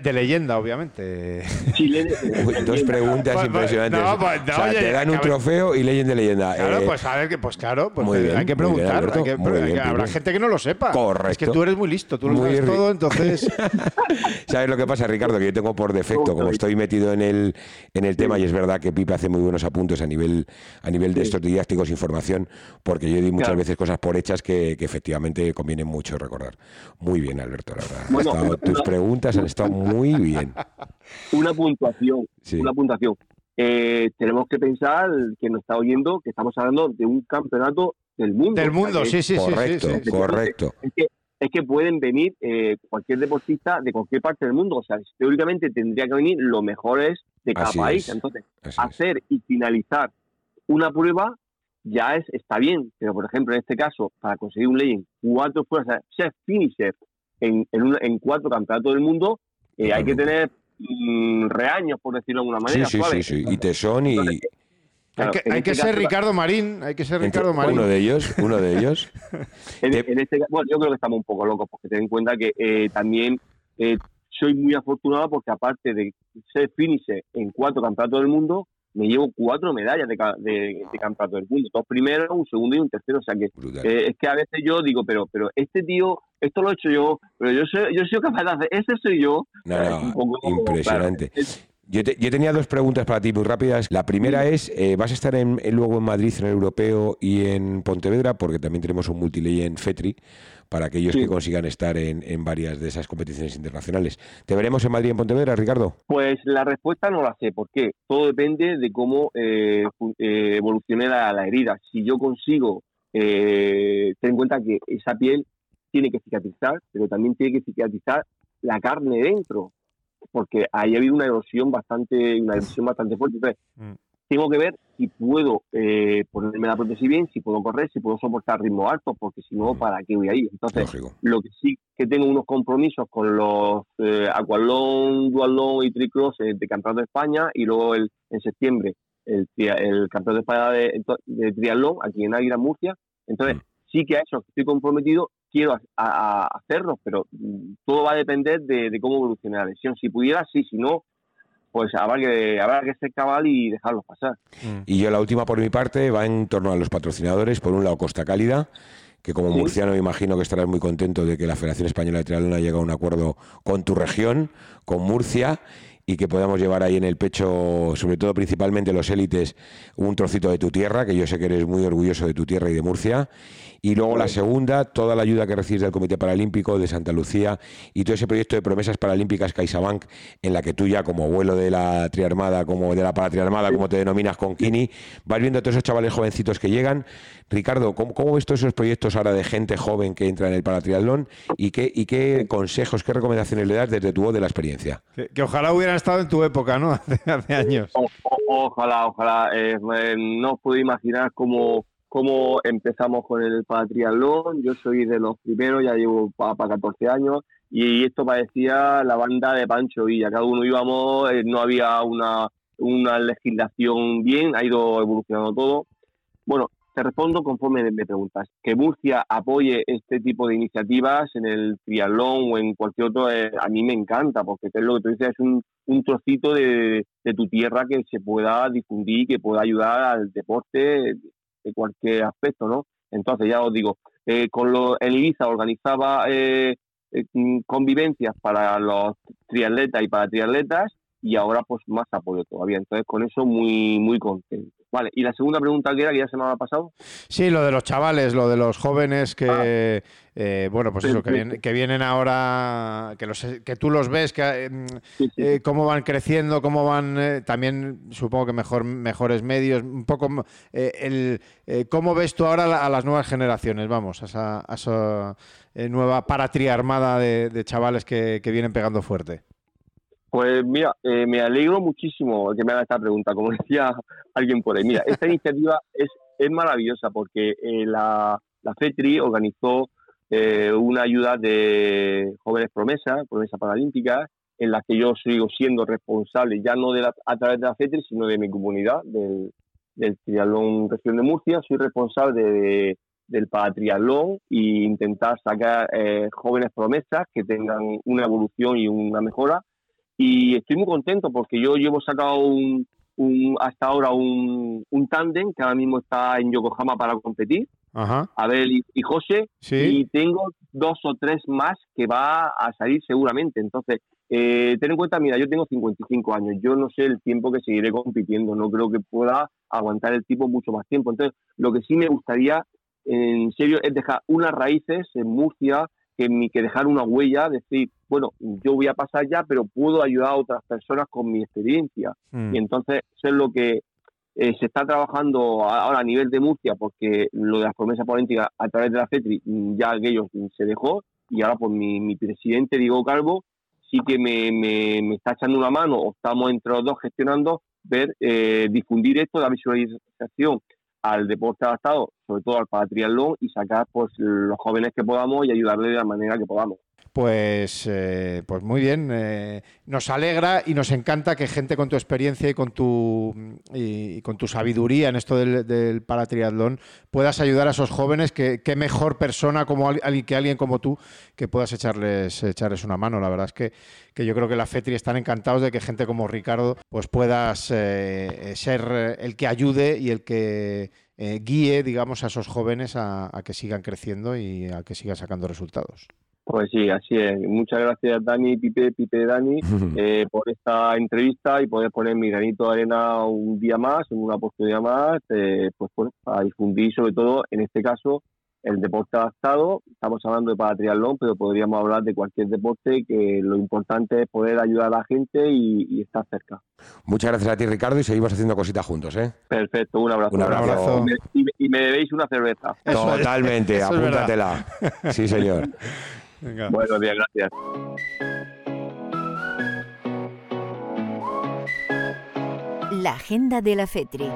de, leyenda, obviamente. dos preguntas impresionantes. te dan un trofeo y leyenda de leyenda. Claro, eh, pues a ver, pues claro, pues hay que preguntar. habrá gente que no lo sepa. Correcto. Es que tú eres muy listo, tú lo sabes todo, entonces. ¿Sabes lo que pasa, Ricardo? Que yo tengo por defecto, como estoy metido en el, en el tema, y es verdad que Pipe hace muy buenos apuntes a nivel, a nivel de estos didácticos, información, porque yo di muchas veces cosas por hechas que, que efectivamente conviene mucho recordar. Muy bien, Alberto. Bueno, tus preguntas han estado muy bien. Una puntuación, una puntuación. Eh, tenemos que pensar que nos está oyendo que estamos hablando de un campeonato del mundo. Del mundo, sí, sí, correcto, sí, correcto. Es que, es que pueden venir eh, cualquier deportista de cualquier parte del mundo. O sea, teóricamente tendría que venir los mejores de cada país. Entonces, hacer y finalizar una prueba ya es está bien, pero por ejemplo, en este caso, para conseguir un Legend, cuatro fuerzas, ser finisher en, en, cuatro campeonatos del mundo, eh, hay que tener mm, reaños, por decirlo de alguna manera. Sí, sí, sí, y tesón y... hay que, hay que este ser Ricardo Marín, hay que ser Ricardo Marín. Uno de ellos, uno de ellos. en, este, bueno, yo creo que estamos un poco locos porque ten en cuenta que eh, también eh, soy muy afortunado porque aparte de ser finisher en cuatro campeonatos del mundo, me llevo cuatro medallas de, de, campeonato del mundo, dos primeros, un segundo y un tercero. O sea que eh, es que a veces yo digo, pero pero este tío, esto lo he hecho yo, pero yo soy, yo soy capaz de hacer, ese soy yo. impresionante. Yo, tenía dos preguntas para ti muy rápidas. La primera es, eh, ¿vas a estar en, luego en Madrid, en el Europeo y en Pontevedra? Porque también tenemos un multiley en FETRI para aquellos que consigan estar en, varias de esas competiciones internacionales. ¿Te veremos en Madrid en Pontevedra, Ricardo? Pues la respuesta no la sé, ¿por qué? Todo depende de cómo eh, eh, evolucione la, herida. Si yo consigo eh, tener en cuenta que esa piel tiene que cicatrizar, pero también tiene que cicatrizar la carne dentro, porque ahí ha habido una erosión bastante, una erosión bastante fuerte. Entonces, mm tengo que ver si puedo eh, ponerme la prótesis bien, si puedo correr, si puedo soportar ritmo alto, porque si no, ¿para qué voy ahí? Entonces, lo que sí que tengo unos compromisos con los eh, Aqualón, Dualón y Tricross eh, de Campeonato de España y luego el, en septiembre el, el Campeonato de España de, Triatlón aquí en Águila, Murcia. Entonces, mm. sí que a eso estoy comprometido, quiero hacerlo, pero mm, todo va a depender de, de cómo evolucione la lesión. Si pudiera, sí, si no, pues habrá que, habrá que ser cabal y dejarlos pasar. Mm. Y yo la última por mi parte va en torno a los patrocinadores. Por un lado, Costa Cálida, que como murciano me imagino que estarás muy contento de que la Federación Española de Triatlón haya llegado a un acuerdo con tu región, con Murcia. Y que podamos llevar ahí en el pecho, sobre todo principalmente los élites, un trocito de tu tierra, que yo sé que eres muy orgulloso de tu tierra y de Murcia. Y luego la segunda, toda la ayuda que recibes del Comité Paralímpico de Santa Lucía y todo ese proyecto de promesas paralímpicas CaixaBank, en la que tú ya como abuelo de la triarmada, como de la paratriarmada, como te denominas con Kini, vas viendo a todos esos chavales jovencitos que llegan. Ricardo, ¿cómo, ves todos esos proyectos ahora de gente joven que entra en el paratriatlón y qué, y qué consejos, qué recomendaciones le das desde tu voz de la experiencia? Que, ojalá hubieran estado en tu época, ¿no? Hace, años. ojalá, ojalá. Eh, no puedo imaginar cómo cómo empezamos con el patriatlón. Yo soy de los primeros, ya llevo para 14 años, y esto parecía la banda de Pancho Villa. Cada uno íbamos, eh, no había una, una legislación bien, ha ido evolucionando todo. Bueno, te respondo conforme me preguntas. Que Murcia apoye este tipo de iniciativas en el triatlón o en cualquier otro, eh, a mí me encanta, porque es lo que tú dices, es un, un trocito de, de, tu tierra que se pueda difundir, que pueda ayudar al deporte de cualquier aspecto, ¿no? Entonces, ya os digo, eh, con lo, el Ibiza organizaba eh, eh, convivencias para los triatletas y para triatletas y ahora pues más apoyo todavía. Entonces, con eso muy, muy contento. Vale, y la segunda pregunta que era, que ya se me ha pasado. Sí, lo de los chavales, lo de los jóvenes que, ah. eh, bueno, pues eso, que, vienen, que vienen ahora, que, los, que tú los ves, que, eh, cómo van creciendo, cómo van, eh, también supongo que mejor, mejores medios, un poco, el, ¿cómo ves tú ahora a las nuevas generaciones, vamos, a esa, a esa nueva paratriarmada de, de chavales que, que vienen pegando fuerte? Pues mira, eh, me alegro muchísimo que me haga esta pregunta, como decía alguien por ahí. Mira, esta iniciativa es, es maravillosa porque eh, la, la FETRI organizó eh, una ayuda de jóvenes promesas, promesas paralímpicas, en la que yo sigo siendo responsable, ya no de a través de la FETRI, sino de mi comunidad, del, del triatlón región de Murcia. Soy responsable de, del triatlón e intentar sacar jóvenes promesas que tengan una evolución y una mejora y estoy muy contento porque yo llevo sacado un, hasta ahora un, un tándem que ahora mismo está en Yokohama para competir, Abel y, José, y tengo dos o tres más que va a salir seguramente. Entonces, eh, ten en cuenta, mira, yo tengo 55 años, yo no sé el tiempo que seguiré compitiendo, no creo que pueda aguantar el tipo mucho más tiempo. Entonces, lo que sí me gustaría, en serio, es dejar unas raíces en Murcia, que, que dejar una huella, decir, bueno, yo voy a pasar ya, pero puedo ayudar a otras personas con mi experiencia. Mm. Y entonces eso es lo que eh, se está trabajando ahora a nivel de Murcia, porque lo de las promesas políticas a través de la FETRI mm, ya aquello se dejó, y ahora pues mi, mi presidente, Diego Calvo, sí que me, me, está echando una mano, o estamos entre los dos gestionando, ver, eh, difundir esto, la visualización al deporte adaptado, sobre todo al patriatlón, y sacar pues los jóvenes que podamos y ayudarle de la manera que podamos. Pues, eh, pues muy bien, eh, nos alegra y nos encanta que gente con tu experiencia y con tu, y, con tu sabiduría en esto del, del, paratriatlón puedas ayudar a esos jóvenes, que mejor persona como que alguien como tú que puedas echarles, echarles una mano. La verdad es que, que yo creo que la FETRI están encantados de que gente como Ricardo pues puedas eh, ser el que ayude y el que guíe, digamos, a esos jóvenes a que sigan creciendo y a que sigan sacando resultados. Pues sí, así es. Muchas gracias Dani, Pipe, Pipe, Dani, eh, por esta entrevista y poder poner mi granito de arena un día más, en una oportunidad más, eh, pues, pues para difundir sobre todo, en este caso, el deporte adaptado. Estamos hablando de para triatlón, pero podríamos hablar de cualquier deporte, que lo importante es poder ayudar a la gente y, estar cerca. Muchas gracias a ti, Ricardo, y seguimos haciendo cositas juntos, ¿eh? Perfecto, un abrazo. Un abrazo. Y, me, debéis una cerveza. Totalmente, apúntatela. Sí, señor. Venga. Buenos días, gracias. La agenda de la FETRI.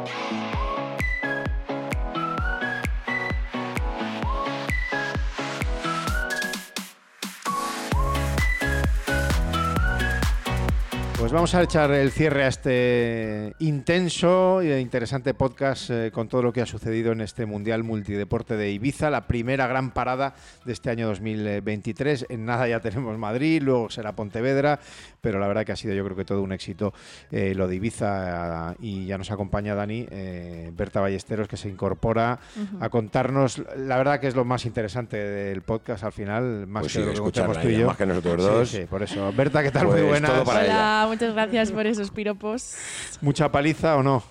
Pues vamos a echar el cierre a este intenso e interesante podcast eh, con todo lo que ha sucedido en este Mundial Multideporte de Ibiza, la primera gran parada de este año 2023. En nada ya tenemos Madrid, luego será Pontevedra, pero la verdad que ha sido yo creo que todo un éxito eh, lo de Ibiza y ya nos acompaña Dani, eh, Berta Ballesteros, que se incorpora a contarnos, la verdad que es lo más interesante del podcast al final, más pues que lo que tú y yo. Más que nosotros dos. Sí, por eso. Berta, ¿qué tal? Muy pues buenas. Todo para ella muchas gracias por esos piropos. ¿Mucha paliza o no?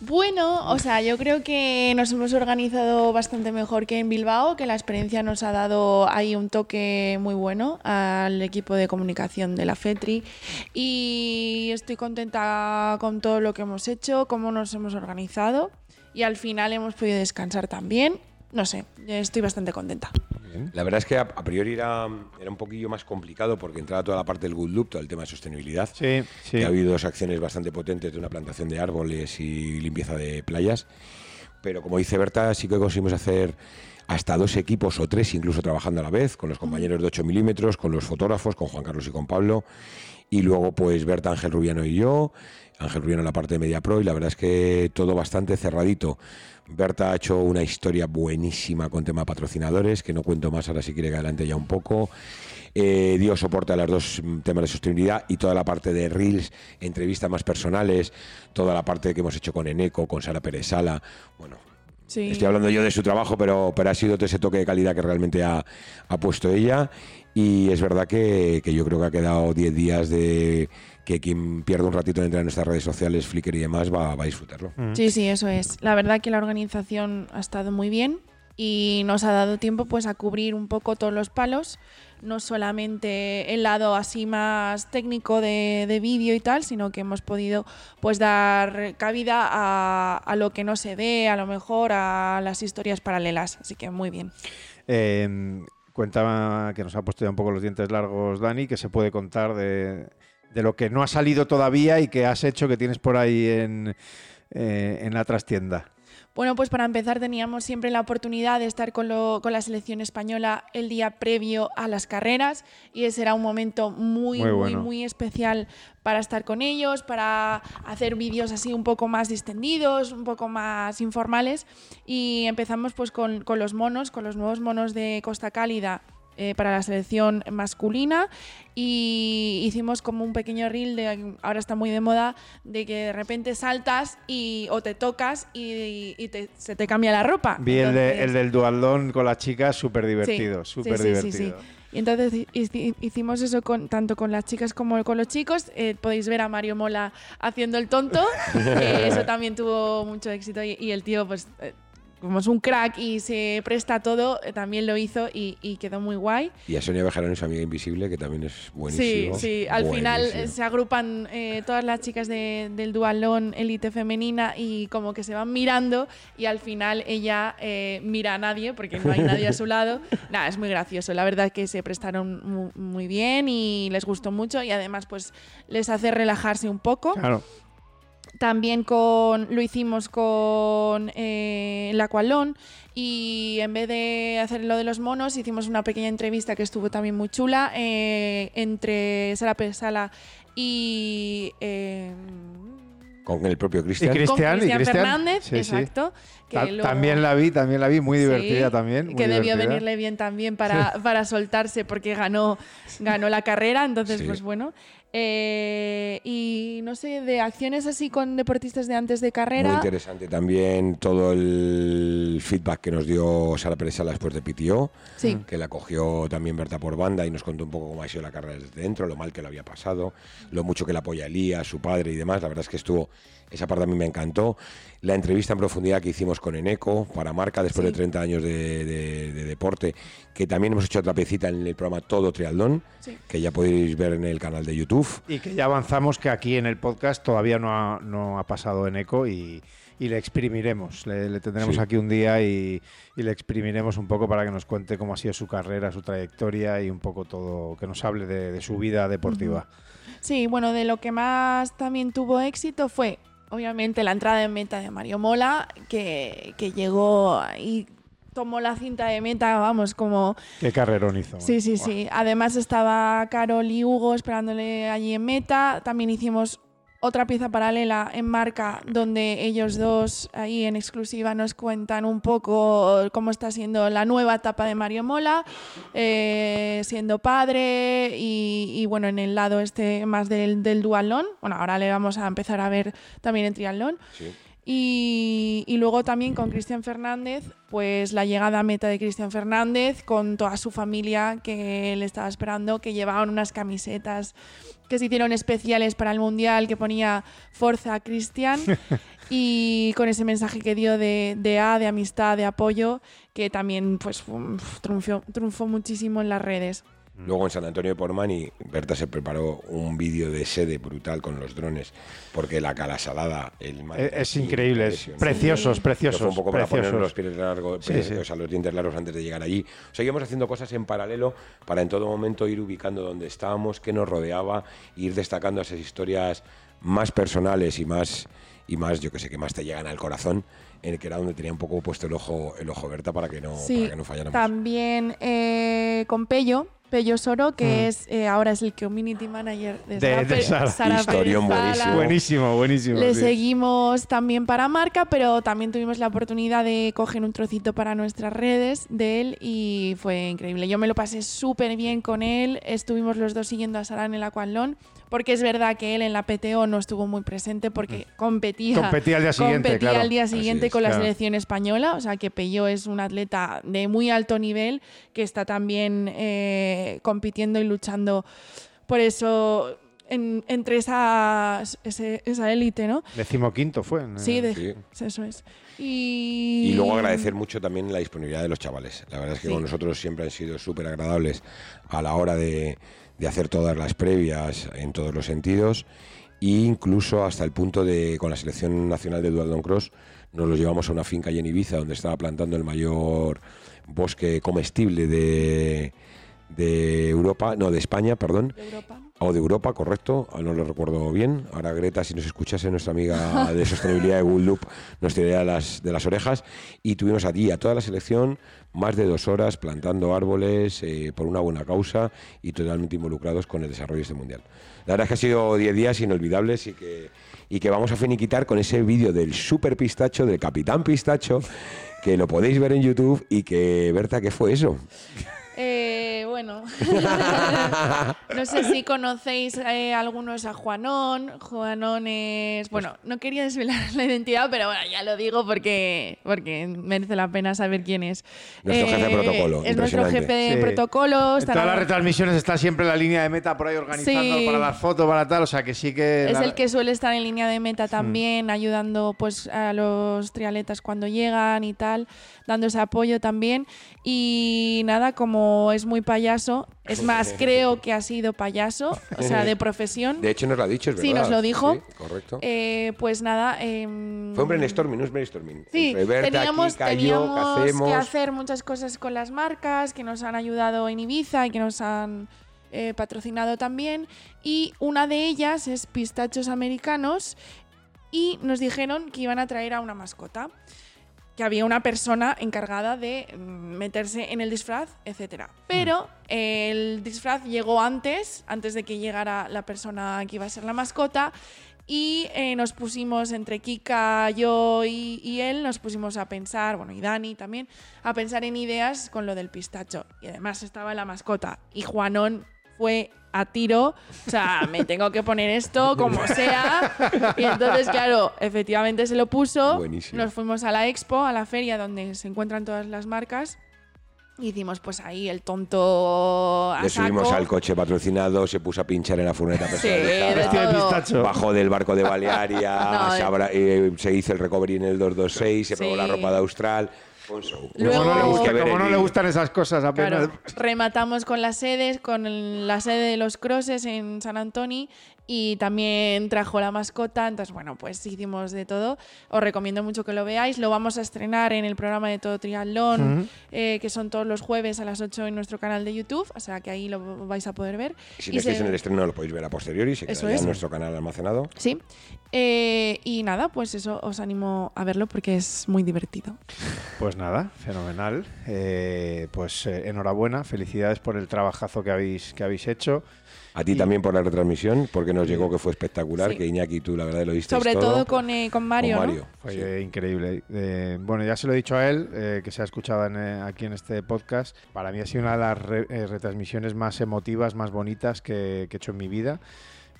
Bueno, o sea, yo creo que nos hemos organizado bastante mejor que en Bilbao, que la experiencia nos ha dado ahí un toque muy bueno al equipo de comunicación de la FETRI y estoy contenta con todo lo que hemos hecho, cómo nos hemos organizado y al final hemos podido descansar también. No sé, estoy bastante contenta. La verdad es que a, priori era, era un poquillo más complicado porque entraba toda la parte del good loop, todo el tema de sostenibilidad. Sí, sí. ha habido dos acciones bastante potentes de una plantación de árboles y limpieza de playas. Pero como dice Berta, sí que conseguimos hacer hasta dos equipos o tres incluso trabajando a la vez, con los compañeros de 8 milímetros, con los fotógrafos, con Juan Carlos y con Pablo. Y luego pues Berta, Ángel Rubiano y yo, Ángel Rubiano en la parte de Media Pro y la verdad es que todo bastante cerradito. Berta ha hecho una historia buenísima con tema patrocinadores, que no cuento más ahora si quiere que adelante ya un poco. Eh, dio soporte a los dos temas de sostenibilidad y toda la parte de Reels, entrevistas más personales, toda la parte que hemos hecho con Eneco, con Sara Pérez Sala. Bueno, Estoy hablando yo de su trabajo, pero, pero ha sido ese toque de calidad que realmente ha, puesto ella. Y es verdad que, que, yo creo que ha quedado 10 días de que quien pierda un ratito de entrar en nuestras redes sociales, Flickr y demás, va, a disfrutarlo. Mm. Sí, sí, eso es. La verdad que la organización ha estado muy bien y nos ha dado tiempo pues a cubrir un poco todos los palos, no solamente el lado así más técnico de, vídeo y tal, sino que hemos podido pues dar cabida a, lo que no se ve, a lo mejor a las historias paralelas, así que muy bien. Eh, cuenta que nos ha puesto ya un poco los dientes largos Dani, que se puede contar de, de lo que no ha salido todavía y que has hecho que tienes por ahí en, eh, en la trastienda? Bueno, pues para empezar teníamos siempre la oportunidad de estar con, la selección española el día previo a las carreras y ese era un momento muy, muy, muy, especial para estar con ellos, para hacer vídeos así un poco más distendidos, un poco más informales y empezamos pues con, con los monos, con los nuevos monos de Costa Cálida eh, para la selección masculina y hicimos como un pequeño reel de ahora está muy de moda de que de repente saltas y o te tocas y, se te cambia la ropa. Vi el, del dualdón con las chicas, súper divertido, súper divertido. Y entonces hicimos eso con, tanto con las chicas como con los chicos. Eh, podéis ver a Mario Mola haciendo el tonto. eso también tuvo mucho éxito y, y el tío pues eh, como es un crack y se presta todo, eh, también lo hizo y, quedó muy guay. Y a Sonia Bejarano, su amiga invisible, que también es buenísimo. Sí, sí, al final eh, se agrupan eh, todas las chicas del dualón élite femenina y como que se van mirando y al final ella mira a nadie porque no hay nadie a su lado. Nada, es muy gracioso. La verdad que se prestaron muy, bien y les gustó mucho y además pues les hace relajarse un poco. Claro. También con, lo hicimos con eh, el Aqualón y en vez de hacer lo de los monos hicimos una pequeña entrevista que estuvo también muy chula eh, entre Sara Pesala y... Eh, con el propio Cristian. Y Cristian, Fernández, exacto. también la vi, también la vi, muy divertida también. que debió venirle bien también para, para soltarse porque ganó, ganó la carrera, entonces pues bueno. Eh, y no sé, de acciones así con deportistas de antes de carrera. Muy interesante también todo el feedback que nos dio Sara Pérez después de PTO, que la cogió también Berta por banda y nos contó un poco cómo ha sido la carrera desde dentro, lo mal que lo había pasado, lo mucho que la apoya Elías, su padre y demás. La verdad es que estuvo esa parte a mí me encantó. La entrevista en profundidad que hicimos con Eneco para Marca después de 30 años de, deporte, que también hemos hecho otra pecita en el programa Todo Trialdón, que ya podéis ver en el canal de YouTube. Y que ya avanzamos que aquí en el podcast todavía no ha, no ha pasado Eneco y, y le exprimiremos. Le, tendremos aquí un día y, y, le exprimiremos un poco para que nos cuente cómo ha sido su carrera, su trayectoria y un poco todo, que nos hable de, su vida deportiva. Sí, bueno, de lo que más también tuvo éxito fue obviamente la entrada en meta de Mario Mola, que, llegó y tomó la cinta de meta, vamos, como... Qué carrerón hizo. Sí, sí, sí. Además estaba Carol y Hugo esperándole allí en meta. También hicimos otra pieza paralela en marca donde ellos dos ahí en exclusiva nos cuentan un poco cómo está siendo la nueva etapa de Mario Mola, eh, siendo padre y, bueno, en el lado este más del, del dualón. Bueno, ahora le vamos a empezar a ver también en triatlón. Y, y, luego también con Cristian Fernández, pues la llegada a meta de Cristian Fernández con toda su familia que le estaba esperando, que llevaban unas camisetas que se hicieron especiales para el Mundial que ponía Forza Cristian y con ese mensaje que dio de, de, A, de amistad, de apoyo, que también pues triunfó, triunfó muchísimo en las redes. Luego en San Antonio de Pormani, Berta se preparó un vídeo de sede brutal con los drones, porque la cala salada, el es, es increíble, es preciosos, preciosos. Fue un poco para poner los pies largos, o sea, los dientes largos antes de llegar allí. Seguimos haciendo cosas en paralelo para en todo momento ir ubicando dónde estábamos, qué nos rodeaba, ir destacando esas historias más personales y más y más, yo que sé, que más te llegan al corazón, en el que era donde tenía un poco puesto el ojo, el ojo Berta para que no, para que no falláramos. También eh, con Pello, Pello Soro, que mm. es eh, ahora es el community manager de, de, Sara. buenísimo. buenísimo, buenísimo. Le seguimos también para marca, pero también tuvimos la oportunidad de coger un trocito para nuestras redes de él y fue increíble. Yo me lo pasé súper bien con él. Estuvimos los dos siguiendo a Sara en el Aqualón porque es verdad que él en la PTO no estuvo muy presente porque mm. competía, competía al día siguiente, competía al día siguiente con la selección española, o sea que Pello es un atleta de muy alto nivel que está también eh, compitiendo y luchando por eso entre esa, esa élite, ¿no? Decimoquinto fue. Sí, eso es. Y... y... luego agradecer mucho también la disponibilidad de los chavales. La verdad es que con nosotros siempre han sido súper agradables a la hora de, de hacer todas las previas en todos los sentidos e incluso hasta el punto de con la selección nacional de Dualdon Cross nos los llevamos a una finca en Ibiza donde estaba plantando el mayor bosque comestible de, de Europa, no, de España, perdón. O de Europa, correcto, ah, no lo recuerdo bien. Ahora Greta, si nos escuchase, nuestra amiga de sostenibilidad de Good Loop, nos tiraría las, de las orejas. Y tuvimos allí a toda la selección más de dos horas plantando árboles eh, por una buena causa y totalmente involucrados con el desarrollo de este mundial. La verdad es que ha sido 10 días inolvidables y que, y que vamos a finiquitar con ese vídeo del super pistacho, del capitán pistacho, que lo podéis ver en YouTube y que, Berta, ¿qué fue eso? Eh, bueno, no sé si conocéis eh, algunos a Juanón. Juanón es. Bueno, no quería desvelar la identidad, pero bueno, ya lo digo porque, porque merece la pena saber quién es. Nuestro jefe de eh, protocolo. Es nuestro jefe de protocolo. En todas las retransmisiones está siempre la línea de meta por ahí organizando para las fotos, para tal. O sea que sí que. Es el que suele estar en línea de meta también, ayudando pues a los trialetas cuando llegan y tal, dando ese apoyo también. Y nada, como es muy payaso, es más, creo que ha sido payaso, o sea, de profesión. De hecho, nos lo ha dicho, es verdad. Sí, nos lo dijo. correcto. Eh, pues nada. Em, Fue un brainstorming, no es brainstorming. Sí, teníamos, que hacer muchas cosas con las marcas que nos han ayudado en Ibiza y que nos han eh, patrocinado también. Y una de ellas es Pistachos Americanos y nos dijeron que iban a traer a una mascota que había una persona encargada de mm, meterse en el disfraz, etc. Pero el disfraz llegó antes, antes de que llegara la persona que iba a ser la mascota, y eh, nos pusimos entre Kika, yo y, él, nos pusimos a pensar, bueno, y Dani también, a pensar en ideas con lo del pistacho. Y además estaba la mascota. Y Juanón fue a tiro, o sea, me tengo que poner esto como sea. Y entonces, claro, efectivamente se lo puso. Nos fuimos a la expo, a la feria donde se encuentran todas las marcas. Hicimos pues ahí el tonto a Le subimos al coche patrocinado, se puso a pinchar en la furneta sí, de Bajó del barco de Balearia, se, se, hizo el recovery en el 226, se pegó la ropa de Austral. Luego, como no le gustan esas cosas apenas. rematamos con las sedes, con la sede de los crosses en San Antonio y también trajo la mascota. Entonces, bueno, pues hicimos de todo. Os recomiendo mucho que lo veáis. Lo vamos a estrenar en el programa de Todo Triatlón, eh, que son todos los jueves a las 8 en nuestro canal de YouTube. O sea que ahí lo vais a poder ver. Si no estáis en el estreno, lo podéis ver a posteriori, se queda en nuestro canal almacenado. Sí. Eh, y nada, pues eso os animo a verlo porque es muy divertido. Pues nada, fenomenal. Eh, pues enhorabuena, felicidades por el trabajazo que habéis, que habéis hecho. A ti también por la retransmisión, porque nos llegó que fue espectacular, que Iñaki tú la verdad lo viste. Sobre todo, con, eh, con, Mario. Mario. Fue increíble. Eh, bueno, ya se lo he dicho a él, eh, que se ha escuchado aquí en este podcast. Para mí ha sido una de las retransmisiones más emotivas, más bonitas que, he hecho en mi vida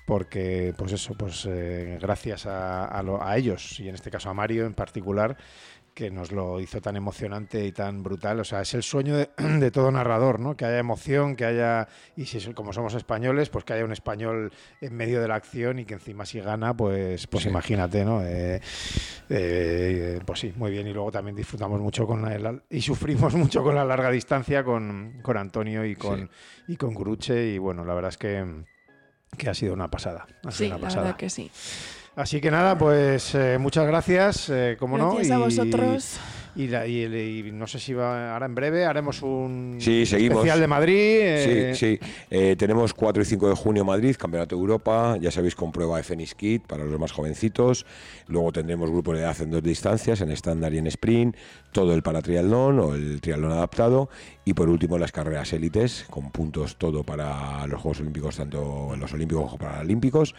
porque pues eso, pues gracias a, a, ellos y en este caso a Mario en particular, que nos lo hizo tan emocionante y tan brutal. O sea, es el sueño de, todo narrador, ¿no? Que haya emoción, que haya, y si como somos españoles, pues que haya un español en medio de la acción y que encima si gana, pues, pues imagínate, ¿no? Eh, eh, pues sí, muy bien. Y luego también disfrutamos mucho con el, y sufrimos mucho con la larga distancia con, con Antonio y con, y con Guruche. Y bueno, la verdad es que, que ha sido una pasada. sí, la verdad que sí. Así que nada, pues eh, muchas gracias, eh, como no. Gracias a vosotros. Y, no sé si va ahora en breve haremos un sí, especial de Madrid. Eh. Sí, sí. tenemos 4 y 5 de junio Madrid, Campeonato de Europa. Ya sabéis, con prueba de Fenix Kit para los más jovencitos. Luego tendremos grupos de edad en dos distancias, en estándar y en sprint. Todo el paratriatlón o el triatlón adaptado. Y por último, las carreras élites, con puntos todo para los Juegos Olímpicos, tanto en los Olímpicos como Paralímpicos.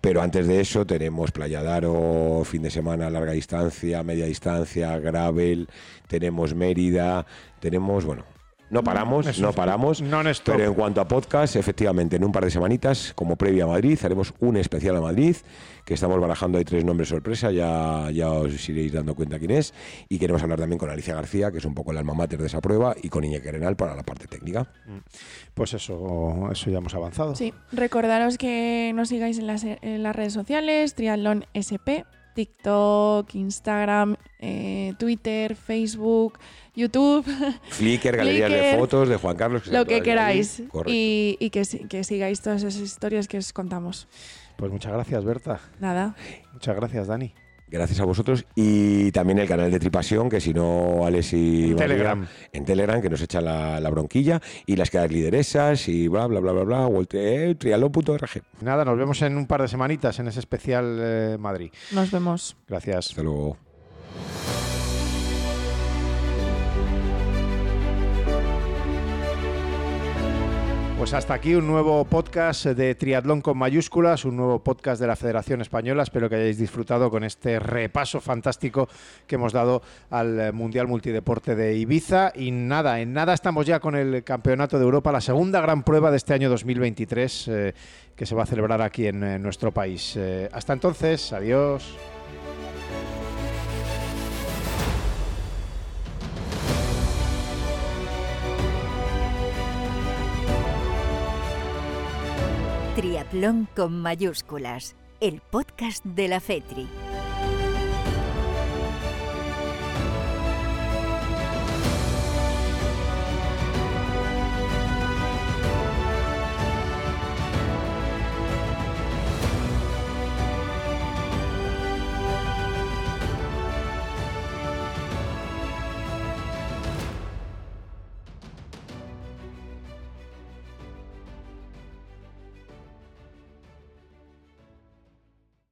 Pero antes de eso tenemos Playa Daro, fin de semana, larga distancia, media distancia, gravel, tenemos Mérida, tenemos, bueno, no paramos, no paramos. pero en cuanto a podcast, efectivamente, en un par de semanitas, como previa a Madrid, haremos un especial a Madrid, que estamos barajando, hay tres nombres sorpresa, ya, ya os iréis dando cuenta quién es. Y queremos hablar también con Alicia García, que es un poco el alma mater de esa prueba, y con Iñaki Arenal para la parte técnica. Mm. Pues eso, eso ya hemos avanzado. Sí, recordaros que nos sigáis en las, en las redes sociales, Triatlón SP, TikTok, Instagram, eh, Twitter, Facebook, YouTube. Flickr, galerías de fotos de Juan Carlos. lo que queráis. Y, que, que sigáis todas esas historias que os contamos. Pues muchas gracias, Berta. Nada. Muchas gracias, Dani. Gracias a vosotros y también el canal de Tripasión, que si no, Alex y en Telegram. en Telegram, que nos echa la, bronquilla, y las quedas lideresas y bla, bla, bla, bla, bla, eh, trialón.org. Nada, nos vemos en un par de semanitas en ese especial eh, Madrid. Nos vemos. Gracias. Hasta luego. Pues hasta aquí un nuevo podcast de Triatlón con mayúsculas, un nuevo podcast de la Federación Española. Espero que hayáis disfrutado con este repaso fantástico que hemos dado al Mundial Multideporte de Ibiza. Y nada, en nada estamos ya con el Campeonato de Europa, la segunda gran prueba de este año 2023 eh, que se va a celebrar aquí en, nuestro país. Eh, hasta entonces, adiós. Triatlón con mayúsculas, el podcast de la FETRI.